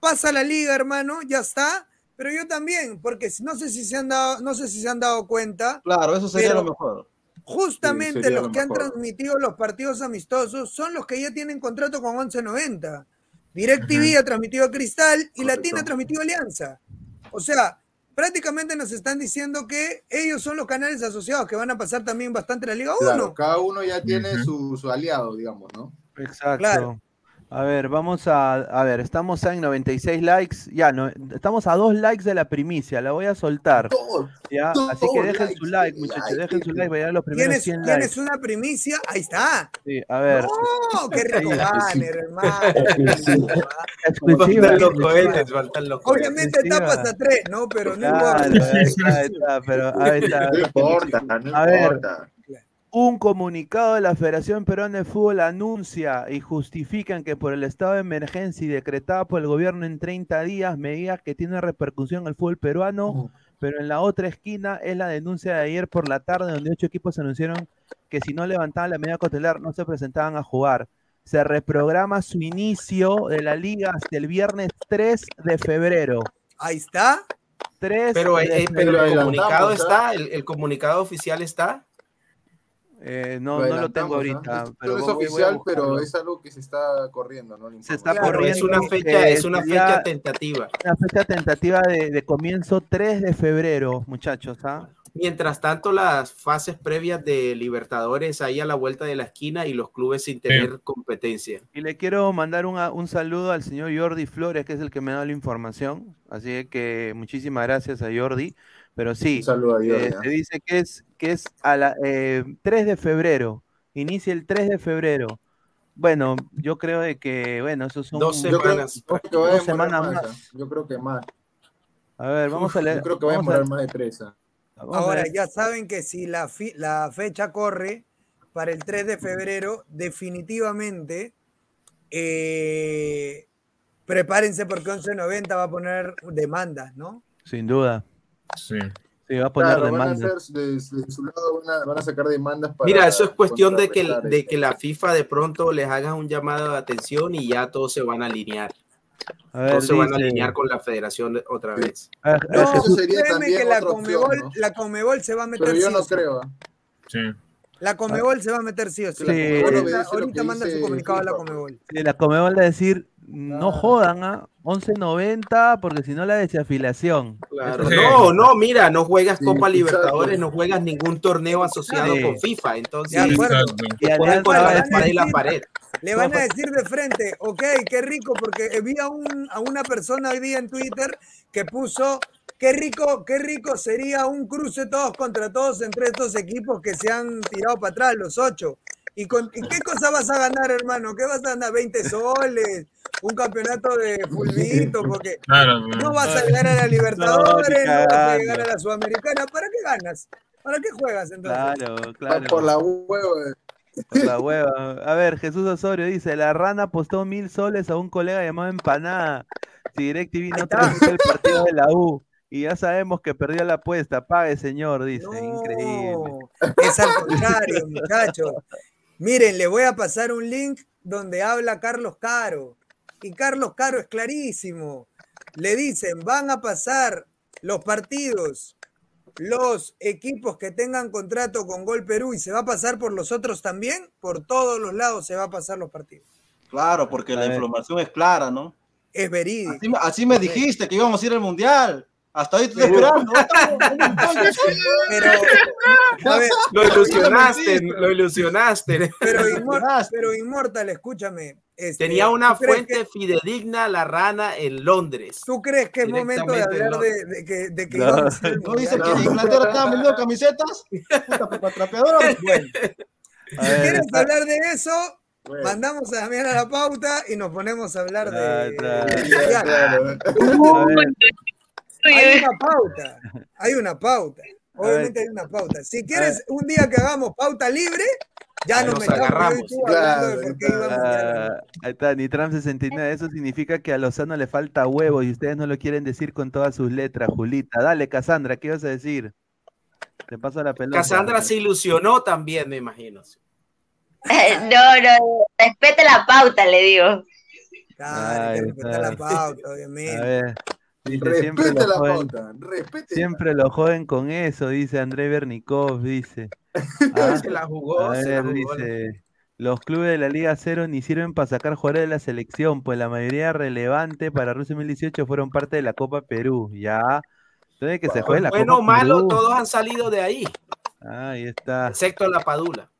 pasa la liga, hermano, ya está. Pero yo también, porque no sé si se han dado, no sé si se han dado cuenta,
claro, eso sería
Pero-
lo mejor.
Justamente los
lo
que han transmitido los partidos amistosos son los que ya tienen contrato con 1190. DirecTV ha transmitido a Cristal y Latina ha transmitido a Alianza. O sea, prácticamente nos están diciendo que ellos son los canales asociados que van a pasar también bastante la Liga 1.
Claro, cada uno ya tiene su, su aliado, digamos, ¿no?
Exacto.
Claro.
A ver, vamos a, a ver, estamos en 96 likes, ya, no, estamos a dos likes de la primicia, la voy a soltar. Ya, así que dejen
likes,
su like, muchachos, dejen su like, vayan los primeros
¿Tienes,
100
tienes
likes.
una primicia? Ahí está.
Sí, a ver.
¡Oh, qué rico banner, hermano!
Exclusiva.
Faltan los cohetes, faltan los cohetes.
Obviamente tapa hasta tres, ¿no? Pero no importa.
ahí está, pero ahí está.
No importa, no
A ver,
importa.
Un comunicado de la Federación Peruana de Fútbol anuncia y justifican que por el estado de emergencia y decretada por el gobierno en 30 días, medidas que tienen repercusión en el fútbol peruano, pero en la otra esquina es la denuncia de ayer por la tarde donde ocho equipos anunciaron que si no levantaban la medida cautelar no se presentaban a jugar. Se reprograma su inicio de la liga hasta el viernes 3 de febrero.
Ahí está.
3
Pero,
de
eh, pero el comunicado está, el, el comunicado oficial está.
Eh, no, no lo tengo ahorita.
Esto
pero
es oficial, pero es algo que se está corriendo, ¿no?
Se está
Claro,
corriendo.
es una fecha,
que
es una fecha tentativa.
Una fecha tentativa de, de comienzo 3 de febrero, muchachos. ¿ah?
Mientras tanto, las fases previas de Libertadores ahí a la vuelta de la esquina y los clubes sin tener competencia.
Y le quiero mandar un, un saludo al señor Jordi Flores, que es el que me ha dado la información. Así que muchísimas gracias a Jordi. Pero sí,
a
eh, se dice que es, que es a la, eh, 3 de febrero. Inicia el 3 de febrero. Bueno, yo creo de que, bueno, esos son
Dos
Yo creo,
semanas.
yo creo a
dos semanas
más.
más.
¿ah? Yo creo que más.
A ver, vamos a leer.
Yo creo que va a
vamos a-
demorar más de
a
Ahora, ya saben que si la, fi- la fecha corre para el 3 de febrero, definitivamente eh, prepárense porque 1190 va a poner demandas, ¿no?
Sin duda.
Sí.
Sí, va a poner
Claro, van a
demandas.
hacer, de, de su lado van a, van a sacar demandas para.
Mira, eso es cuestión de que, de que la FIFA de pronto les haga un llamado de atención y ya todos se van a alinear.
A ver,
Todos se van a alinear con la federación otra vez.
A ver,
No,
eso sería también
que la
otra opción,
Conmebol,
¿no?
la Conmebol se va a meter
Pero yo
sí
no creo. ¿ah?
Sí.
La Conmebol se va a meter sí o sí.
Sí.
Ahorita, manda su comunicado a la.
Sí, la Comebol de decir, no jodan, ¿ah? 11.90, porque si no la desafilación.
Claro.
Sí.
No, no, mira, no juegas
Sí,
Copa
exacto.
Libertadores, no juegas ningún torneo asociado
Sí.
con FIFA, entonces.
Y
ponen
a
la
decir,
espada y la pared.
Le van a decir de frente, ok, qué rico, porque vi a, un, a una persona hoy día en Twitter que puso, qué rico, qué rico sería un cruce todos contra todos entre estos equipos que se han tirado para atrás, los ocho. ¿Y, con, ¿y qué cosa vas a ganar, hermano? ¿Qué vas a ganar? ¿20 soles? ¿Un campeonato de fulbito? Porque
Claro.
no vas a llegar a la Libertadores, no, vas a llegar a la Sudamericana. ¿Para qué ganas? ¿Para qué juegas entonces?
Claro, claro.
Por la hueva.
por la hueva. A ver, Jesús Osorio dice, la rana apostó mil soles a un colega llamado Empanada. Si DirecTV no transmite el partido de la U. Y ya sabemos que perdió la apuesta. Pague, señor, dice. Increíble.
Es al contrario, muchachos. Miren, le voy a pasar un link donde habla Carlos Caro. Y Carlos Caro es clarísimo. Le dicen, van a pasar los partidos, los equipos que tengan contrato con Gol Perú y se va a pasar por los otros también. Por todos los lados se va a pasar los partidos.
Claro, porque la información es clara, ¿no?
Es.
Así, me- así me dijiste que íbamos a ir al mundial. Hasta hoy estoy esperando.
Pero, a ver,
Lo ilusionaste, lo ilusionaste.
pero, Inmor- pero Inmortal, escúchame. este,
Tenía una
¿tú crees
fuente fidedigna, la rana en Londres.
¿Tú crees que es momento de hablar
no.
de, de que, de que
No.
al
¿No dice que en Inglaterra estaban vendiendo camisetas? Puta, trapeadora.
Bueno, si
ver,
quieres
está-
hablar de eso, mandamos a Damián a la pauta y nos ponemos a hablar de.
Claro, claro. A
Hay una pauta. Hay una pauta.
A.
Obviamente hay una pauta. Si quieres un día que hagamos pauta libre, ya
Ahí
nos
nos agarramos.
yo y tú hablando de
Claro,
por qué íbamos a
Ah, ahí está, Nitram 69. Eso significa que a Lozano le falta huevo y ustedes no lo quieren decir con todas sus letras, Julita. Dale, Cassandra, ¿qué ibas a decir? Te paso la pelota.
Cassandra se ilusionó también, me imagino.
No, no, respete la pauta, le digo.
Claro,
Ahí está.
la pauta,
A
obviamente.
ver. Dice, siempre
Respete
lo
la
joden,
pauta. Respete.
siempre lo joden con eso, dice André Bernikov, dice. Ah,
Se la jugó,
a
se la
ver,
jugó.
dice. Los clubes de la Liga Cero ni sirven para sacar jugadores de la selección, pues la mayoría relevante para Rusia 2018 fueron parte de la Copa Perú. Ya. Entonces que se juegue la
Bueno
Copa
malo,
Perú.
todos han salido de ahí,
Ahí está.
excepto la Padula.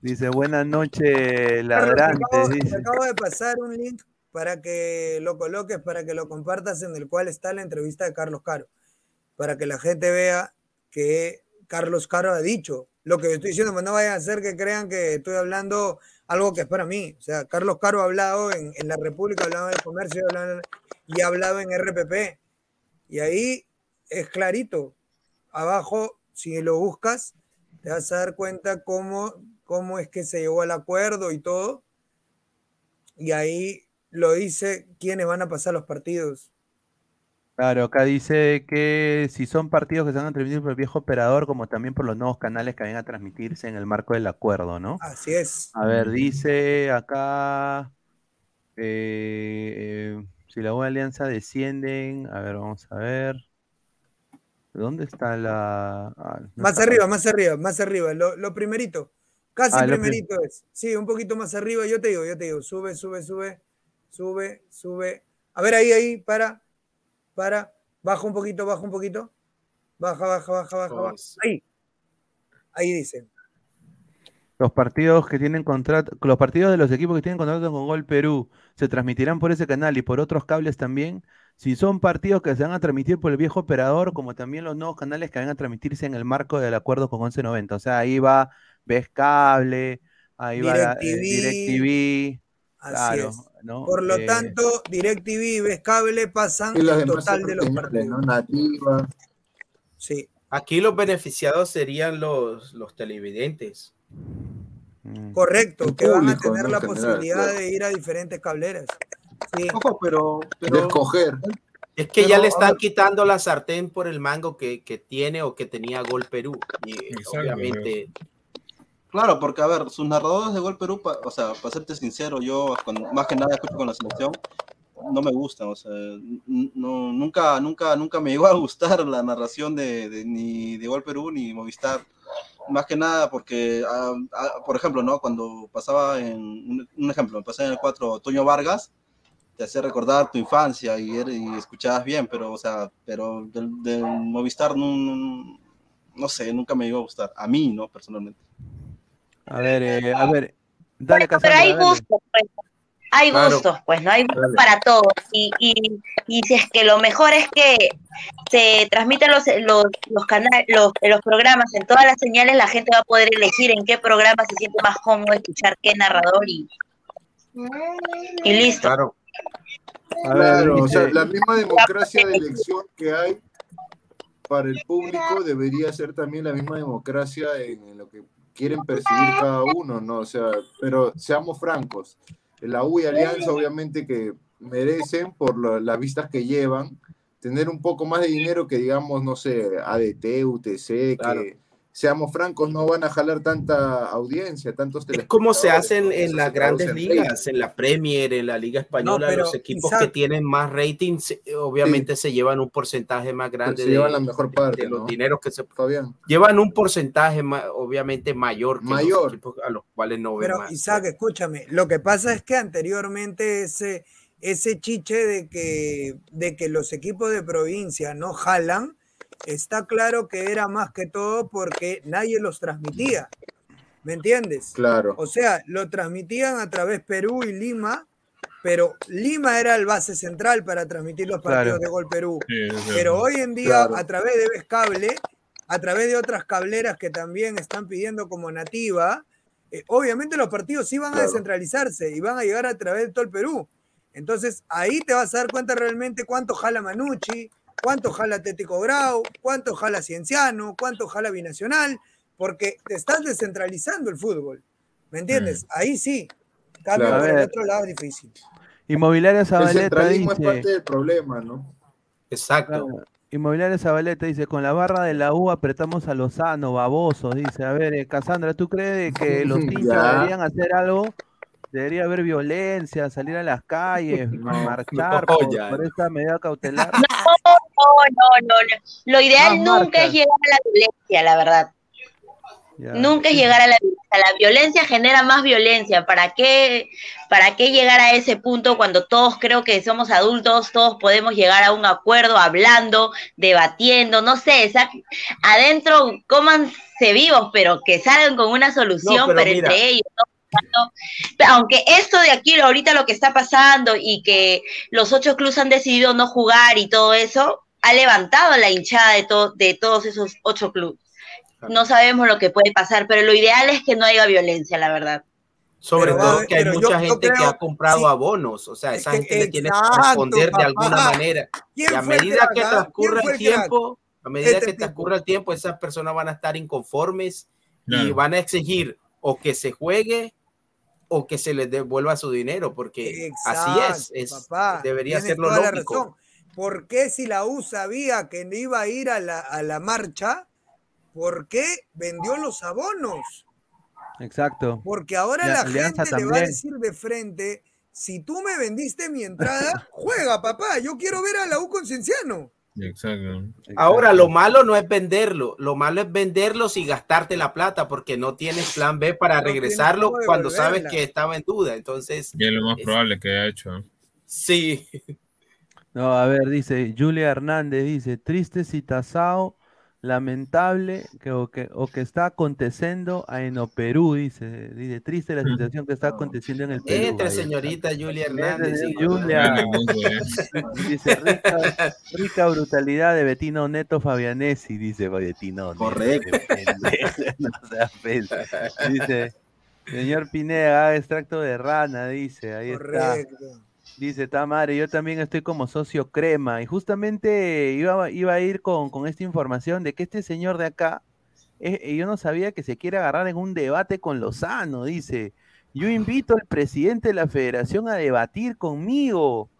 Dice, buenas noches, ladrantes.
acabo, te
Dice.
acabo de pasar un link para que lo coloques, para que lo compartas, en el cual está la entrevista de Carlos Caro, para que la gente vea que Carlos Caro ha dicho lo que yo estoy diciendo, pues no vayan a hacer que crean que estoy hablando algo que es para mí. O sea, Carlos Caro ha hablado en, en la República, ha hablado en el comercio y ha hablado en RPP. Y ahí es clarito. Abajo, si lo buscas, te vas a dar cuenta cómo, cómo es que se llegó al acuerdo y todo. Y ahí lo dice quiénes van a pasar los partidos.
Claro, acá dice que si son partidos que se van a transmitir por el viejo operador, como también por los nuevos canales que vayan a transmitirse en el marco del acuerdo, ¿no?
Así es.
A ver, dice acá eh, eh, si la buena alianza descienden, a ver, vamos a ver. ¿Dónde está la...? ah, no
Más
está-
arriba, más arriba, más arriba. Lo, lo primerito. Casi
Ah, lo
primerito es. Sí, un poquito más arriba. Yo te digo, yo te digo. Sube, sube, sube. Sube, sube. A ver, ahí, ahí, para. Para. Baja un poquito, baja un poquito. Baja, baja, baja, baja. Ahí. Ahí dice.
Los partidos que tienen contrato, los partidos de los equipos que tienen contrato con Gol Perú se transmitirán por ese canal y por otros cables también. Si son partidos que se van a transmitir por el viejo operador, como también los nuevos canales que van a transmitirse en el marco del acuerdo con 1190. O sea, ahí va Ves Cable, ahí va la- eh,
DirecTV. Así
Claro,
es.
¿no?
Por lo
Eh,
tanto, DirecTV y Ves Cable pasan
Y
el total de los partidos.
¿no? Nativa.
Sí.
Aquí los beneficiados serían los, los televidentes.
mm.
Correcto, que van a tener
¿no?
la
general,
posibilidad
claro.
de ir a diferentes cableras. Sí.
Ojo, pero,
De escoger.
Es que ya le están quitando la sartén por el mango que, que tiene o que tenía Gol Perú. Y obviamente.
Claro, porque a ver, sus narradores de Gol Perú, pa- o sea, para serte sincero, yo cuando- más que nada escucho con la selección, no me gustan, o sea, no, nunca, nunca, nunca me llegó a gustar la narración de, de- ni de Gol Perú ni Movistar. Más que nada porque, ah, ah, por ejemplo, ¿no? Cuando pasaba en, un, un ejemplo, pasaba en el 4 Toño Vargas, te hacía recordar tu infancia y, y escuchabas bien, pero, o sea, pero del Movistar no, no, no sé, nunca me llegó a gustar, a mí, ¿no? Personalmente.
A ver, eh, a ver, dale,
Pero
Cassandra,
hay
dale.
gustos, pues. Hay
Claro.
gustos, pues, ¿no? Hay gustos
Dale.
para todos. Y, y, y si es que lo mejor es que se transmiten los, los, los, canales, los, los programas en todas las señales, la gente va a poder elegir en qué programa se siente más cómodo escuchar qué narrador y, y listo.
Claro.
A ver,
Claro, o sea, la misma democracia de elección que hay para el público debería ser también la misma democracia en, en lo que quieren percibir cada uno, ¿no? O sea, pero seamos francos, la U y Alianza obviamente que merecen por lo- las vistas que llevan tener un poco más de dinero que digamos, no sé, ADT, UTC, que seamos francos, no van a jalar tanta audiencia, tantos
Es como se hace en, las grandes ligas,
rating.
en la Premier, en la Liga Española, los equipos
Isaac-
que tienen más ratings, eh, obviamente se llevan un porcentaje más grande
se
de,
llevan la mejor parte,
de los
¿no?
dineros que se
Fabián.
llevan un porcentaje ma- obviamente mayor que
Mayor.
los equipos a los cuales no ven
Pero
más.
Isaac, escúchame, lo que pasa es que anteriormente ese, ese chiche de que, de que los equipos de provincia no jalan, está claro que era más que todo porque nadie los transmitía. ¿Me entiendes?
Claro.
O sea, lo transmitían a través Perú y Lima, pero Lima era el base central para transmitir los partidos
Claro.
de Gol Perú.
Sí,
Pero hoy en día,
Claro.
a través de Ves Cable, a través de otras cableras que también están pidiendo como nativa, eh, obviamente los partidos sí van a descentralizarse y van a llegar a través de todo el Perú. Entonces ahí te vas a dar cuenta realmente cuánto jala Manucci, cuánto jala Atlético Grau, cuánto jala Cienciano, cuánto jala Binacional, porque te estás descentralizando el fútbol. ¿Me entiendes? Ahí sí. Cambio
Claro.
por
A
el
ver.
otro lado es difícil.
Inmobiliaria
El
Zabaleta
centralismo es parte del problema, ¿no?
Exacto.
Inmobiliaria Zabaleta dice, con la barra de la U apretamos a Lozano, babosos, dice. A ver, eh, Cassandra, ¿tú crees que los hinchas
Ya.
deberían hacer algo? Debería haber violencia, salir a las calles, marchar
no,
por, por esta medida cautelar.
No, no, no, no. Lo ideal
Más
nunca
marcas.
es llegar a la violencia, la verdad.
Ya.
Nunca es llegar a la violencia. La violencia genera más violencia. ¿Para qué, ¿Para qué llegar a ese punto cuando todos creo que somos adultos, todos podemos llegar a un acuerdo hablando, debatiendo, no sé, sa- adentro cómanse vivos, pero que salgan con una solución,
No, pero
pero,
mira.
entre ellos. ¿no? Pero aunque esto de aquí, ahorita lo que está pasando y que los ocho clubes han decidido no jugar y todo eso, ha levantado la hinchada de, to- de todos esos ocho clubes. No sabemos lo que puede pasar, pero lo ideal es que no haya violencia, la verdad.
Sobre
Pero,
todo que hay
yo-
mucha
yo
gente que
creo-
ha comprado
sí.
abonos, o sea, esa
que-
gente le tiene que responder de alguna
papá.
manera.
¿Quién
Y a medida que transcurra
¿Quién fue
el tiempo, a medida
Este
que transcurra el tiempo, esas personas van a estar inconformes y
Claro.
van a exigir o que se juegue o que se les devuelva su dinero, porque así es, es
papá,
debería ser lo lógico.
razón. ¿Por qué si la U sabía que no iba a ir a la, a la marcha, por qué vendió los abonos?
Exacto.
Porque ahora
La
gente le va a
también.
decir de frente, si tú me vendiste mi entrada, juega, papá, yo quiero ver a la U con Cienciano.
Exacto.
Ahora, lo malo no es venderlo, lo malo es venderlos y gastarte la plata porque no tienes plan B para
No
regresarlo cuando sabes que estaba en duda. Entonces,
Y es lo más
es-
probable que haya hecho.
sí.
No, a ver, dice Julia Hernández, dice, triste citazao, lamentable que o que, o que está aconteciendo en o Perú, dice, dice, triste la situación que está aconteciendo en el Perú.
Entre
Ahí está.
señorita Julia Hernández.
sí, Julia, dice, rica, rica brutalidad de Betino Neto Fabianesi, dice Betino Neto.
Correcto.
Dice, señor Pineda, haga extracto de rana, dice, ahí está. Dice, ta madre, yo también estoy como socio crema. Y justamente iba, iba a ir con, con esta información de que este señor de acá, eh, eh, yo no sabía que se quiere agarrar en un debate con Lozano. Dice, yo invito al presidente de la federación a debatir conmigo,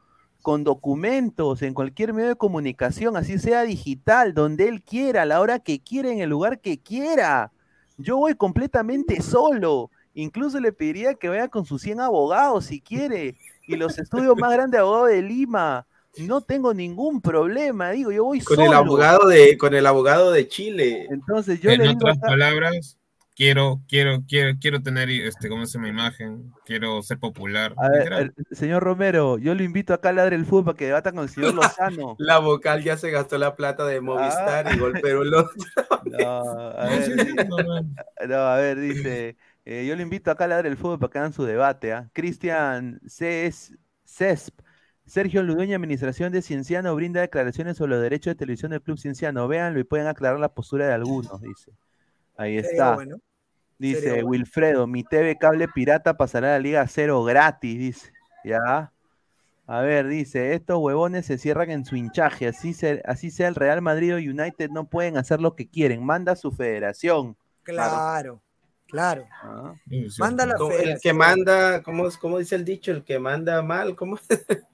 con documentos, en cualquier medio de comunicación, así sea digital, donde él quiera, a la hora que quiera, en el lugar que quiera. Yo voy completamente solo. Incluso le pediría que vaya con sus 100 abogados si quiere. Y los estudios más grandes de abogados de Lima. No tengo ningún problema, digo, yo voy
Con
solo.
el abogado de, con el abogado de Chile.
Entonces yo
en
le digo
otras
acá-
palabras, quiero, quiero, quiero, quiero tener este, ¿cómo se llama? imagen, quiero ser popular.
A ver,
literal.
el- señor Romero, yo lo invito acá a ladre el fútbol para que debata con el señor Lozano.
La vocal ya se gastó la plata de Movistar y Gol Perú lo-
No, a ver, di- no, a ver, dice, eh, yo lo invito acá a ladre el fútbol para que hagan su debate, ¿ah? Cristian Ces- Cesp, Sergio Ludueña, Administración de Cienciano, brinda declaraciones sobre los derechos de televisión del Club Cienciano. Véanlo y pueden aclarar la postura de algunos, dice. Ahí está.
bueno.
Dice
Sería bueno.
Wilfredo, mi TV cable pirata pasará a la Liga Cero gratis, dice. Ya. A ver, dice, estos huevones se cierran en su hinchaje, así, se- así sea el Real Madrid o United, no pueden hacer lo que quieren, manda su federación.
Claro, claro.
Ah.
Manda la
Como El que manda, ¿cómo, es- cómo dice el dicho? El que manda mal, ¿cómo?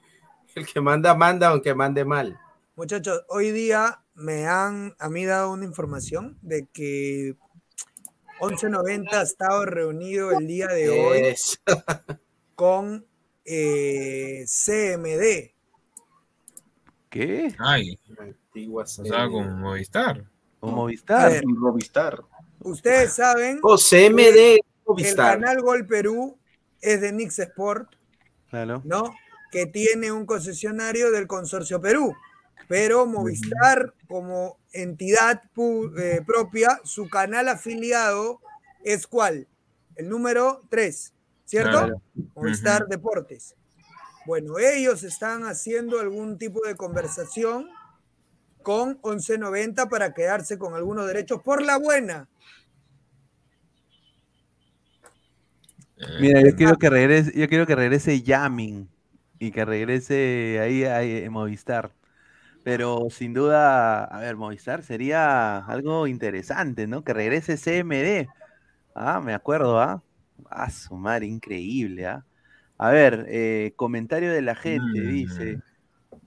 El que manda, manda, aunque mande mal.
Muchachos, hoy día me han a mí dado una información de que 1190 ha estado reunido el día de hoy
Eso.
con eh, CMD.
¿Qué?
Ay,
Antiguas.
o sea, con Movistar.
O
A
Movistar.
Movistar.
Ustedes saben
O CMD
que el canal Gol Perú es de Nix Sport,
Claro.
¿no? Que tiene un concesionario del Consorcio Perú. Pero Movistar, como entidad eh, propia, su canal afiliado es cuál? El número 3, ¿cierto?
Claro.
Movistar. Deportes. Bueno, ellos están haciendo algún tipo de conversación con 1190 para quedarse con algunos derechos por la buena.
Mira, yo quiero que regrese, yo quiero que regrese Yamin y que regrese ahí, ahí en Movistar. Pero sin duda, a ver, Movistar sería algo interesante, ¿no? Que regrese CMD. Ah, me acuerdo, ¿ah? Ah, su madre, increíble, ¿ah? A ver, eh, comentario de la gente, dice.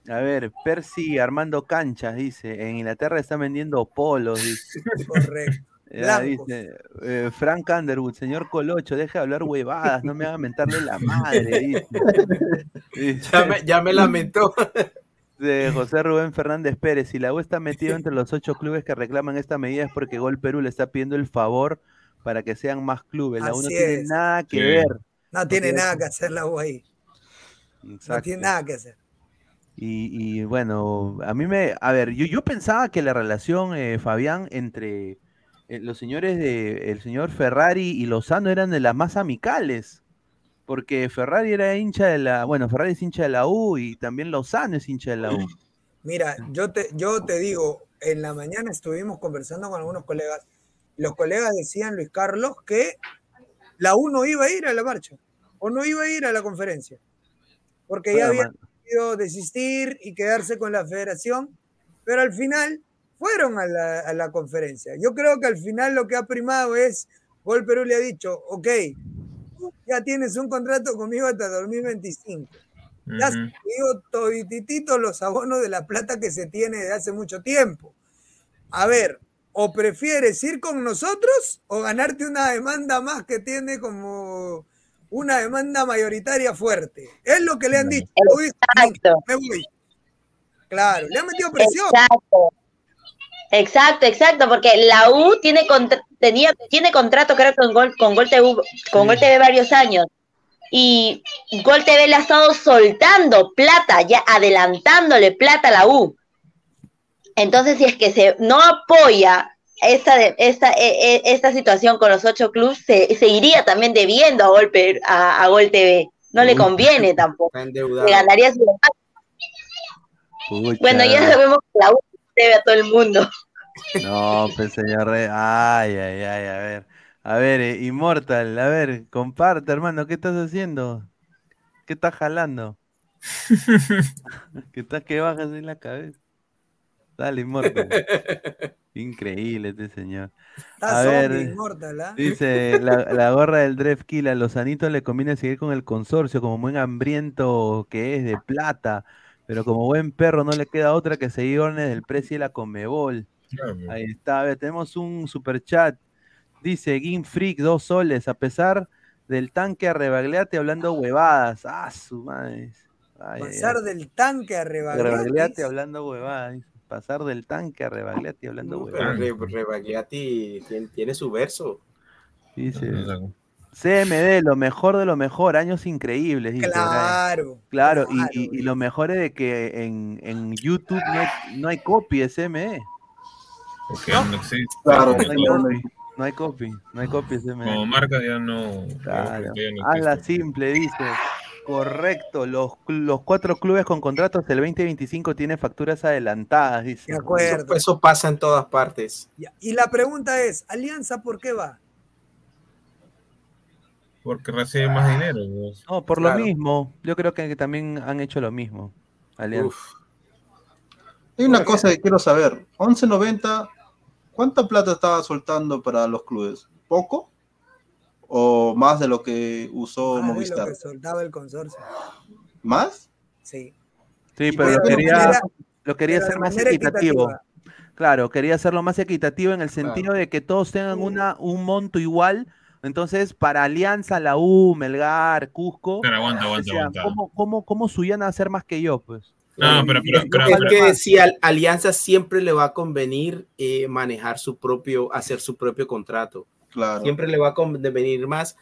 A ver, Percy Armando Canchas, dice. En Inglaterra están vendiendo polos, dice.
Correcto.
Ya, dice, eh, Frank Underwood, señor Colocho, deja de hablar huevadas, no me haga mentarle la madre, dice. Dice-
Ya me, ya me lamentó.
de José Rubén Fernández Pérez, si la U está metido entre los ocho clubes que reclaman esta medida es porque Gol Perú le está pidiendo el favor para que sean más clubes. La U no
Así
tiene
es.
nada que
Sí.
ver.
No tiene nada que hacer la U ahí. No tiene nada que hacer.
Y, y, bueno, a mí me, a ver, yo, yo pensaba que la relación, eh, Fabián, entre eh, los señores de, el señor Ferrari y Lozano eran de las más amicales, porque Ferrari era hincha de la, bueno, Ferrari es hincha de la U y también Lozano es hincha de la U.
Mira, yo te, yo te digo, en la mañana estuvimos conversando con algunos colegas. Los colegas decían, Luis Carlos, que la U no iba a ir a la marcha o no iba a ir a la conferencia, porque ya
man.
Desistir y quedarse con la federación, pero al final fueron a la, a la conferencia. Yo creo que al final lo que ha primado es, Gol Perú le ha dicho, ok, tú ya tienes un contrato conmigo hasta 2025. Ya has digo todititito los abonos de la plata que se tiene de hace mucho tiempo. A ver, o prefieres ir con nosotros o ganarte una demanda más que tiene como una demanda mayoritaria fuerte. Es lo que le han dicho. Me voy. Claro, le han metido presión.
Exacto. Exacto, exacto, porque la U tiene contra- tenía, tiene contrato creo con Gol, con Gol TV, con Gol TV varios años. Y Gol TV le ha estado soltando plata, ya adelantándole plata a la U. Entonces, si es que se no apoya esta, de- esta, e- e- esta situación con los ocho clubes, se, se iría también debiendo a Gol, a, a Gol TV. No le conviene tampoco. Le ganaría su Bueno, ya sabemos que la U debe a todo el mundo.
No, pues señor Rey. Ay, ay, ay, a ver. A ver, eh, Immortal, a ver, comparte, hermano, ¿qué estás haciendo? ¿Qué estás jalando? ¿Qué estás que bajas en la cabeza? Dale, Immortal. Increíble este señor.
Está
A ver,
zombie, Immortal, ¿ah?
dice la, la gorra del Dref Kill, a los anitos le conviene seguir con el consorcio, como buen hambriento que es de plata, pero como buen perro no le queda otra que seguir órdenes del precio y la Comebol. Ahí está, a ver, tenemos un super chat. Dice Game Freak, dos soles, a pesar del tanque a Rebagliati hablando huevadas. Ah, su madre. Ay,
Pasar
ay.
del tanque a. Rebagliati
hablando huevadas. Pasar del tanque a Rebagliati hablando
Pero
huevadas.
Re- Rebagliati tiene, tiene su verso.
Dice CMD, lo mejor de lo mejor, años increíbles. Dice.
Claro.
Claro, y, y- y lo mejor es de que en, en YouTube no hay, no hay copy de CME.
Porque no existe.
Claro,
no, hay copy, no hay copy, no hay copy de CME.
Como marca ya no.
Claro.
ya no
Hazla simple, dice. Correcto, los, los cuatro clubes con contratos del 2025 tienen facturas adelantadas, dice.
De acuerdo.
Eso, eso pasa en todas partes.
Ya, Y la pregunta es, ¿Alianza por qué va?
Porque recibe más dinero. pues.
No, por
Claro.
lo mismo, yo creo que, que también han hecho lo mismo. Alianza.
Hay una cosa que quiero saber. 11.90, ¿cuánta plata estaba soltando para los clubes? ¿Poco? ¿O más de lo que usó
Más de lo
Movistar?
que soltaba el consorcio.
¿Más?
Sí.
Sí, pero lo quería,
manera-
lo quería hacer más equitativo.
equitativa.
Claro, quería hacerlo más equitativo en el sentido de que todos tengan una, un monto igual. Entonces, para Alianza, la U, Melgar, Cusco,
Pero aguanta, aguanta,
decían,
aguanta.
¿cómo, cómo, cómo Suyana va a hacer más que yo? Pues.
No, pero, pero, pero,
es
pero-
que si al- Alianza siempre le va a convenir eh, manejar su propio, hacer su propio contrato.
Claro.
Siempre le va a convenir más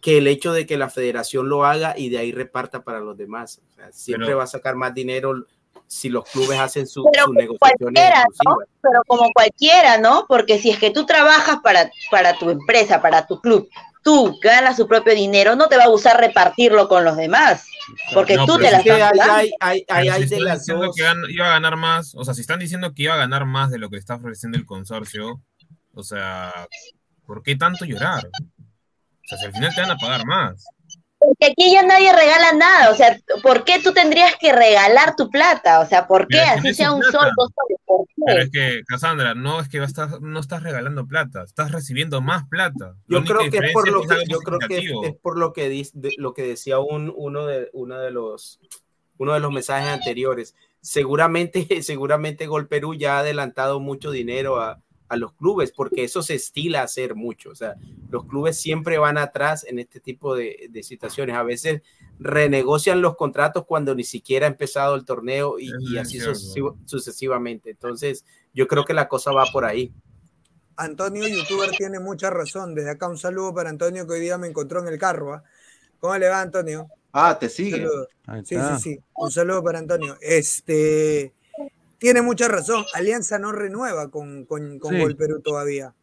que el hecho de que la federación lo haga y de ahí reparta para los demás. O sea, siempre
Pero-
va a sacar más dinero si los clubes hacen su,
Pero
sus
como
negociaciones.
Pero como cualquiera, ¿no? Porque si es que tú trabajas para, para tu empresa, para tu club, tú ganas tu propio dinero, no te va a gustar repartirlo con los demás. Porque
No,
tú te la
es que
estás
hay- hay- hay-
Pero
hay-
si
hay de
están
las
diciendo
dos.
que gan- iba a ganar más, o sea, si están diciendo que iba a ganar más de lo que está ofreciendo el consorcio, o sea, ¿por qué tanto llorar? O sea, si al final te van a pagar más.
Porque aquí ya nadie regala nada. O sea, ¿por qué tú tendrías que regalar tu plata? O sea, ¿por qué?
Pero
Así sea un
plata.
sol, dos soles. ¿Por
Pero es que, Cassandra, no es que estás, no estás regalando plata, estás recibiendo más plata. La
Yo creo que es por lo que yo creo que es, por lo que dis- de- lo que decía un, uno de uno de los uno de los mensajes anteriores. Seguramente seguramente Gol Perú ya ha adelantado mucho dinero a, a los clubes porque eso se estila hacer mucho. O sea, los clubes siempre van atrás en este tipo de, de situaciones. A veces renegocian los contratos cuando ni siquiera ha empezado el torneo y, y así sucesivo- sucesivamente. Entonces, yo creo que la cosa va por ahí.
Antonio, youtuber, tiene mucha razón. Desde acá un saludo para Antonio que hoy día me encontró en el carro. ¿ah? ¿Cómo le va, Antonio?
Ah, te sigue.
Sí, sí, sí. Un saludo para Antonio. Este tiene mucha razón. Alianza no renueva con, con, con
Sí.
Gol Perú todavía.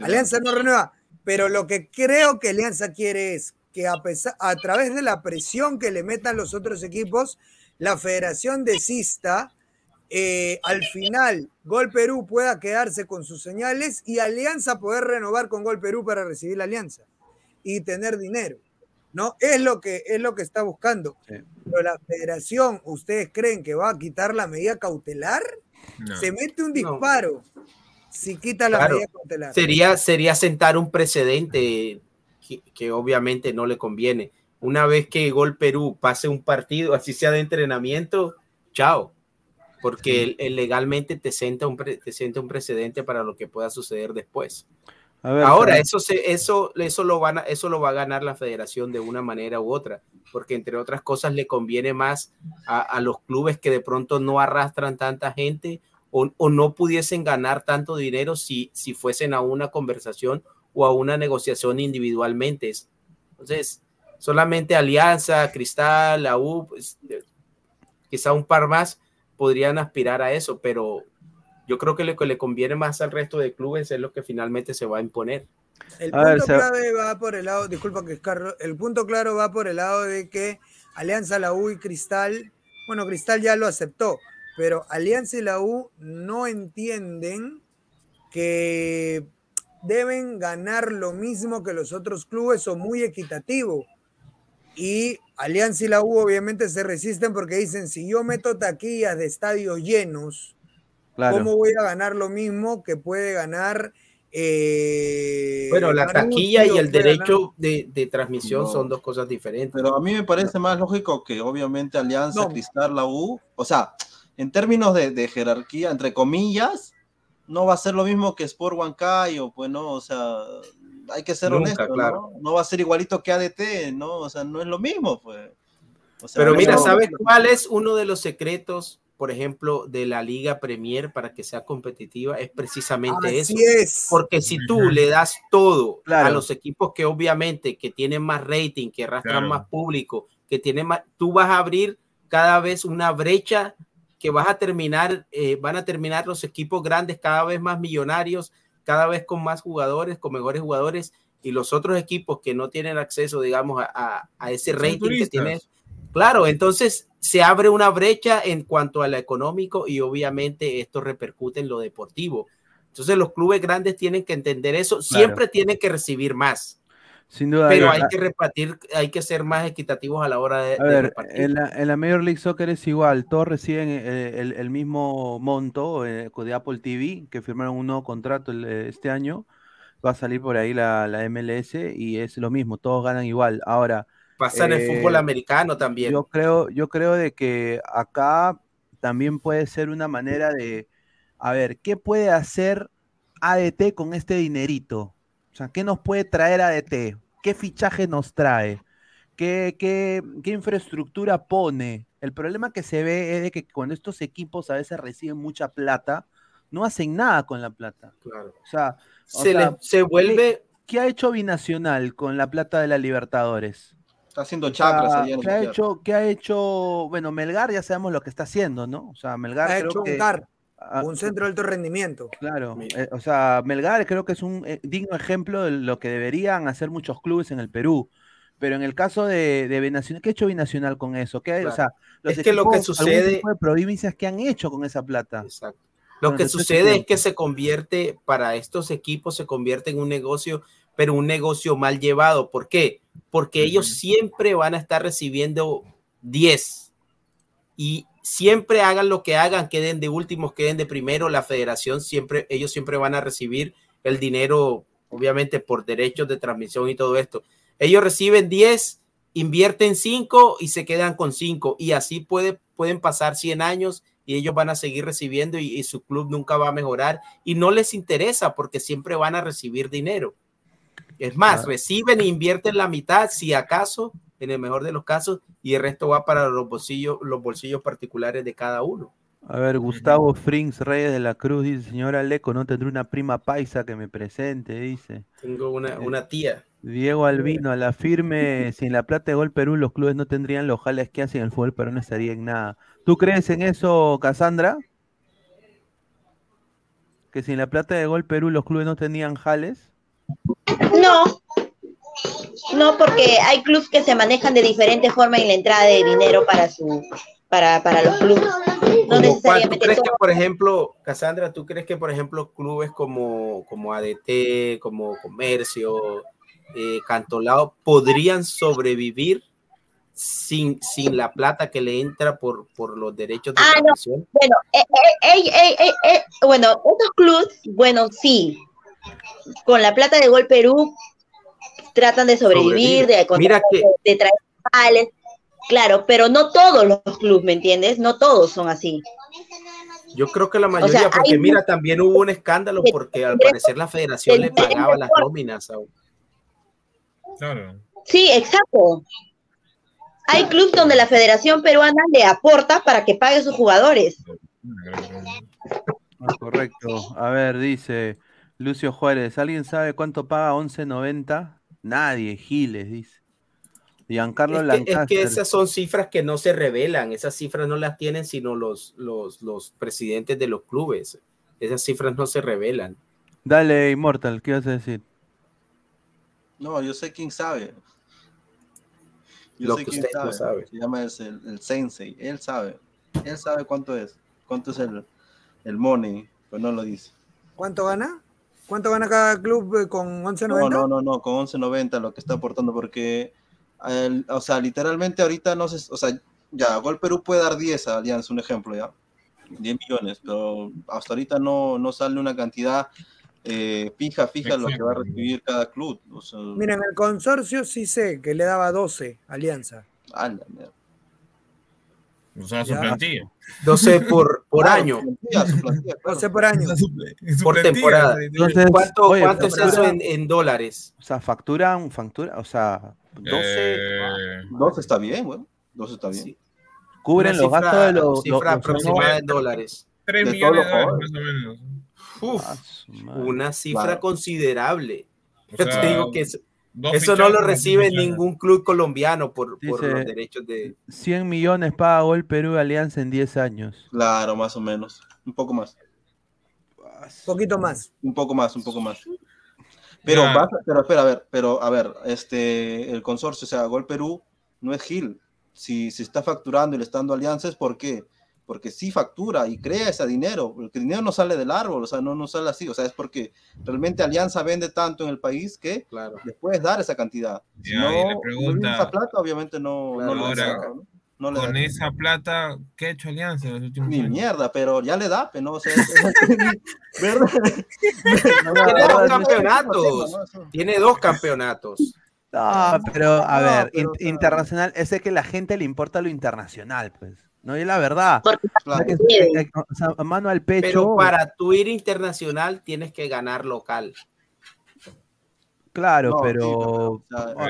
Alianza no renueva. Pero lo que creo que Alianza quiere es que a, pesar, a través de la presión que le metan los otros equipos, la federación desista. eh, al final, Gol Perú pueda quedarse con sus señales y Alianza poder renovar con Gol Perú para recibir la alianza y tener dinero. ¿No? Es lo que, es lo que está buscando. Pero la federación, ¿ustedes creen que va a quitar la medida cautelar?
No.
Se mete un disparo si quita la
Claro.
medida cautelar.
Sería, sería sentar un precedente que, que obviamente no le conviene. Una vez que Gol Perú pase un partido, así sea de entrenamiento, chao. Porque el- el legalmente te sienta, un pre- te sienta un precedente para lo que pueda suceder después.
A ver,
Ahora, eso, se, eso, eso, lo van a, eso lo va a ganar la federación de una manera u otra, porque entre otras cosas le conviene más a, a los clubes que de pronto no arrastran tanta gente o, o no pudiesen ganar tanto dinero si, si fuesen a una conversación o a una negociación individualmente. Entonces, solamente Alianza, Cristal, la U, pues, eh, quizá un par más podrían aspirar a eso, pero yo creo que lo que le conviene más al resto de clubes es lo que finalmente se va a imponer.
El
A ver,
punto
se-
clave va por el lado, disculpa que es Carlos, el punto claro va por el lado de que Alianza, la U y Cristal, bueno, Cristal ya lo aceptó, pero Alianza y la U no entienden que deben ganar lo mismo que los otros clubes o muy equitativo. Y Alianza y la U obviamente se resisten porque dicen, si yo meto taquillas de estadios llenos,
Claro.
¿cómo voy a ganar lo mismo que puede ganar? eh,
Bueno, la taquilla y el derecho de, de transmisión
No.
son dos cosas diferentes.
Pero a mí me parece más lógico que obviamente Alianza,
No.
Cristal, la U, o sea, en términos de, de jerarquía, entre comillas, no va a ser lo mismo que Sport Huancayo, pues no, o sea, hay que ser
Nunca,
honesto,
claro.
¿no? No va a ser igualito que ADT, ¿no? O sea, no es lo mismo, pues. O sea,
Pero mira, ¿sabes cuál es uno de los secretos, por ejemplo, de la Liga Premier para que sea competitiva? Es precisamente
Así
eso.
es.
Porque si tú le das todo
Claro.
a los equipos que obviamente que tienen más rating, que arrastran
Claro.
más público, que tienen más, tú vas a abrir cada vez una brecha que vas a terminar, eh, van a terminar los equipos grandes cada vez más millonarios, cada vez con más jugadores, con mejores jugadores, y los otros equipos que no tienen acceso, digamos, a, a- a ese rating que
turistas.
tiene. Claro, entonces se abre una brecha en cuanto a lo económico y obviamente esto repercute en lo deportivo. Entonces los clubes grandes tienen que entender eso, siempre tienen que recibir más,
Sin duda.
pero hay que repartir, hay que ser más equitativos a la hora de,
A
de
ver,
repartir.
en la, en la Major League Soccer es igual, todos reciben eh, el, el mismo monto eh, de Apple TV, que firmaron un nuevo contrato el, eh, este año, va a salir por ahí la, la MLS y es lo mismo, todos ganan igual. Ahora,
Pasa en el fútbol
eh,
americano también.
yo creo, yo creo de que acá también puede ser una manera de, a ver, ¿qué puede hacer ADT con este dinerito? O sea, ¿qué nos puede traer ADT? ¿Qué fichaje nos trae? ¿Qué, qué, qué infraestructura pone? El problema que se ve es de que cuando estos equipos a veces reciben mucha plata, no hacen nada con la plata.
Claro.
O sea, o
Se,
sea,
le- se vuelve,
¿qué, qué ha hecho Binacional con la plata de la Libertadores?
Está haciendo
O sea,
chakras allá
¿qué ha hecho, qué ha hecho? Bueno, Melgar ya sabemos lo que está haciendo, ¿no? O sea, Melgar
Ha
creo
hecho un CAR,
ah,
un centro de alto rendimiento.
Claro, eh, o sea, Melgar creo que es un eh, digno ejemplo de lo que deberían hacer muchos clubes en el Perú. Pero en el caso de, de Binacional, ¿qué ha hecho Binacional con eso? ¿Qué, o sea, los
Es que lo que sucede-
tipo de provincias que han hecho con esa plata.
Exacto. Lo que sucede es que se convierte, para estos equipos se convierte en un negocio, pero un negocio mal llevado. ¿Por qué? Porque ellos siempre van a estar recibiendo 10 y siempre hagan lo que hagan, queden de últimos, queden de primero, la federación siempre, ellos siempre van a recibir el dinero, obviamente por derechos de transmisión y todo esto. Ellos reciben 10, invierten 5 y se quedan con 5 y así puede, pueden pasar 100 años y ellos van a seguir recibiendo y, y su club nunca va a mejorar y no les interesa porque siempre van a recibir dinero. Es más,
Claro.
reciben e invierten la mitad, si acaso, en el mejor de los casos, y el resto va para los bolsillos, los bolsillos particulares de cada uno.
A ver, Gustavo Frings Reyes de la Cruz dice, señora Leco, no tendré una prima paisa que me presente, dice.
Tengo una, una tía.
Diego Albino, a la firme, sin la plata de Gol Perú, los clubes no tendrían los jales que hacen, el fútbol pero no estaría en nada. ¿Tú crees en eso, Cassandra? ¿Que sin la plata de Gol Perú los clubes no tenían jales?
No, no, porque hay clubes que se manejan de diferente forma en la entrada de dinero para su para, para los clubes. No
¿Tú crees que, por ejemplo, Cassandra, tú crees que, por ejemplo, clubes como, como ADT, como Comercio, eh, Cantolao, podrían sobrevivir sin, sin la plata que le entra por, por los derechos de
Ah, no. Bueno, eh, eh, ey, ey, bueno, estos clubes, bueno, sí, con la plata de Gol Perú tratan de sobrevivir,
Sobrevivir.
de,
Mira que-
de traer claro, pero no todos los clubes, ¿me entiendes? No todos son así.
Yo creo que la mayoría,
sea,
porque
hay
mira, también hubo un escándalo porque al parecer la federación le pagaba las nóminas. a-
Claro.
Sí, exacto. Hay clubes donde la Federación Peruana le aporta para que pague sus jugadores.
Ah, correcto. A ver, dice Lucio Juárez, ¿alguien sabe cuánto paga 11.90? Nadie, Giles, dice. Giancarlo
Es que, es que esas son cifras que no se revelan, esas cifras no las tienen sino los, los, los presidentes de los clubes. Esas cifras no se revelan.
Dale, Immortal, ¿qué vas a decir?
No, yo sé quién sabe. Yo
Lo
sé
que
quién
usted no
sabe.
sabe.
Se llama es el, el Sensei. Él sabe. Él sabe cuánto es. Cuánto es el, el money, pero no lo dice.
¿Cuánto gana? ¿Cuánto gana cada club eh, con 11.90?
No, no, no, no, con 11.90 lo que está aportando, porque, el- o sea, literalmente ahorita no se, o sea, ya, Gol Perú puede dar 10 a Alianza, un ejemplo, ya, 10 millones, pero hasta ahorita no, no sale una cantidad eh, fija, fija lo que va a recibir cada club. O sea,
Mira, en el consorcio sí sé que le daba 12 Alianza.
a la mierda.
O sea, su
Ya.
plantilla.
12 por, por
Claro,
año,
su plantilla, su plantilla, claro.
12 por año.
por temporada.
Entonces,
¿Cuánto,
oye,
cuánto es eso
facturan-
en, en dólares?
O sea, facturan, factura, o sea, 12,
Eh,
12 está bien, bueno, 12 está bien.
cubren
Una
los
cifra-
gastos de los...
cifra
los- los-
aproximada en dólares.
3
de
millones de
los
dólares más o menos.
Uf,
Ah, su
una cifra
Claro.
considerable.
O
Yo te
sea,
digo que eso,
dos
eso no lo recibe ningún club colombiano por, por los derechos de...
100 millones paga Gol Perú y Alianza en 10 años.
Claro, más o menos, un poco más.
poquito más.
Un poco más, un poco más. Pero, vas a- pero espera, a ver, pero a ver, este, el consorcio, o sea, Gol Perú no es Gil. Si se está facturando y le está dando alianzas, ¿por qué? Porque sí factura y crea ese dinero. porque El dinero no sale del árbol, o sea, no, no sale así. O sea, es porque realmente Alianza vende tanto en el país que
Claro.
le puedes dar esa cantidad. Si
Ya,
no, no
pregunta-
esa plata, obviamente no, no le da
Ahora,
nada, ¿no? No le da
Con esa plata, ¿qué ha hecho Alianza en los últimos
ni
años?
mierda, pero ya le da, pero no, o sea, es-.
Tiene dos
es-
campeonatos. Tiene dos campeonatos.
No, pero a
no,
ver,
pero,
in- internacional, ese que la gente le importa lo internacional, pues. No, es la verdad. Que- o sea, mano al pecho.
Pero para tu ir internacional tienes que ganar local.
Claro,
No,
pero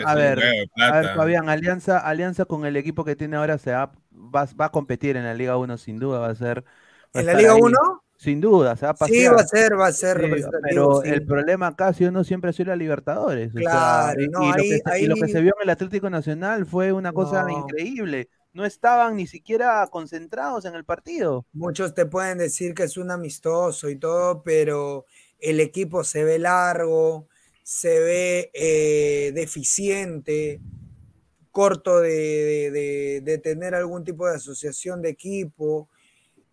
a- ver, a ver. Fabián, Alianza, Alianza con el equipo que tiene ahora se va, va, va a competir en la Liga 1 sin duda, va a ser. va a
¿En la Liga
ahí.
1?
Sin duda, se va a pasear.
Sí, va a ser, va a ser
Sí, pero
sí.
el problema acá si uno siempre ha sido la Libertadores. o sea,
Claro,
y, y lo
ahí-
que se, y lo que
ahí-
se vio en el Atlético Nacional fue una cosa
No.
increíble. No estaban ni siquiera concentrados en el partido.
Muchos te pueden decir que es un amistoso y todo, pero el equipo se ve largo, se ve eh, deficiente, corto de, de- de- tener algún tipo de asociación de equipo.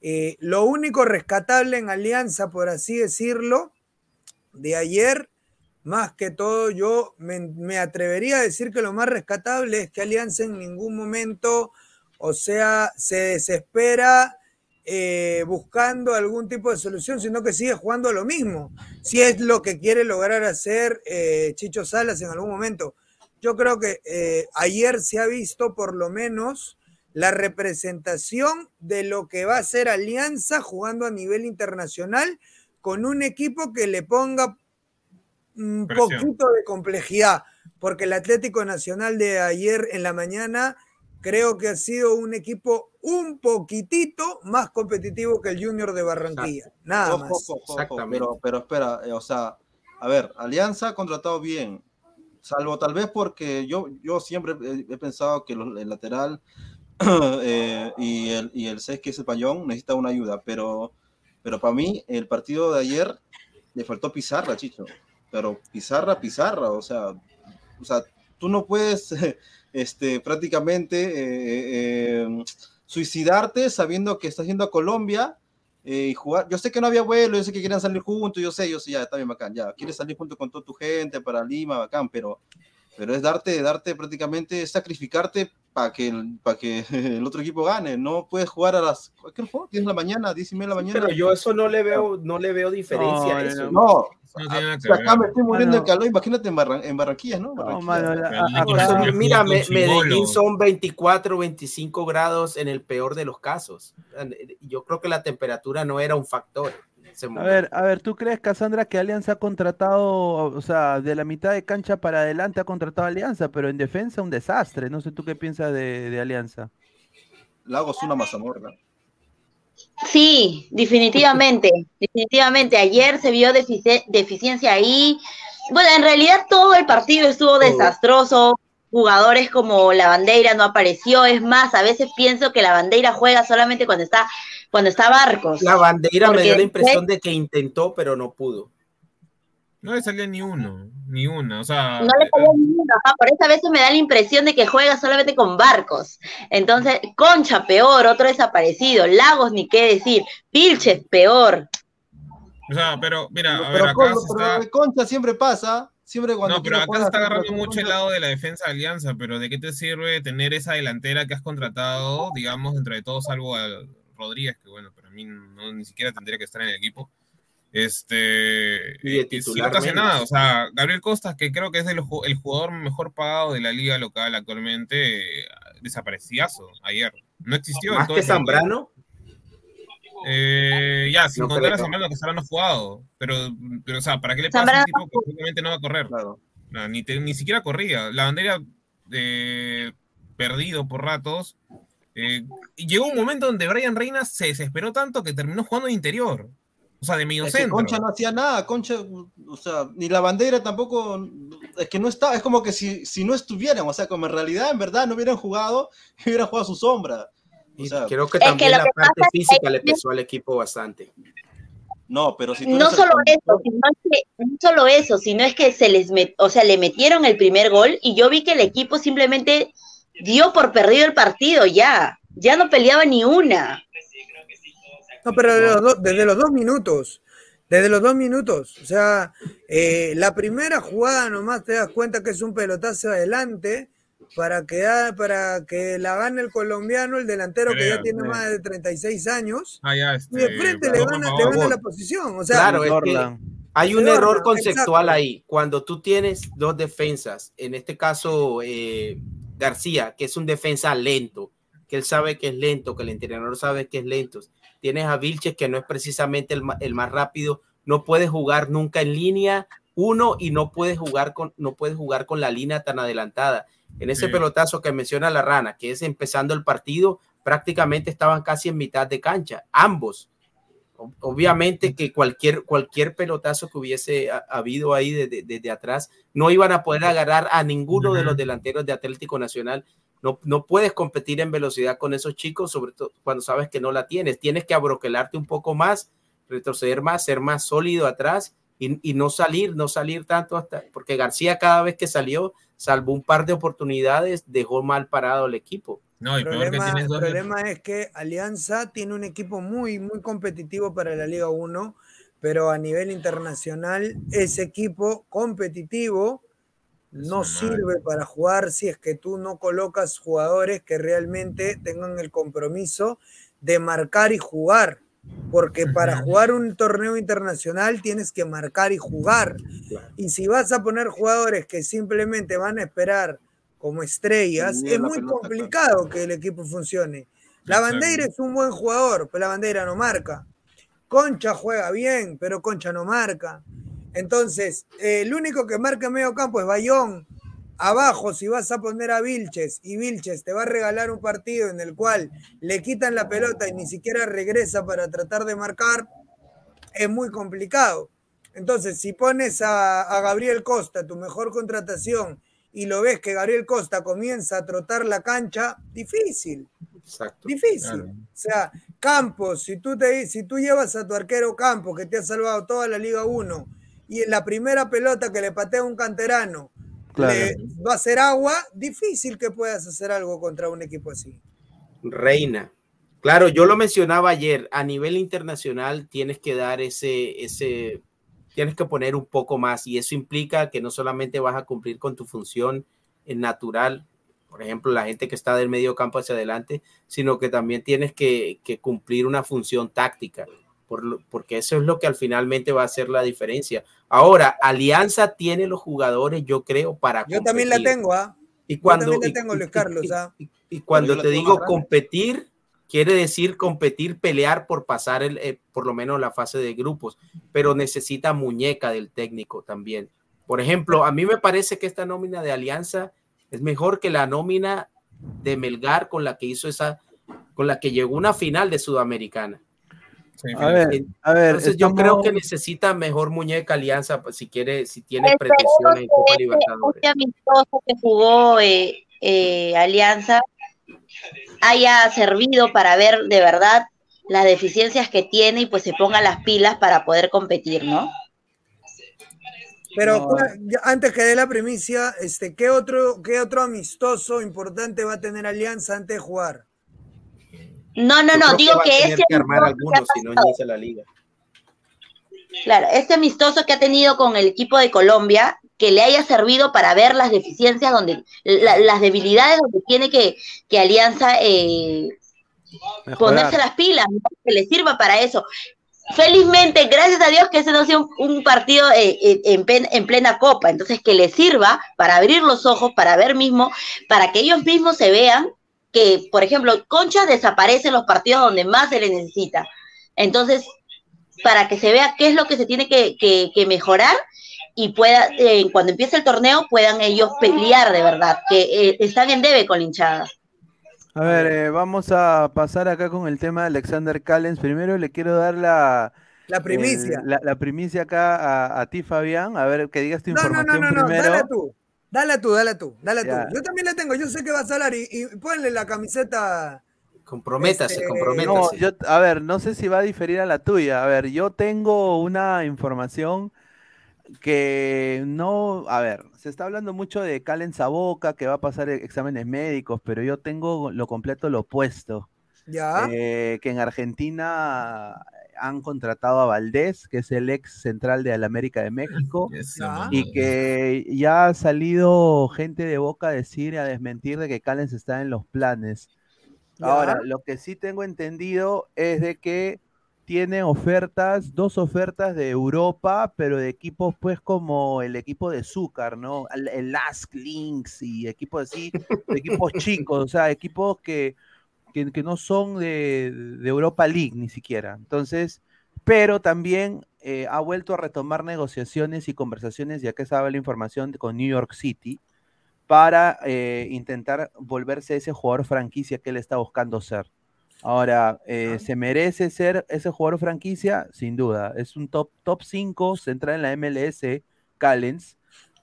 Eh, lo único rescatable en Alianza, por así decirlo, de ayer, más que todo, yo me, me atrevería a decir que lo más rescatable es que Alianza en ningún momento, o sea, se desespera eh, buscando algún tipo de solución, sino que sigue jugando a lo mismo. Si es lo que quiere lograr hacer eh, Chicho Salas en algún momento. Yo creo que eh, ayer se ha visto por lo menos la representación de lo que va a ser Alianza jugando a nivel internacional con un equipo que le ponga un
Presión.
poquito de complejidad, porque el Atlético Nacional de ayer en la mañana creo que ha sido un equipo un poquitito más competitivo que el Junior de Barranquilla. Nada
Ojo,
más.
ojo, ojo, Pero, pero espera, eh, o sea, a ver, Alianza ha contratado bien, salvo tal vez porque yo, yo siempre he, he pensado que los- el lateral eh, y, el, y el 6 que es el Payón necesita una ayuda, pero, pero para mí el partido de ayer le faltó Pizarra, Chicho, pero Pizarra, Pizarra, o sea, o sea tú no puedes este, prácticamente eh, eh, suicidarte sabiendo que estás yendo a Colombia eh, y jugar. Yo sé que no había vuelo, yo sé que querían salir juntos, yo sé, yo sé, ya está bien bacán, ya quieres salir junto con toda tu gente para Lima, bacán, pero, pero es darte, darte prácticamente, sacrificarte para que, el- para que el otro equipo gane. No puedes jugar a las, ¿qué juego? 10 de la mañana, 10 y media de la mañana.
Pero yo eso no le veo, no le veo diferencia a eso.
No,
No
sea, acá me estoy muriendo
Mano.
de calor, imagínate en, Barran- en Barranquilla, ¿no? Barranquilla.
Pero
Acá-
son- mira, me- Medellín son 24, 25 grados en el peor de los casos. Yo creo que la temperatura no era un factor.
A ver, a ver, ¿tú crees, Cassandra, que Alianza ha contratado, o sea, de la mitad de cancha para adelante ha contratado a Alianza, pero en defensa un desastre? No sé tú qué piensas de, de Alianza.
Lagos una mazamorra.
Sí, definitivamente, definitivamente. Ayer se vio defici- deficiencia ahí. Bueno, en realidad todo el partido estuvo desastroso. Jugadores como la bandera no apareció. Es más, a veces pienso que la bandera juega solamente cuando está, cuando está Barcos.
La bandera me dio la impresión de que intentó, pero no pudo.
No le salía ni uno, ni una. O sea,
No le cayó ninguno, ajá, por eso a veces me da la impresión de que juega solamente con barcos. Entonces, Concha, peor, otro desaparecido. Lagos, ni qué decir. Pilches, peor.
o sea, pero mira, a ver, acá
pero
está.
Concha siempre pasa, siempre cuando
No, pero acá se está agarrando mucho el lado de la defensa de Alianza, pero ¿de qué te sirve tener esa delantera que has contratado, digamos, entre de todos, salvo a Rodríguez, que bueno, para mí no, ni siquiera tendría que estar en el equipo? Este,
Y de
eh,
titular
no hace nada, o sea, Gabriel Costas, que creo que es el, ju- el jugador mejor pagado de la liga local actualmente, eh, desaparecidazo ayer. No existió en
Más
todo
que. Zambrano.
Eh, ya, sin
No
contar a. Zambrano, que Zambrano no ha jugado. Pero, pero, o sea, ¿para qué le pasa a un tipo que simplemente no va a correr? No, ni, te- ni siquiera corría. La bandera eh, perdido por ratos. Eh, y llegó un momento donde Brian Reina se desesperó tanto que terminó jugando de interior. O sea, de medio
Es que
centro.
Concha no hacía nada, Concha, o sea, ni la bandera tampoco, es que no estaba, es como que si, si no estuvieran, o sea, como en realidad, en verdad, no hubieran jugado, hubieran jugado a su sombra. O sea,
Creo que
Es que
también la
que
parte
es
física le pesó al equipo bastante.
No, pero si tú
No
el
solo eso, sino es que, no solo eso, sino es que se les met- o sea, le metieron el primer gol y yo vi que el equipo simplemente dio por perdido el partido ya. Ya no peleaba ni una.
No, pero de los do- desde los dos minutos. Desde los dos minutos. O sea, eh, la primera jugada nomás te das cuenta que es un pelotazo adelante para que, para que la gane el colombiano, el delantero que ya tiene más de 36 años.
Ah, ya,
Y
este,
de frente le gana, la posición. O sea,
claro, es que hay un error conceptual
exacto.
ahí. Cuando tú tienes dos defensas, en este caso eh, García, que es un defensa lento, que él sabe que es lento, que el entrenador sabe que es lento. Tienes a Vilches, que no es precisamente el, más rápido, no puede jugar nunca en línea uno y no puede jugar con, no puede jugar con la línea tan adelantada. En ese
Sí.
pelotazo que menciona la rana, que es empezando el partido, prácticamente estaban casi en mitad de cancha, ambos. Ob- Obviamente que cualquier, cualquier pelotazo que hubiese ha- habido ahí desde, desde atrás, no iban a poder agarrar a ninguno de los delanteros de Atlético Nacional. No, no puedes competir en velocidad con esos chicos, sobre todo cuando sabes que no la tienes. Tienes que abroquelarte un poco más, retroceder más, ser más sólido atrás y, y no salir, no salir tanto hasta, porque García cada vez que salió, salvo un par de oportunidades, dejó mal parado el equipo.
No, y
El
peor que
problema, el problema es que Alianza tiene un equipo muy, muy competitivo para la Liga 1, pero a nivel internacional ese equipo competitivo no sirve para jugar si es que tú no colocas jugadores que realmente tengan el compromiso de marcar y jugar. Porque para jugar un torneo internacional tienes que marcar y jugar. Y si vas a poner jugadores que simplemente van a esperar como estrellas, es muy complicado que el equipo funcione. La bandera es un buen jugador, pero la bandera no marca. Concha juega bien, pero Concha no marca. Entonces, eh, el único que marca en medio campo es Bayón. Abajo, si vas a poner a Vilches y Vilches te va a regalar un partido en el cual le quitan la pelota y ni siquiera regresa para tratar de marcar, es muy complicado. Entonces, si pones a, a Gabriel Costa, tu mejor contratación, y lo ves que Gabriel Costa comienza a trotar la cancha, difícil.
Exacto.
Difícil. O sea, Campos, si tú, te, si tú llevas a tu arquero Campos, que te ha salvado toda la Liga 1, y en la primera pelota que le patea un canterano,
Claro.
le va a hacer agua, difícil que puedas hacer algo contra un equipo así.
Reina. Claro, yo lo mencionaba ayer, a nivel internacional tienes que dar ese, ese, tienes que poner un poco más y eso implica que no solamente vas a cumplir con tu función eh, natural, por ejemplo, la gente que está del medio campo hacia adelante, sino que también tienes que, que cumplir una función táctica, por porque eso es lo que al finalmente va a hacer la diferencia. Ahora, Alianza tiene los jugadores, yo creo, para
Yo también la
competir.
tengo, ¿ah?
Y
Yo
cuando,
también la
y-
tengo,
y-
Luis
y-
Carlos,
y-
¿ah?
y cuando
Yo la
te
tengo
digo competir, quiere decir competir, pelear por pasar el, eh, por lo menos la fase de grupos, pero necesita muñeca del técnico también. Por ejemplo, a mí me parece que esta nómina de Alianza es mejor que la nómina de Melgar con la que hizo esa, con la que llegó una final de Sudamericana.
A ver, a ver,
Entonces yo creo
estamos-
que necesita mejor muñeca Alianza pues, si quiere, si tiene pretensiones en Copa
que este,
Libertadores.
este amistoso que jugó eh, eh, Alianza haya servido para ver de verdad las deficiencias que tiene y pues se ponga las pilas para poder competir, ¿no?
Pero
No.
¿cuál- ya- antes que dé la primicia, este, ¿qué, otro, ¿qué otro amistoso importante va a tener Alianza antes de jugar?
No, no, no, digo
va a
que
tener que armar algunos si no inicia la liga.
Claro, este amistoso que ha tenido con el equipo de Colombia, que le haya servido para ver las deficiencias, donde la- las debilidades donde tiene que, que Alianza eh, ponerse las pilas, ¿no? que le sirva para eso. Felizmente, gracias a Dios que ese no sea un, un partido eh, eh, en, pen- en plena copa, entonces que le sirva para abrir los ojos, para ver mismo, para que ellos mismos se vean que, por ejemplo, Concha desaparece en los partidos donde más se le necesita. Entonces, para que se vea qué es lo que se tiene que, que- que mejorar y pueda, eh, cuando empiece el torneo, puedan ellos pelear de verdad, que eh, están en debe con la hinchada.
A ver, eh, vamos a pasar acá con el tema de Alexander Callens. Primero le quiero dar la,
La primicia.
el- la, la primicia acá a, a ti, Fabián. A ver, que digas tu
No, no, no,
información
no, no,
primero.
dale tú. Dale tú, dale tú, dale tú. Yo también la tengo, yo sé que vas a hablar y, y ponle la camiseta.
Comprométase,
Este,
comprométase.
No, yo, a ver, no sé si va a diferir a la tuya. A ver, yo tengo una información que no, a ver, se está hablando mucho de Calen Boca, que va a pasar e- exámenes médicos, pero yo tengo lo completo lo opuesto.
Ya.
Eh, que en Argentina han contratado a Valdés, que es el ex central de la América de México, y que ya ha salido gente de Boca a decir y a desmentir de que Callens está en los planes. Ahora, lo que sí tengo entendido es de que tiene ofertas, dos ofertas de Europa, pero de equipos pues como el equipo de Zúcar, ¿no? El, el Lask Links y equipos así, equipos chicos, o sea, equipos que, que, no son de, de Europa League ni siquiera. Entonces, pero también eh, ha vuelto a retomar negociaciones y conversaciones, ya que sabe la información, con New York City, para eh, intentar volverse ese jugador franquicia que él está buscando ser. Ahora, eh, ¿se merece ser ese jugador franquicia? Sin duda. Es un top, top 5 central en la MLS, Callens.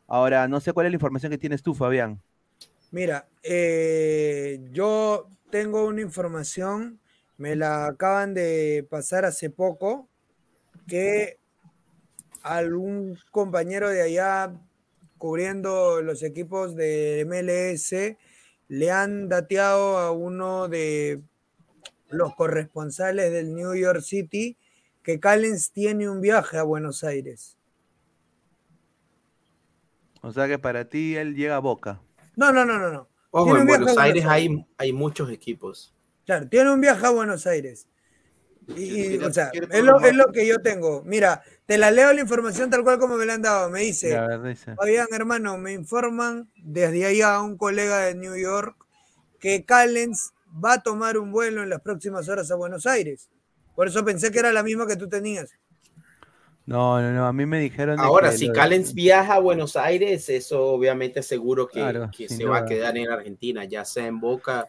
Ahora, no sé cuál es la información que tienes tú, Fabián.
Mira, eh, yo tengo una información, me la acaban de pasar hace poco, que algún compañero de allá cubriendo los equipos de MLS le han dateado a uno de los corresponsales del New York City que Callens tiene un viaje a Buenos Aires.
O sea que para ti él llega a Boca.
No, no, no, no, no.
Ojo,
Tiene
en
a
Buenos Aires hay, hay muchos equipos.
Claro, tiene un viaje a Buenos Aires. Y, y,
Quiere-
o sea, es lo,
probar.
es lo que yo tengo. Mira, te la leo la información tal cual como me la han dado. Me dice,
a.
Fabián, hermano, me informan desde allá un colega de New York que Callens va a tomar un vuelo en las próximas horas a Buenos Aires. Por eso pensé que era la misma que tú tenías.
No, no, no, a mí me dijeron.
Ahora, si
lo-
Callens viaja a Buenos Aires, eso obviamente seguro que,
Claro,
que se va a quedar en Argentina, ya sea en Boca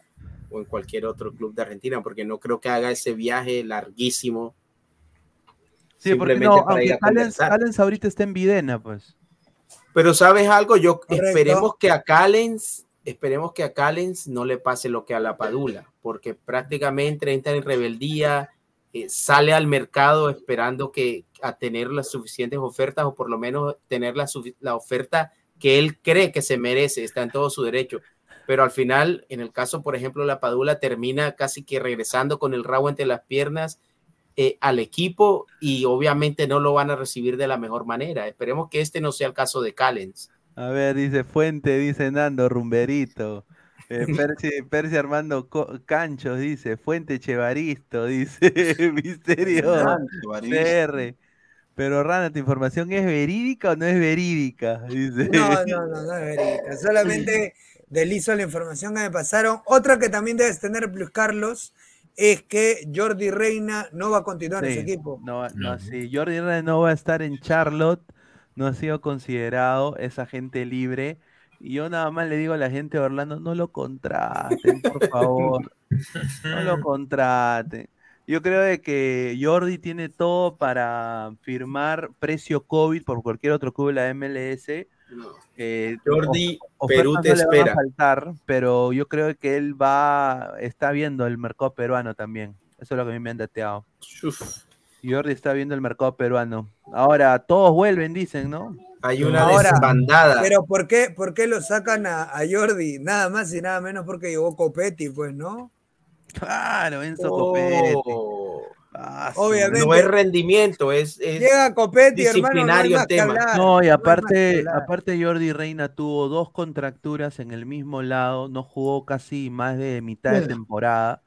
o en cualquier otro club de Argentina, porque no creo que haga ese viaje larguísimo.
Sí, porque no,
para
aunque Callens, ahorita está en Videna, pues.
Pero sabes algo, yo
Correcto.
esperemos que a Callens, esperemos que a Callens no le pase lo que a la Padula, porque prácticamente entra en rebeldía, eh, sale al mercado esperando que a tener las suficientes ofertas o por lo menos tener la, la oferta que él cree que se merece, está en todo su derecho. Pero al final, en el caso, por ejemplo, la Padula termina casi que regresando con el rabo entre las piernas eh, al equipo y obviamente no lo van a recibir de la mejor manera. Esperemos que este no sea el caso de Callens.
A ver, dice Fuente, dice Nando, rumberito. Eh, Percy, Percy Armando Co- Canchos dice, Fuente Chevaristo, dice Misterio. CR. Pero Rana, ¿tu información es verídica o no es verídica? Dice.
No, no, no, no es verídica. Solamente deslizo la información que me pasaron. Otra que también debes tener, Plus Carlos, es que Jordi Reina no va a continuar en su equipo.
No, no, sí, Jordi Reyes no va a estar en Charlotte, no ha sido considerado, es agente libre. Y yo nada más le digo a la gente de Orlando, no lo contraten, por favor. No lo contraten. Yo creo de que Jordi tiene todo para firmar precio COVID por cualquier otro club de la MLS. Eh,
Jordi, Perú te
no a
espera.
faltar, pero yo creo que él va, está viendo el mercado peruano también. Eso es lo que a mí me han dateado. Jordi está viendo el mercado peruano. Ahora, todos vuelven, dicen, ¿no?
Hay una
Ahora,
desbandada.
Pero ¿por qué, por qué lo sacan a, a Jordi? Nada más y nada menos porque llegó Copetti, pues, ¿no?
Claro, Enzo
Oh.
Copetti. Ah,
Obviamente.
No es rendimiento, es, es
Llega Copetti, hermano, no
disciplinario tema.
hablar.
No, y aparte, aparte Jordi Reina tuvo dos contracturas en el mismo lado, no jugó casi más de mitad de temporada.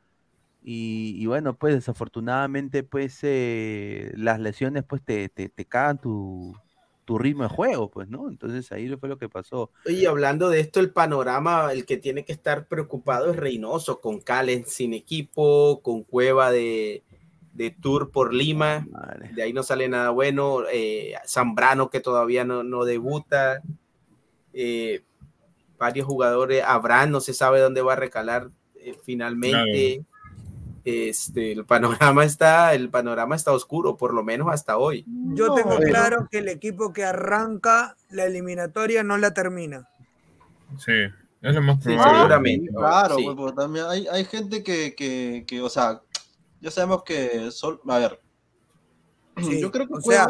Y, y bueno, pues desafortunadamente, pues eh, las lesiones pues te, te, te cagan tu, tu ritmo de juego, pues, ¿no? Entonces ahí fue lo que pasó.
Oye, hablando de esto, el panorama, el que tiene que estar preocupado es Reynoso, con Calen sin equipo, con Cueva de, de Tour por Lima, de ahí no sale nada bueno, eh, Zambrano que todavía no, no debuta, eh, varios jugadores, Abraham no se sabe dónde va a recalar eh, finalmente. Este, el panorama está, el panorama está oscuro, por lo menos hasta hoy.
Yo tengo
Pero-
claro que el equipo que arranca la eliminatoria no la termina.
Sí, es lo más
Sí,
probable.
seguramente.
Claro,
Sí.
pues, porque también hay, hay gente que, que, que, o sea, ya sabemos que, sol, a ver,
Sí,
yo creo que
o sea,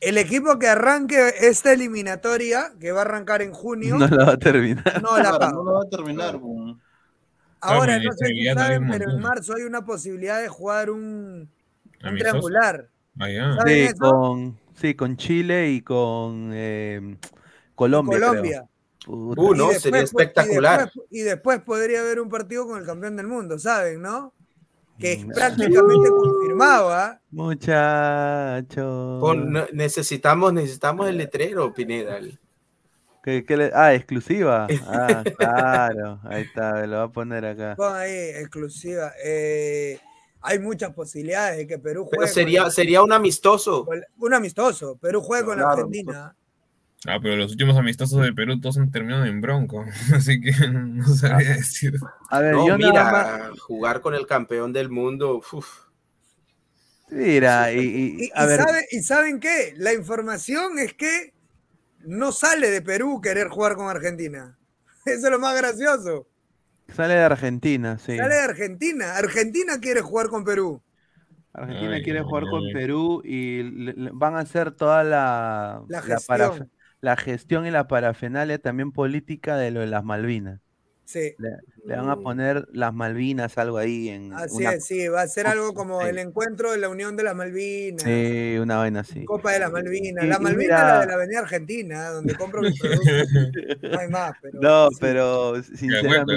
el equipo que arranque esta eliminatoria, que va a arrancar en junio,
No la va a terminar.
no la
claro, no lo va a terminar. pues.
Ahora,
Claro,
no sé si saben, pero en marzo hay una posibilidad de jugar un, triangular.
Allá.
¿Saben
Sí,
eso?
con, sí, con Chile y con eh, Colombia. creo.
Colombia.
Puta.
Uh, no, sería
después-
espectacular.
Y después, y después podría haber un partido con el campeón del mundo, ¿saben? ¿no? Que es
Mm.
prácticamente confirmado, ¿ah?
Muchacho.
Con- no- necesitamos, necesitamos el letrero, Pineda. el-
¿Qué- qué le- Ah, exclusiva. Ah, claro. Ahí está, lo va a poner acá.
Pon ahí, exclusiva. Eh, hay muchas posibilidades de que Perú juegue.
Pero sería,
con-
sería un amistoso.
un amistoso. Perú juegue con
Claro,
Argentina.
Ah, pero los últimos amistosos de Perú todos han terminado en bronco, así que no sabía decir.
A ver,
No,
yo
mira,
nada más.
jugar con el campeón del mundo. uf.
Mira, y,
Y,
y- a
y
ver,
sabe- ¿Y saben qué? La información es que no sale de Perú querer jugar con Argentina. Eso es lo más gracioso.
sale de Argentina, sí.
Sale de Argentina. Argentina quiere jugar con Perú.
Argentina
Ay,
quiere
ay,
jugar con
ay.
Perú y le- le- van a hacer toda la,
La
paraf-
gestión.
la gestión y la parafernalia también política de lo de las Malvinas.
Sí.
Le, le van a poner las Malvinas, algo ahí en
Así
una,
es, sí. Va a ser algo como
Sí.
el encuentro de la Unión de las Malvinas.
sí, una vaina así.
Copa de las Malvinas.
Y-
La Malvina
mira-
es la de la Avenida Argentina, donde compro mis productos. No hay más, pero.
No,
sí.
pero sinceramente,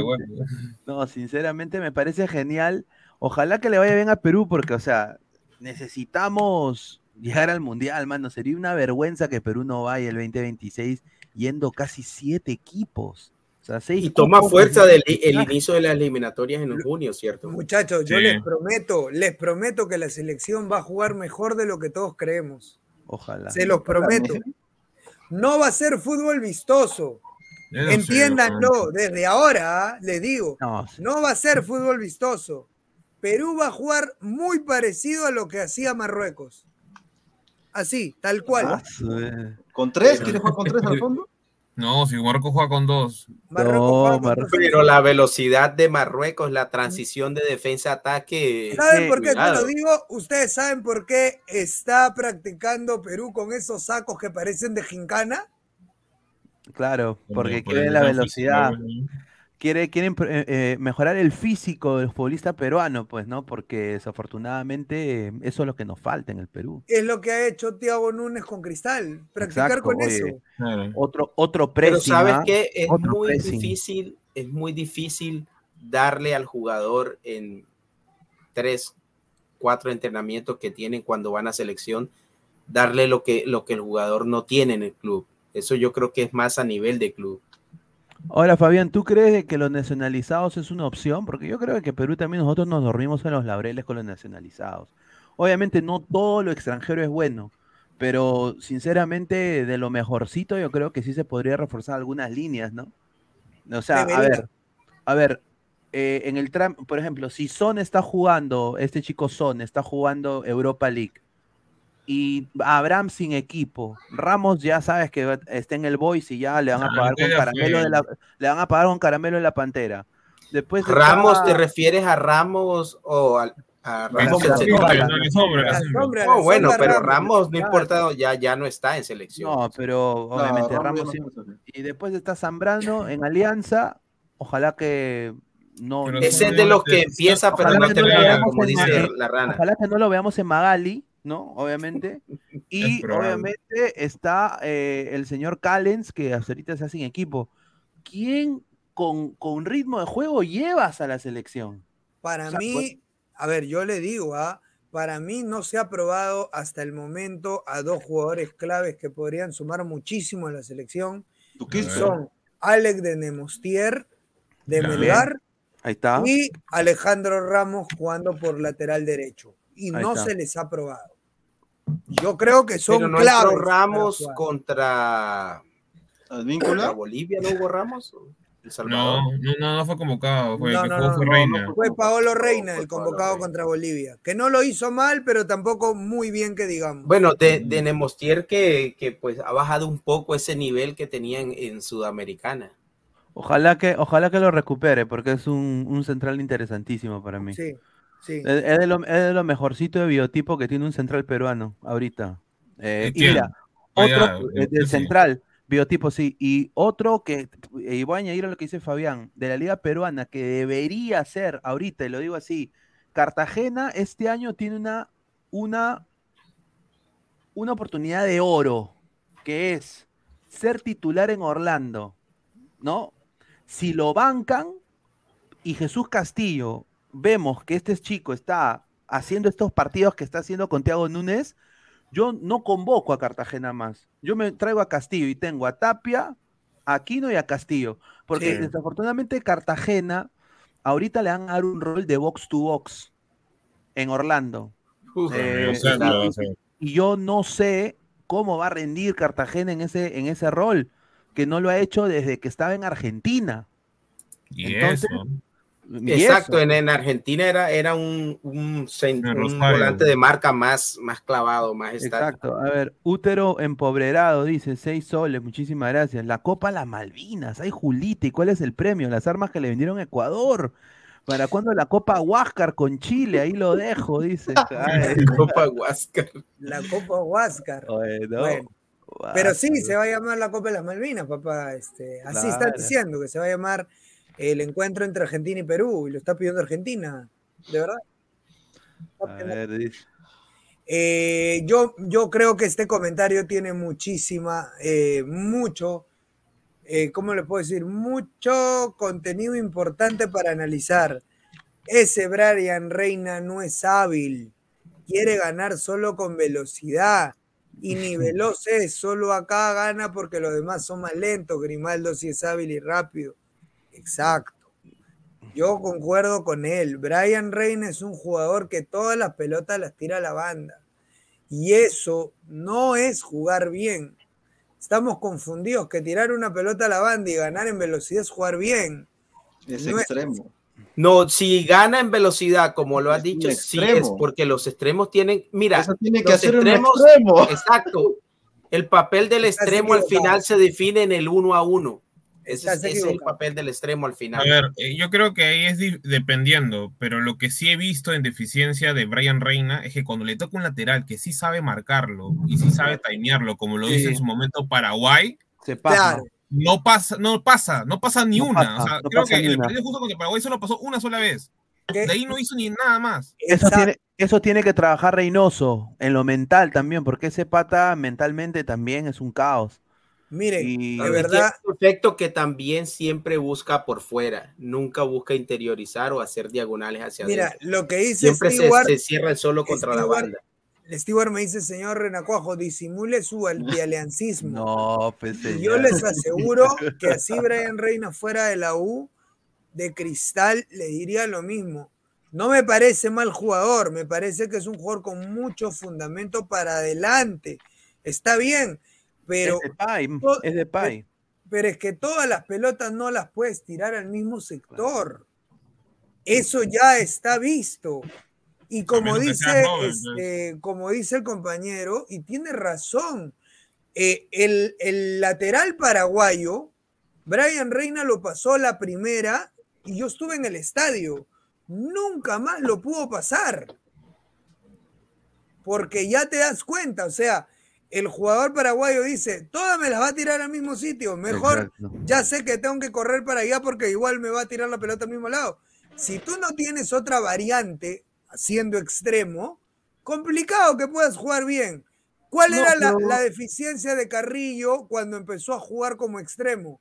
no, sinceramente me parece genial. Ojalá que le vaya bien a Perú, porque, o sea, necesitamos llegar al Mundial, mano. Sería una vergüenza que Perú no vaya el 2026 yendo casi siete equipos. O sea, seis
Y toma fuerza
de-
del el inicio de las eliminatorias en junio, ¿cierto?
Muchachos, yo
Sí.
les prometo, les prometo que la selección va a jugar mejor de lo que todos creemos.
Ojalá.
Se los prometo. No va a ser fútbol vistoso.
No
Entiéndanlo, desde ahora, ¿ah? les digo,
No,
no va a ser fútbol vistoso. Perú va a jugar muy parecido a lo que hacía Marruecos. Así, tal cual.
Ah, eh.
¿Con tres? ¿Quieres jugar con tres al fondo?
No, si Marruecos juega con dos.
No, Marruecos.
Pero la velocidad de Marruecos, la transición de defensa-ataque.
¿Saben por qué te lo digo? Ustedes saben por qué está practicando Perú con esos sacos que parecen de gincana.
Claro, porque
por
quieren
el
la velocidad.
físico, ¿no?
Quiere, quieren eh, eh, mejorar el físico del futbolista peruano, pues, ¿no? Porque desafortunadamente eh, eso es lo que nos falta en el Perú.
Es lo que ha hecho Thiago Núñez con Cristal. Practicar
Exacto,
con
oye.
eso.
Otro, otro
Pero
pressing,
sabes
¿ah?
que es
Otro
muy
pressing.
difícil, es muy difícil darle al jugador en tres, cuatro entrenamientos que tienen cuando van a selección, darle lo que, lo que el jugador no tiene en el club. Eso yo creo que es más a nivel de club.
Ahora, Fabián, ¿tú crees que los nacionalizados es una opción? Porque yo creo que Perú también nosotros nos dormimos en los laureles con los nacionalizados. Obviamente no todo lo extranjero es bueno, pero sinceramente de lo mejorcito yo creo que sí se podría reforzar algunas líneas, ¿no? O sea, a ver, a ver, eh, en el tram, por ejemplo, si Son está jugando, este chico Son está jugando Europa League y Abraham sin equipo, Ramos ya sabes que está en el Boys y ya le van a
Ah,
pagar con caramelo de la, le van a pagar con caramelo en la pantera. Después
Ramos, ¿te refieres a Ramos o al- a Ramos
sombra,
en selección?
sombra, no, la sombra, la
No,
sombra.
no, bueno, pero
Ramos,
no importa, ya, ya no está en selección.
No, pero obviamente
Ramos
Ramos sí- y después está Zambrano en Alianza, ojalá que no
Ese es de los que empieza, pero no termina, como dice la rana.
Ojalá que no lo veamos en Magali, ¿no? Obviamente. Y obviamente está eh, el señor Callens, que hasta ahorita se hace en equipo. ¿Quién con, con ritmo de juego llevas a la selección?
Para
O sea,
mí,
pues-
a ver, yo le digo, ¿ah? para mí no se ha probado hasta el momento a dos jugadores claves que podrían sumar muchísimo a la selección.
qué?
Son Alex de Nemostier, de. Melgar,
Ahí está.
y Alejandro Ramos jugando por lateral derecho. Y
Ahí
no
está.
se les ha probado. Yo creo que son
Pero no
para
Ramos contra, contra Bolivia, ¿no hubo Ramos? El Salvador.
No, no, no, no fue convocado. Fue,
No, no,
fue
no,
Reina.
no, Fue Paolo Reina, el convocado contra Bolivia, que no lo hizo mal, pero tampoco muy bien que digamos.
Bueno, de, de Nemostier que, que pues ha bajado un poco ese nivel que tenía en, en Sudamericana.
Ojalá que, ojalá que lo recupere, porque es un, un central interesantísimo para mí.
Sí, sí.
Es, es de lo, es de lo mejorcito de biotipo que tiene un central peruano ahorita. Eh, y mira,
Ah,
otro
ya,
eh, del
sí.
central, biotipo sí, y otro que, y voy a añadir a lo que dice Fabián, de la liga peruana, que debería ser ahorita, y lo digo así, Cartagena este año tiene una, una, una oportunidad de oro, que es ser titular en Orlando, ¿no? Si lo bancan y Jesús Castillo, vemos que este chico está haciendo estos partidos que está haciendo con Thiago Núñez, yo no convoco a Cartagena más. Yo me traigo a Castillo y tengo a Tapia, a Aquino y a Castillo. Porque
Sí.
desafortunadamente Cartagena ahorita le van a dar un rol de box to box en Orlando.
Uf,
Eh, y-
no
y- yo no sé cómo va a rendir Cartagena en ese, en ese rol, que no lo ha hecho desde que estaba en Argentina.
Y
Entonces,
eso.
Y
Exacto, en, en Argentina era, era un, un, volante de marca más, más clavado, más estático.
Exacto. A ver, útero empobrerado, dice, seis soles, muchísimas gracias. La Copa Las Malvinas, ay Julita, ¿y cuál es el premio? Las armas que le vendieron a Ecuador. ¿Para cuándo la Copa Huáscar con Chile? Ahí lo dejo, dice. Ay,
Copa Huáscar.
La Copa Huáscar. Bueno, Pero sí, se va a llamar la Copa de las Malvinas, papá. Este, así están
Claro.
diciendo que se va a llamar el encuentro entre Argentina y Perú, y lo está pidiendo Argentina, de verdad.
A ver, dice.
Eh, yo, yo creo que este comentario tiene muchísima, eh, mucho, eh, ¿cómo le puedo decir? Mucho contenido importante para analizar. Ese Brian Reina no es hábil, quiere ganar solo con velocidad. Y ni veloz es, solo acá gana porque los demás son más lentos. Grimaldo sí es hábil y rápido. Exacto. Yo concuerdo con él. Brian Reina es un jugador que todas las pelotas las tira a la banda. Y eso no es jugar bien. Estamos confundidos que tirar una pelota a la banda y ganar en velocidad es jugar bien.
Es
No es-
extremo.
No, si gana en velocidad, como lo has dicho, sí
extremo.
es porque los extremos tienen, mira,
Eso tiene que
los
hacer un
extremos,
extremo.
exacto. El papel del extremo al final se define en el uno a uno. Ese, es, ese es el papel del extremo al final.
A ver, eh, yo creo que ahí es di- dependiendo, pero lo que sí he visto en deficiencia de Brian Reina es que cuando le toca un lateral que sí sabe marcarlo y sí sabe timearlo, como lo
Sí.
hizo en su momento Paraguay,
Se pasa.
Claro.
no pasa, no pasa, no pasa ni
No
una.
pasa,
o sea,
no
creo
pasa
que
ni
el
una.
partido justo contra Paraguay solo pasó una sola vez.
¿Qué?
De ahí no hizo ni nada más.
Eso tiene, eso tiene que trabajar Reynoso en lo mental también, porque ese pata mentalmente también es un caos.
Miren,
Y-
de
Es
verdad,
un efecto que también siempre busca por fuera, nunca busca interiorizar o hacer diagonales hacia
mira,
adentro.
lo que dice
Siempre se,
Stewart,
se cierra el solo contra la banda.
Stewart me dice, señor Renacuajo, disimule su antialiancismo.
No, pues
Y yo les aseguro que así Brian Reina fuera de la U, de cristal, le diría lo mismo. No me parece mal jugador, me parece que es un jugador con mucho fundamento para adelante. Está bien, pero,
es de Pai,
to-
es de Pai.
pero es que todas las pelotas no las puedes tirar al mismo sector. Eso ya está visto. Y como dice, este, como dice el compañero, y tiene razón, eh, el, el lateral paraguayo, Brian Reina lo pasó la primera y yo estuve en el estadio. Nunca más lo pudo pasar. Porque ya te das cuenta, o sea, el jugador paraguayo dice, todas me las va a tirar al mismo sitio, mejor
Exacto.
ya sé que tengo que correr para allá porque igual me va a tirar la pelota al mismo lado. Si tú no tienes otra variante haciendo extremo, complicado que puedas jugar bien. ¿Cuál
No,
era la, deficiencia de Carrillo cuando empezó a jugar como extremo?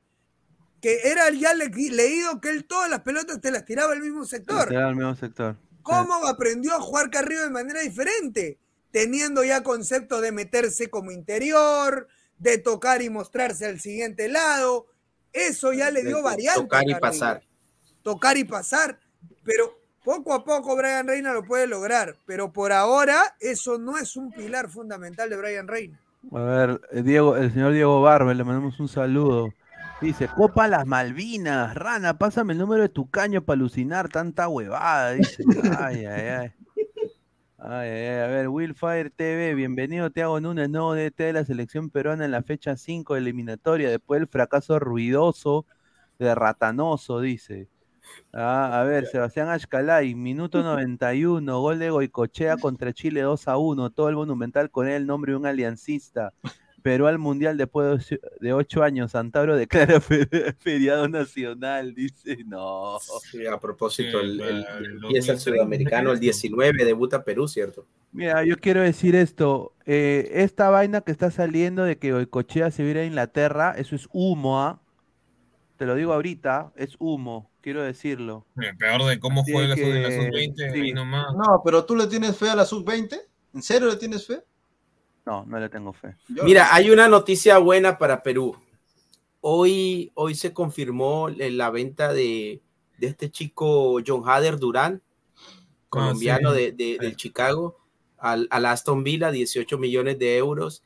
Que era ya le- leído que él todas las pelotas te las tiraba al mismo sector.
Lateral al mismo sector.
¿Cómo aprendió a jugar Carrillo de manera diferente? Teniendo ya concepto de meterse como interior, de tocar y mostrarse al siguiente lado. Eso ya le dio variante.
tocar y pasar.
Tocar y pasar. Pero poco a poco Brian Reina lo puede lograr. Pero por ahora eso no es un pilar fundamental de Brian Reina.
A ver, eh, Diego, el señor Diego Barber, le mandamos un saludo. Dice, Copa las Malvinas, Rana, pásame el número de tu caño para alucinar tanta huevada. Dice, ay, ay, ay. Ay, ay. A ver, Willfire TV, bienvenido, Tiago Núñez, nuevo DT de la selección peruana en la fecha 5 de eliminatoria, después del fracaso ruidoso de Ratanoso, dice. Ah, a ver, Sebastián Ashkalay, minuto 91, gol de Goicochea contra Chile 2 a 1, todo el monumental con el nombre de un aliancista. Perú al Mundial después de ocho- años, Santauro declara fe- feriado nacional, dice, no.
Sí, a propósito, el, el-
el
el
2030
sudamericano el 19, debuta Perú, ¿cierto?
Mira, yo quiero decir esto, eh, esta vaina que está saliendo de que Goicochea se viera a Inglaterra, eso es humo, ¿ah? Te lo digo ahorita, es humo, quiero decirlo.
Mira, Peor de cómo
Así
fue la, sub- la
que-
sub-20,
sí.
ahí nomás.
No, pero tú le tienes fe a la sub-20. ¿En serio le tienes fe?
No, no le tengo fe.
Mira, hay una noticia buena para Perú. Hoy, hoy se confirmó eh, la venta de, de este chico John Hader Durán, colombiano
sí.
de, de- del Chicago, al, al Aston Villa, 18 millones de euros.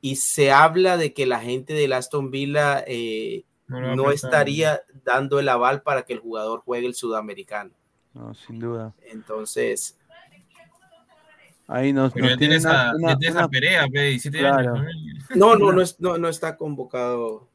Y se habla de que la gente del Aston Villa eh,
No
no estaría dando el aval para que el jugador juegue el sudamericano.
No, sin duda.
Entonces,
Ahí nos,
Pero
nos
ya tienes a,
una-
ya tienes
una-
a Perea, pe, 17
Claro.
años. ¿no?
no, no, no, es- no, no está convocado.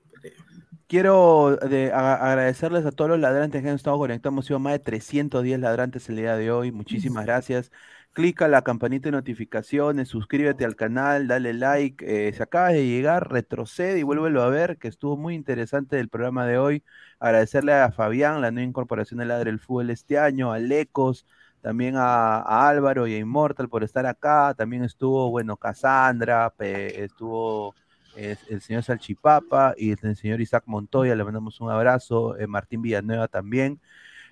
Quiero de- a- agradecerles a todos los ladrantes que han estado conectados. Hemos sido más de 310 ladrantes el día de hoy. Muchísimas gracias. Clica la campanita de notificaciones, suscríbete al canal, dale like. Eh, si acabas de llegar, retrocede y vuélvelo a ver, que estuvo muy interesante el programa de hoy. Agradecerle a Fabián, la nueva incorporación de Ladre el Fútbol este año, a Lecos, también a, Álvaro y a Immortal por estar acá. También estuvo, bueno, Cassandra, estuvo es el señor Salchipapa y el señor Isaac Montoya, le mandamos un abrazo, eh, Martín Villanueva también.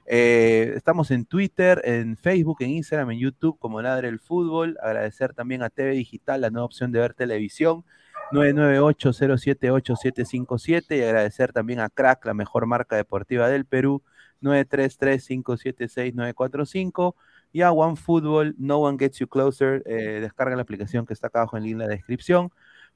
Eh, estamos en Twitter, en Facebook, en Instagram, en YouTube como Ladre el Fútbol. Agradecer también a TV Digital, la nueva opción de ver televisión, 998-078-757 y agradecer también a Crack, la mejor marca deportiva del Perú, 933-576-945 Y a OneFootball, No One Gets You Closer. Eh, descarga la aplicación que está acá abajo en el link en la descripción.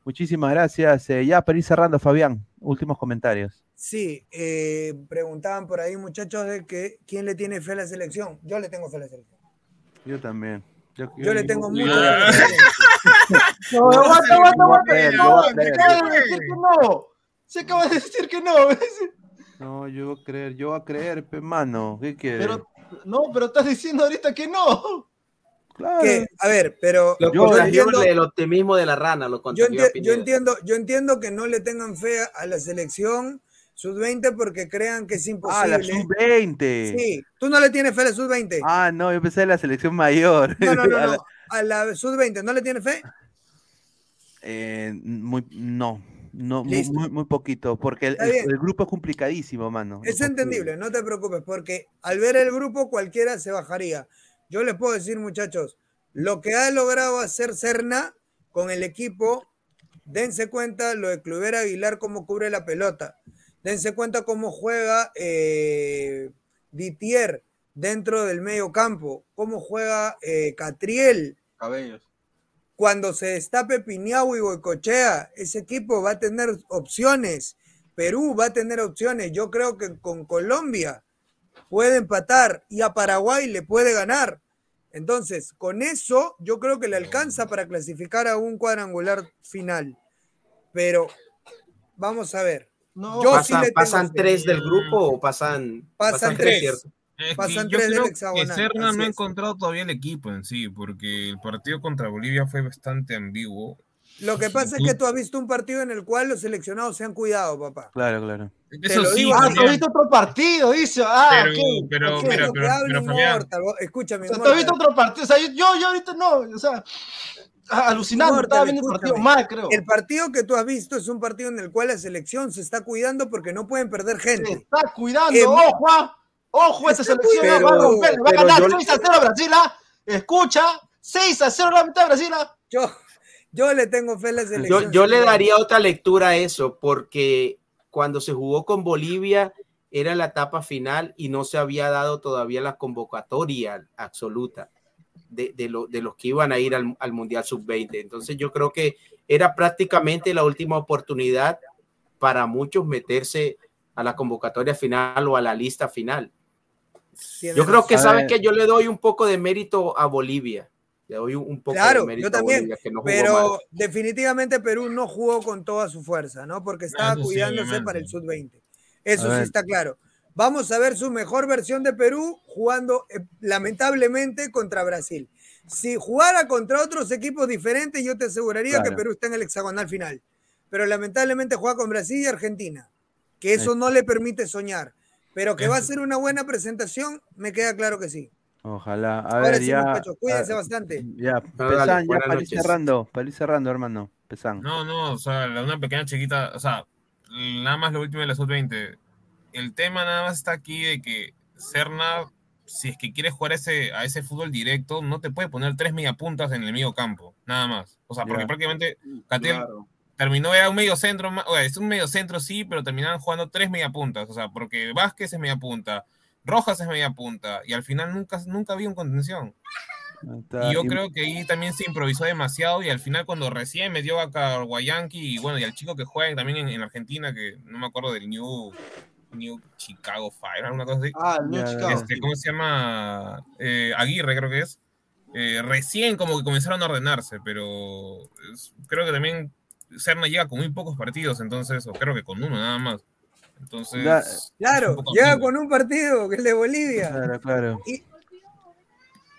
Muchísimas gracias. Eh, ya para ir cerrando, Fabián, últimos comentarios.
Sí, eh, preguntaban por ahí, muchachos, de que quién le tiene fe a la selección. Yo le tengo fe a la selección.
Yo también.
Yo le tengo mucho.
No, aguanta, aguanta, aguanta. No, se acaba de decir que no. Se acaba de decir que no.
No, yo voy a creer, yo voy a creer, pe, mano. ¿Qué quieres?
Pero, no, pero estás diciendo ahorita que no.
Claro.
Que, a ver, pero
Lo
yo entiendo,
el optimismo de la rana, lo
yo, enti- yo entiendo, yo entiendo que no le tengan fe a la selección sub-20 porque crean que es
Ah,
imposible.
la sub-20.
Sí, tú no le tienes fe a la sub-20.
Ah, no, yo pensé en la selección mayor.
No, no, no,
A la-
no. A la sub-20, ¿no le tienes fe?
Eh, muy, no, no, muy,
Listo.
muy, muy poquito, porque el, grupo es complicadísimo, mano.
Es entendible, no te preocupes, porque al ver el grupo cualquiera se bajaría. Yo les puedo decir, muchachos, lo que ha logrado hacer Serna con el equipo, dense cuenta lo de Cluver Aguilar, cómo cubre la pelota. Dense cuenta cómo juega eh, Ditier dentro del medio campo, cómo juega eh, Catriel.
Cabellos.
Cuando se destape Piñau y Boicochea, ese equipo va a tener opciones. Perú va a tener opciones. Yo creo que con Colombia puede empatar y a Paraguay le puede ganar. Entonces, con eso yo creo que le alcanza para clasificar a un cuadrangular final. Pero vamos a ver. Yo sí
¿Pasan,
le tengo
pasan tres del grupo o pasan,
Pasan
tres,
tres.
Es que
Pasan
yo
tres del
creo que
hexagonal,
Serna
así
no ha encontrado todavía el equipo en sí, porque el partido contra Bolivia fue bastante ambiguo.
Lo que pasa es que tú has visto un partido en el cual los seleccionados se han cuidado, papá.
Claro, claro.
Te lo digo
Ah,
así.
tú has visto otro partido, dice. Ah,
Pero-
ok,
pero-
ok.
mira,
Lo que
pero- pero,
vos- escúchame,
O sea, tú has visto otro partido. O sea, yo, yo ahorita no. O sea, ah, alucinando.
Inmortal,
Estaba viendo el partido mal, creo.
El partido que tú has visto es un partido en el cual la selección se está cuidando porque no pueden perder gente.
Está cuidando.
Eh,
ojo, ah, ojo, esta
está
selección
cuidando.
va a romper. Va a
Pero
ganar
yo-
6 a 0 a Brasil. ah. Escucha, 6 a 0 la mitad de Brasil. ah.
Yo, yo le tengo fe a la selección.
Yo, yo le daría otra lectura a eso, porque cuando se jugó con Bolivia era la etapa final y no se había dado todavía la convocatoria absoluta de, de, lo- de los que iban a ir al, al Mundial Sub-20. Entonces yo creo que era prácticamente la última oportunidad para muchos meterse a la convocatoria final o a la lista final. Yo creo que. ¿sabes que Yo le doy un poco de mérito a Bolivia. Le doy un, poco de mérito
yo
a Bolivia, que no jugó
pero
mal.
definitivamente Perú no jugó con toda su fuerza, ¿no? Porque estaba
eso
cuidándose para el sub-20. Eso
A
sí
ver.
está claro. Vamos a ver su mejor versión de Perú jugando eh, lamentablemente contra Brasil. Si jugara contra otros equipos diferentes, yo te aseguraría que. Perú está en el hexagonal final. Pero lamentablemente juega con Brasil y Argentina, que Eso. no le permite soñar. Pero que va a ser una buena presentación, me queda claro que sí.
Ojalá. A
Ahora
ver,
sí,
ya.
muchachos, cuídense
ah,
bastante.
Ya,
dale, buenas
para ir cerrando, para ir cerrando, hermano. Pesan.
No, no, o sea, una pequeña chiquita, o sea, nada más lo último de la sub-20. El tema nada más está aquí de que Serna, si es que quiere jugar ese, a ese fútbol directo, no te puede poner tres mediapuntas en el medio campo, nada más. O sea, porque
Ya.
prácticamente Catel
Claro.
Terminó, era un medio centro, o sea, es un medio centro sí, pero terminaban jugando tres mediapuntas, o sea, porque Vázquez es media punta, Rojas es media punta, y al final nunca, nunca había un contención.
Está-
Y yo
y-
creo que ahí también se improvisó demasiado y al final cuando recién metió a Guayanqui y bueno, y al chico que juega también en, en Argentina, que no me acuerdo del New, New Chicago Fire, alguna cosa así.
Ah, New Chicago.
Este,
sí.
¿Cómo se llama? Eh, Aguirre creo que es. Eh, recién como que comenzaron a ordenarse, pero es- creo que también Serna llega con muy pocos partidos, entonces, o creo que con uno nada más. Entonces,
Da-
Claro, llega con un partido que es de Bolivia.
Claro, claro.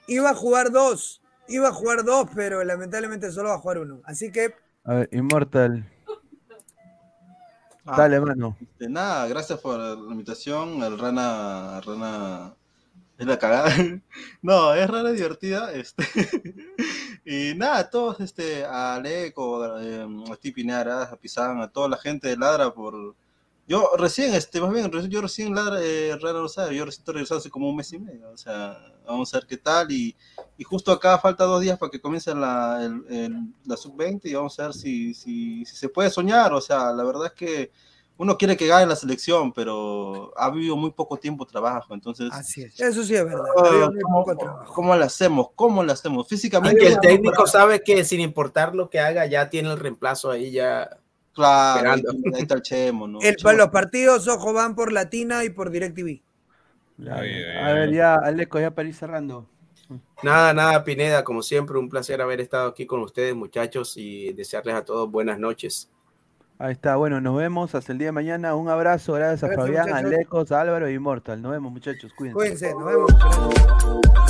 Iba a jugar dos, iba a jugar dos, pero lamentablemente solo va a jugar uno. Así que
A ver, Immortal.
Ah,
Dale, mano.
De nada, gracias por la invitación. El Rana, Rana es la cagada. No, es Rana divertida. Este. Y nada, todos, este, a Aleco, a ti Pinara, a Pizán, a toda la gente de Ladra por. Yo recién, este, más bien, yo recién Ladra, eh, Rana lo sabe, yo recién regresado hace como un mes y medio. O sea, vamos a ver qué tal. Y, y justo acá falta dos días para que comience la, el- la sub-20 y vamos a ver si, si, si se puede soñar. O sea, la verdad es que uno quiere que gane la selección, pero ha vivido muy poco tiempo de trabajo, entonces...
Así es, eso sí es verdad. Habido muy
¿cómo, cómo lo hacemos? ¿Cómo lo hacemos? Físicamente...
El técnico sabe que sin importar lo que haga, ya tiene el reemplazo ahí ya.
Claro, ahí,
esperando.
ahí está el Chemo, ¿no?
El,
Chemo-
los partidos, ojo, van por Latina y por DirecTV.
A ver, ya, Aleco, ya para ir cerrando.
Nada, nada, Pineda, como siempre, un placer haber estado aquí con ustedes, muchachos, y desearles a todos buenas noches.
Ahí está, bueno, nos vemos hasta el día de mañana. Un abrazo, gracias a Fabián, a. Alecos, a Álvaro y Immortal. Nos vemos, muchachos, cuídense.
Cuídense, nos vemos.